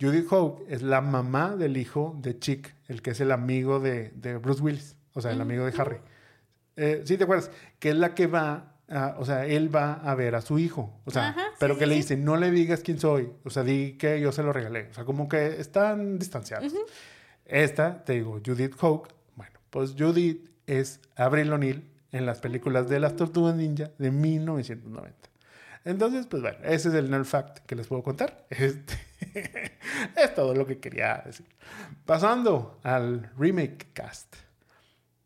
Judith Hogue es la mamá del hijo de Chick, el que es el amigo de, de Bruce Willis, o sea, el amigo de Harry. Eh, ¿Sí te acuerdas? Que es la que va, a- o sea, él va a ver a su hijo, o sea, Ajá, sí, pero sí, que le sí. dice, no le digas quién soy, o sea, di que yo se lo regalé, o sea, como que están distanciados. Esta, te digo, Judith Hogue, bueno, pues Judith es Avril O'Neil en las películas de las Tortugas Ninja de 1990. Entonces, pues bueno, ese es el nerd fact que les puedo contar. Este, es todo lo que quería decir. Pasando al remake cast.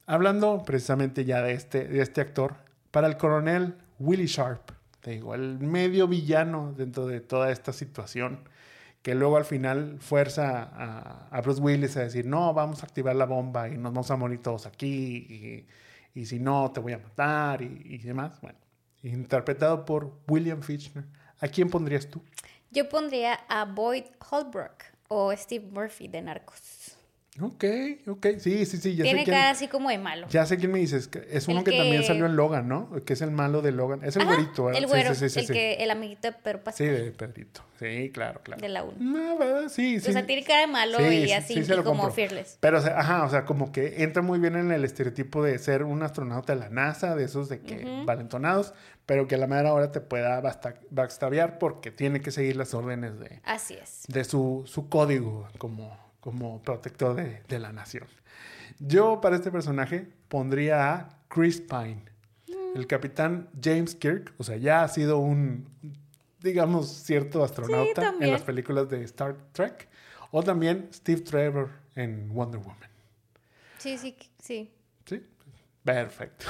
Hablando precisamente ya de este, de este actor, para el coronel Willie Sharp, te digo, el medio villano dentro de toda esta situación, que luego al final fuerza a, a Bruce Willis a decir, no, vamos a activar la bomba y nos vamos a morir todos aquí, y, y si no, te voy a matar, y, y demás. Bueno, interpretado por William Fichtner. ¿A quién pondrías tú? Yo pondría a Boyd Holbrook o Steve Murphy de Narcos. Ok, ok, sí, sí, sí, ya Tiene sé quién. cara así como de malo. Ya sé quién me dices. Es uno que, también salió en Logan, ¿no? Que es el malo de Logan. Es el Ajá, güerito, ¿verdad? El Sí, güero, sí, sí, sí, el, sí. que, el amiguito de Pedro Sí, Pascal de Pedrito. Sí, claro, claro. de la 1. No, ¿verdad? Sí, sí. O sea, tiene cara de malo Sí, y sí, así, sí y como compro. fearless. Pero, o sea, ajá, o sea, como que entra muy bien en el estereotipo de ser un astronauta de la NASA, de esos de que valentonados, pero que a la mera hora te pueda backstabear porque tiene que seguir las órdenes de, Así es. de su, su código como, como protector de, de la nación. Yo para este personaje pondría a Chris Pine. el capitán James Kirk, o sea, ya ha sido un, digamos, cierto astronauta en las películas de Star Trek. O también Steve Trevor en Wonder Woman. Sí, sí, sí. ¿Sí? Perfecto.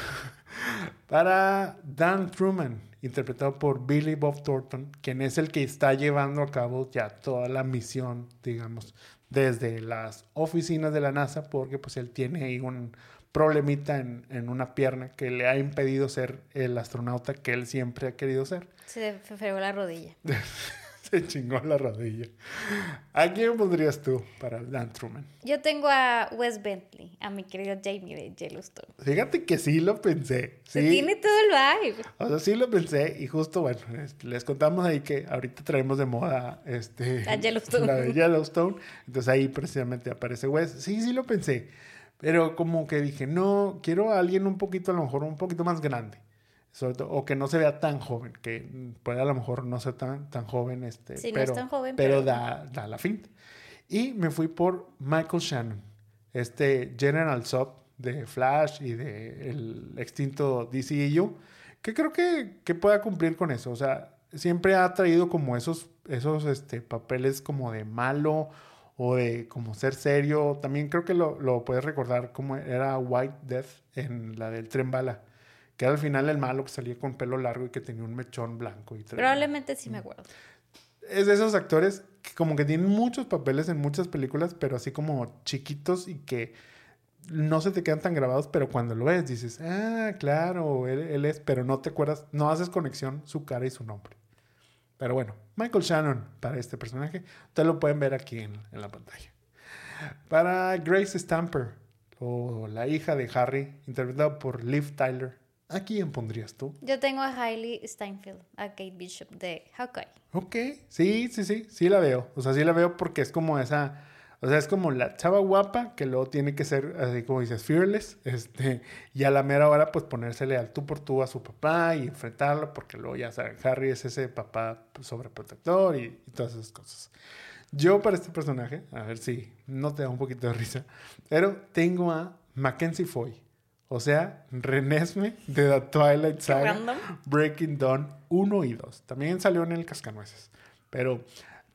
Para Dan Truman, interpretado por Billy Bob Thornton, quien es el que está llevando a cabo ya toda la misión, digamos, desde las oficinas de la NASA, porque pues él tiene ahí un problemita en, en una pierna que le ha impedido ser el astronauta que él siempre ha querido ser. Se fregó la rodilla. Se chingó la rodilla. ¿A quién pondrías tú para Dan Truman? Yo tengo a Wes Bentley, a mi querido Jamie de Yellowstone. Fíjate que sí lo pensé. Se tiene todo el vibe. O sea, sí lo pensé y justo, bueno, les contamos ahí que ahorita traemos de moda este, A Yellowstone. la de Yellowstone. Entonces ahí precisamente aparece Wes. Sí, sí lo pensé. Pero como que dije, no, quiero a alguien un poquito, a lo mejor un poquito más grande. Sobre todo- o que no se vea tan joven, que puede a lo mejor no ser tan, tan joven, este, Sí, no pero, es tan joven, pero pero- da, da la finta. Y me fui por Michael Shannon, este General Zod de Flash y de el extinto DCEU, que creo que, que pueda cumplir con eso. O sea, siempre ha traído como esos, esos este, papeles como de malo o de como ser serio. También creo que lo, lo puedes recordar como era White Death en la del tren bala. Que era al final el malo que salía con pelo largo y que tenía un mechón blanco. Y Probablemente sí me acuerdo. es de esos actores que como que tienen muchos papeles en muchas películas, pero así como chiquitos y que no se te quedan tan grabados, pero cuando lo ves dices, ah, claro, él, él es, pero no te acuerdas, no haces conexión su cara y su nombre. Pero bueno, Michael Shannon para este personaje, ustedes lo pueden ver aquí en, en la pantalla. Para Grace Stamper, o la hija de Harry, interpretada por Liv Tyler, ¿a quién pondrías tú? Yo tengo a Hailey Steinfeld, a Kate Bishop de Hawkeye. Ok, sí, sí, sí, sí la veo. O sea, sí la veo porque es como esa, o sea, es como la chava guapa que luego tiene que ser, así como dices, fearless, este, y a la mera hora, pues ponérsele al tú por tú a su papá y enfrentarlo, porque luego ya saben, Harry es ese papá sobreprotector y, y todas esas cosas. Yo para este personaje, a ver si no te da un poquito de risa, pero tengo a Mackenzie Foy. O sea, Renesme de The Twilight Saga. random. Breaking Dawn 1 y 2. También salió en el Cascanueces. Pero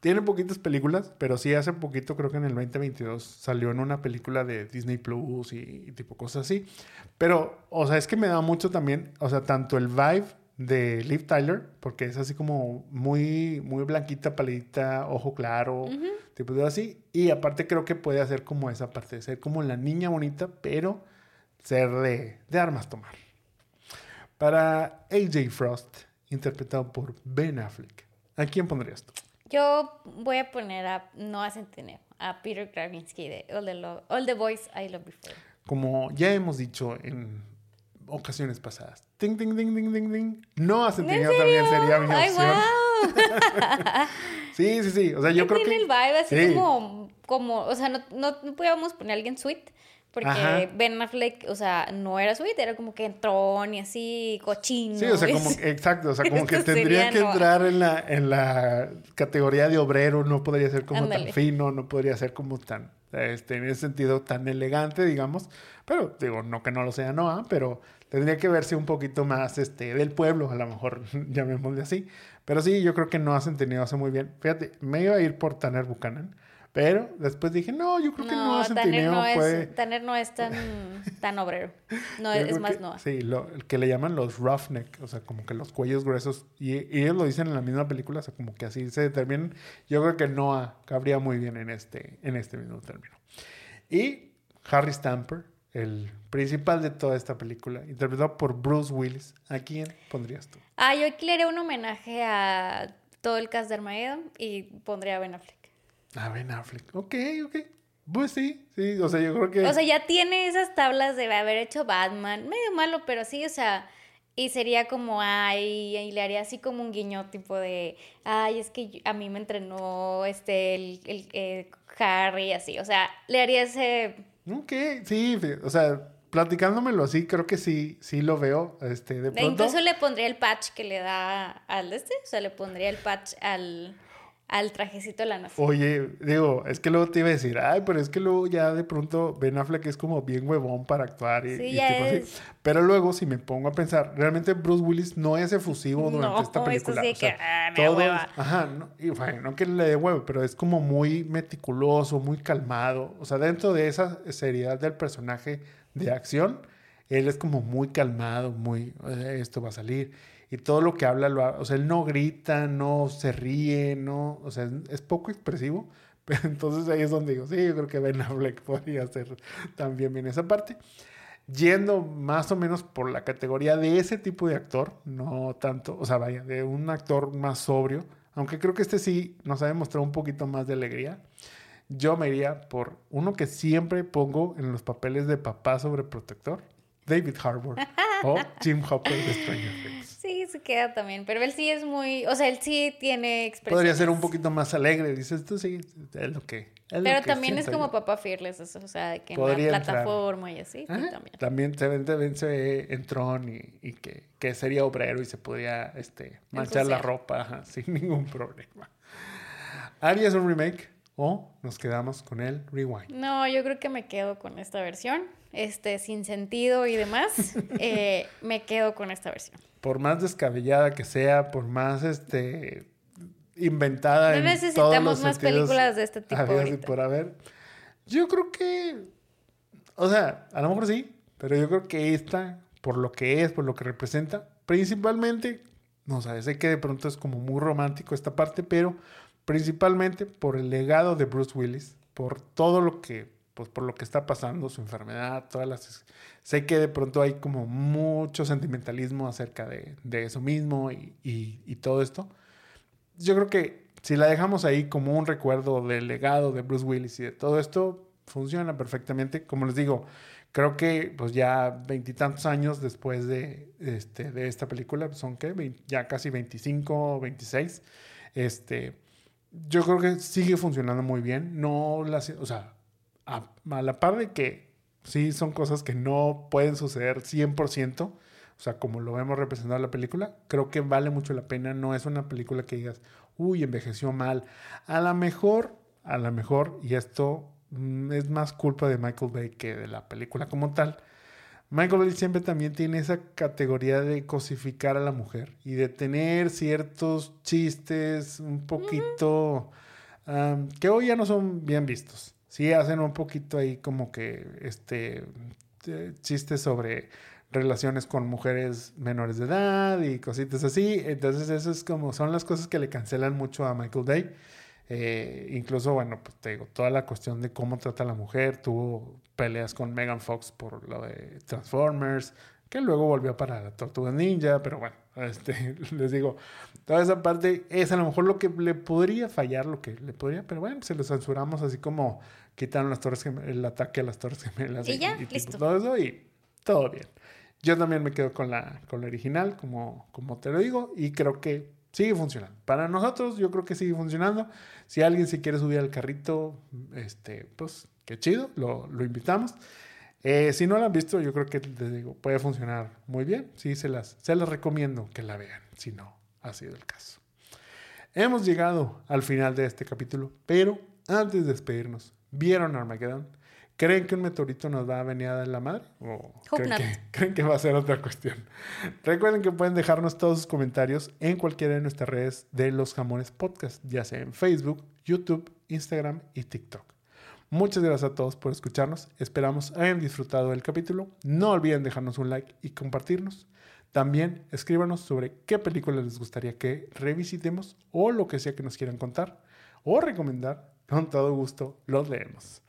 tiene poquitas películas, pero sí hace poquito, creo que en el 2022, salió en una película de Disney Plus y, y tipo cosas así. Pero, o sea, es que me da mucho también, o sea, tanto el vibe de Liv Tyler, porque es así como muy, muy blanquita, palidita, ojo claro, tipo de así. Y aparte creo que puede hacer como esa parte, de ser como la niña bonita, pero ser de, de armas tomar. Para AJ Frost, interpretado por Ben Affleck. ¿A quién pondrías tú? Yo voy a poner a Noah Centineo, a Peter Kravinsky de All the, Lo- All the Boys I Love Before. Como ya hemos dicho en ocasiones pasadas. Ting, ting, ting, ting, ting, ting. No a Centineo también sería mi ¡Ay, opción. wow! Sí, sí, sí. O sea, yo creo tiene que... el vibe así Sí. como, como, o sea, no, no, no podíamos poner a alguien sweet, porque Ajá. Ben Affleck, o sea, no era sweet, era como que entrón y así, cochino. Sí, o sea, como, exacto, o sea, como que tendría que Noah. entrar en la, en la categoría de obrero, no podría ser como tan Ándale. fino, no podría ser como tan, este, en ese sentido, tan elegante, digamos. Pero, digo, no que no lo sea Noah, pero tendría que verse un poquito más, este, del pueblo, a lo mejor, llamémosle así. Pero sí, yo creo que Noah Centineo hace muy bien. Fíjate, me iba a ir por Tanner Buchanan, pero después dije, no, yo creo que No, Noah Tanner Centineo no, puede... es, Tanner no es tan, tan obrero. No, es creo más Noah. Sí, lo, que le llaman los roughneck, o sea, como que los cuellos gruesos. Y, y ellos lo dicen en la misma película, o sea, como que así se determinan. Yo creo que Noah cabría muy bien en este, en este mismo término. Y Harry Stamper, el principal de toda esta película, interpretado por Bruce Willis. ¿A quién pondrías tú? Ah, yo aquí le haré un homenaje a todo el cast de Armageddon y pondré a Ben Affleck. A Ben Affleck. Ok, ok. Pues sí, sí, o sea, yo creo que... O sea, ya tiene esas tablas de haber hecho Batman, medio malo, pero sí, o sea, y sería como, ay, y le haría así como un guiño tipo de, ay, es que a mí me entrenó este, el, el, eh, Harry, así, o sea, le haría ese, Ok, sí, o sea, platicándomelo así, creo que sí, sí lo veo. Este, de e pronto... incluso le pondría el patch que le da al este, o sea, le pondría el patch al, al trajecito de la NASA. Oye, digo, es que luego te iba a decir, ay, pero es que luego ya de pronto Ben Affleck es como bien huevón para actuar y, Sí, y ya tipo así. es. Pero luego, si me pongo a pensar, realmente Bruce Willis no es efusivo durante No, esta película. sí o sea, que, ah, me da todo es- hueva. ajá, no, y bueno, no que le dé huevo, pero es como muy meticuloso, muy calmado. O sea, dentro de esa seriedad del personaje de acción, él es como muy calmado, muy, "Eh, esto va a salir. Y todo lo que habla, lo ha- o sea, él no grita, no se ríe, no, o sea, es, poco expresivo. Pero entonces ahí es donde digo, sí, yo creo que Ben Affleck podría hacer también bien esa parte. Yendo más o menos por la categoría de ese tipo de actor, no tanto, o sea, vaya, de un actor más sobrio, aunque creo que este sí nos ha demostrado un poquito más de alegría. Yo me iría por uno que siempre pongo en los papeles de papá sobreprotector, David Harbour o Jim Hopper de Stranger Things. Se queda también. Pero él sí es muy. O sea, él sí tiene expresión. Podría ser un poquito más alegre, dices tú, sí, es lo que. es lo Pero que también es como yo. papá Fearless, eso, o sea, de que en Podría la entrar. plataforma y así, sí, también. También también se ve en Tron y, y que, que sería obrero y se podría este, manchar la ropa ajá, sin ningún problema. ¿Harías un remake o nos quedamos con el rewind? No, yo creo que me quedo con esta versión. Este, sin sentido y demás, eh, me quedo con esta versión. Por más descabellada que sea, por más este inventada No en todos necesitamos los más películas de este tipo ahorita. por haber. Yo creo que, o sea, a lo mejor sí, pero yo creo que esta, por lo que es, por lo que representa, principalmente, no sé, sé que de pronto es como muy romántico esta parte, pero principalmente por el legado de Bruce Willis, por todo lo que, pues por lo que está pasando, su enfermedad, todas las... Sé que de pronto hay como mucho sentimentalismo acerca de, de eso mismo y, y- y todo esto. Yo creo que si la dejamos ahí como un recuerdo del legado de Bruce Willis y de todo esto, funciona perfectamente. Como les digo, creo que pues ya veintitantos años después de, este, de esta película, son que ya casi 25 o 26, este, yo creo que sigue funcionando muy bien. No las, o sea, a, a la par de que sí son cosas que no pueden suceder 100%, o sea, como lo vemos representado en la película, creo que vale mucho la pena. No es una película que digas, uy, envejeció mal. A lo mejor, a lo mejor, y esto mm, es más culpa de Michael Bay que de la película como tal. Michael Bay siempre también tiene esa categoría de cosificar a la mujer y de tener ciertos chistes un poquito am, que hoy ya no son bien vistos. Sí hacen un poquito ahí como que este eh, chistes sobre relaciones con mujeres menores de edad y cositas así. Entonces eso es como son las cosas que le cancelan mucho a Michael Bay. Eh, incluso, bueno, pues te digo, toda la cuestión de cómo trata a la mujer, tuvo peleas con Megan Fox por lo de Transformers, que luego volvió para la Tortuga Ninja, pero bueno, este, les digo, toda esa parte es a lo mejor lo que le podría fallar, lo que le podría, pero bueno, se lo censuramos así como quitaron las torres el ataque a las torres gemelas Y ya, listo. todo eso y todo bien. Yo también me quedo con la, con la original, como, como te lo digo, y creo que sigue funcionando. Para nosotros, yo creo que sigue funcionando. Si alguien se quiere subir al carrito, este, pues qué chido, lo, lo invitamos. Eh, si no la han visto, yo creo que les digo, puede funcionar muy bien. Sí, se las, se las recomiendo que la vean, si no ha sido el caso. Hemos llegado al final de este capítulo, pero antes de despedirnos, ¿vieron Armageddon? ¿Creen que un meteorito nos va a venir a dar la madre? ¿O creen que, creen que va a ser otra cuestión? Recuerden que pueden dejarnos todos sus comentarios en cualquiera de nuestras redes de Los Jamones Podcast, ya sea en Facebook, YouTube, Instagram y TikTok. Muchas gracias a todos por escucharnos. Esperamos hayan disfrutado del capítulo. No olviden dejarnos un like y compartirnos. También escríbanos sobre qué películas les gustaría que revisitemos o lo que sea que nos quieran contar o recomendar. Con todo gusto los leemos.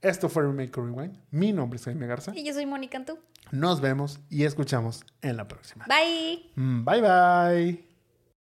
Esto fue Remake or Rewind. Mi nombre es Jaime Garza. Y yo soy Mónica Antú. Nos vemos y escuchamos en la próxima. Bye. Bye bye.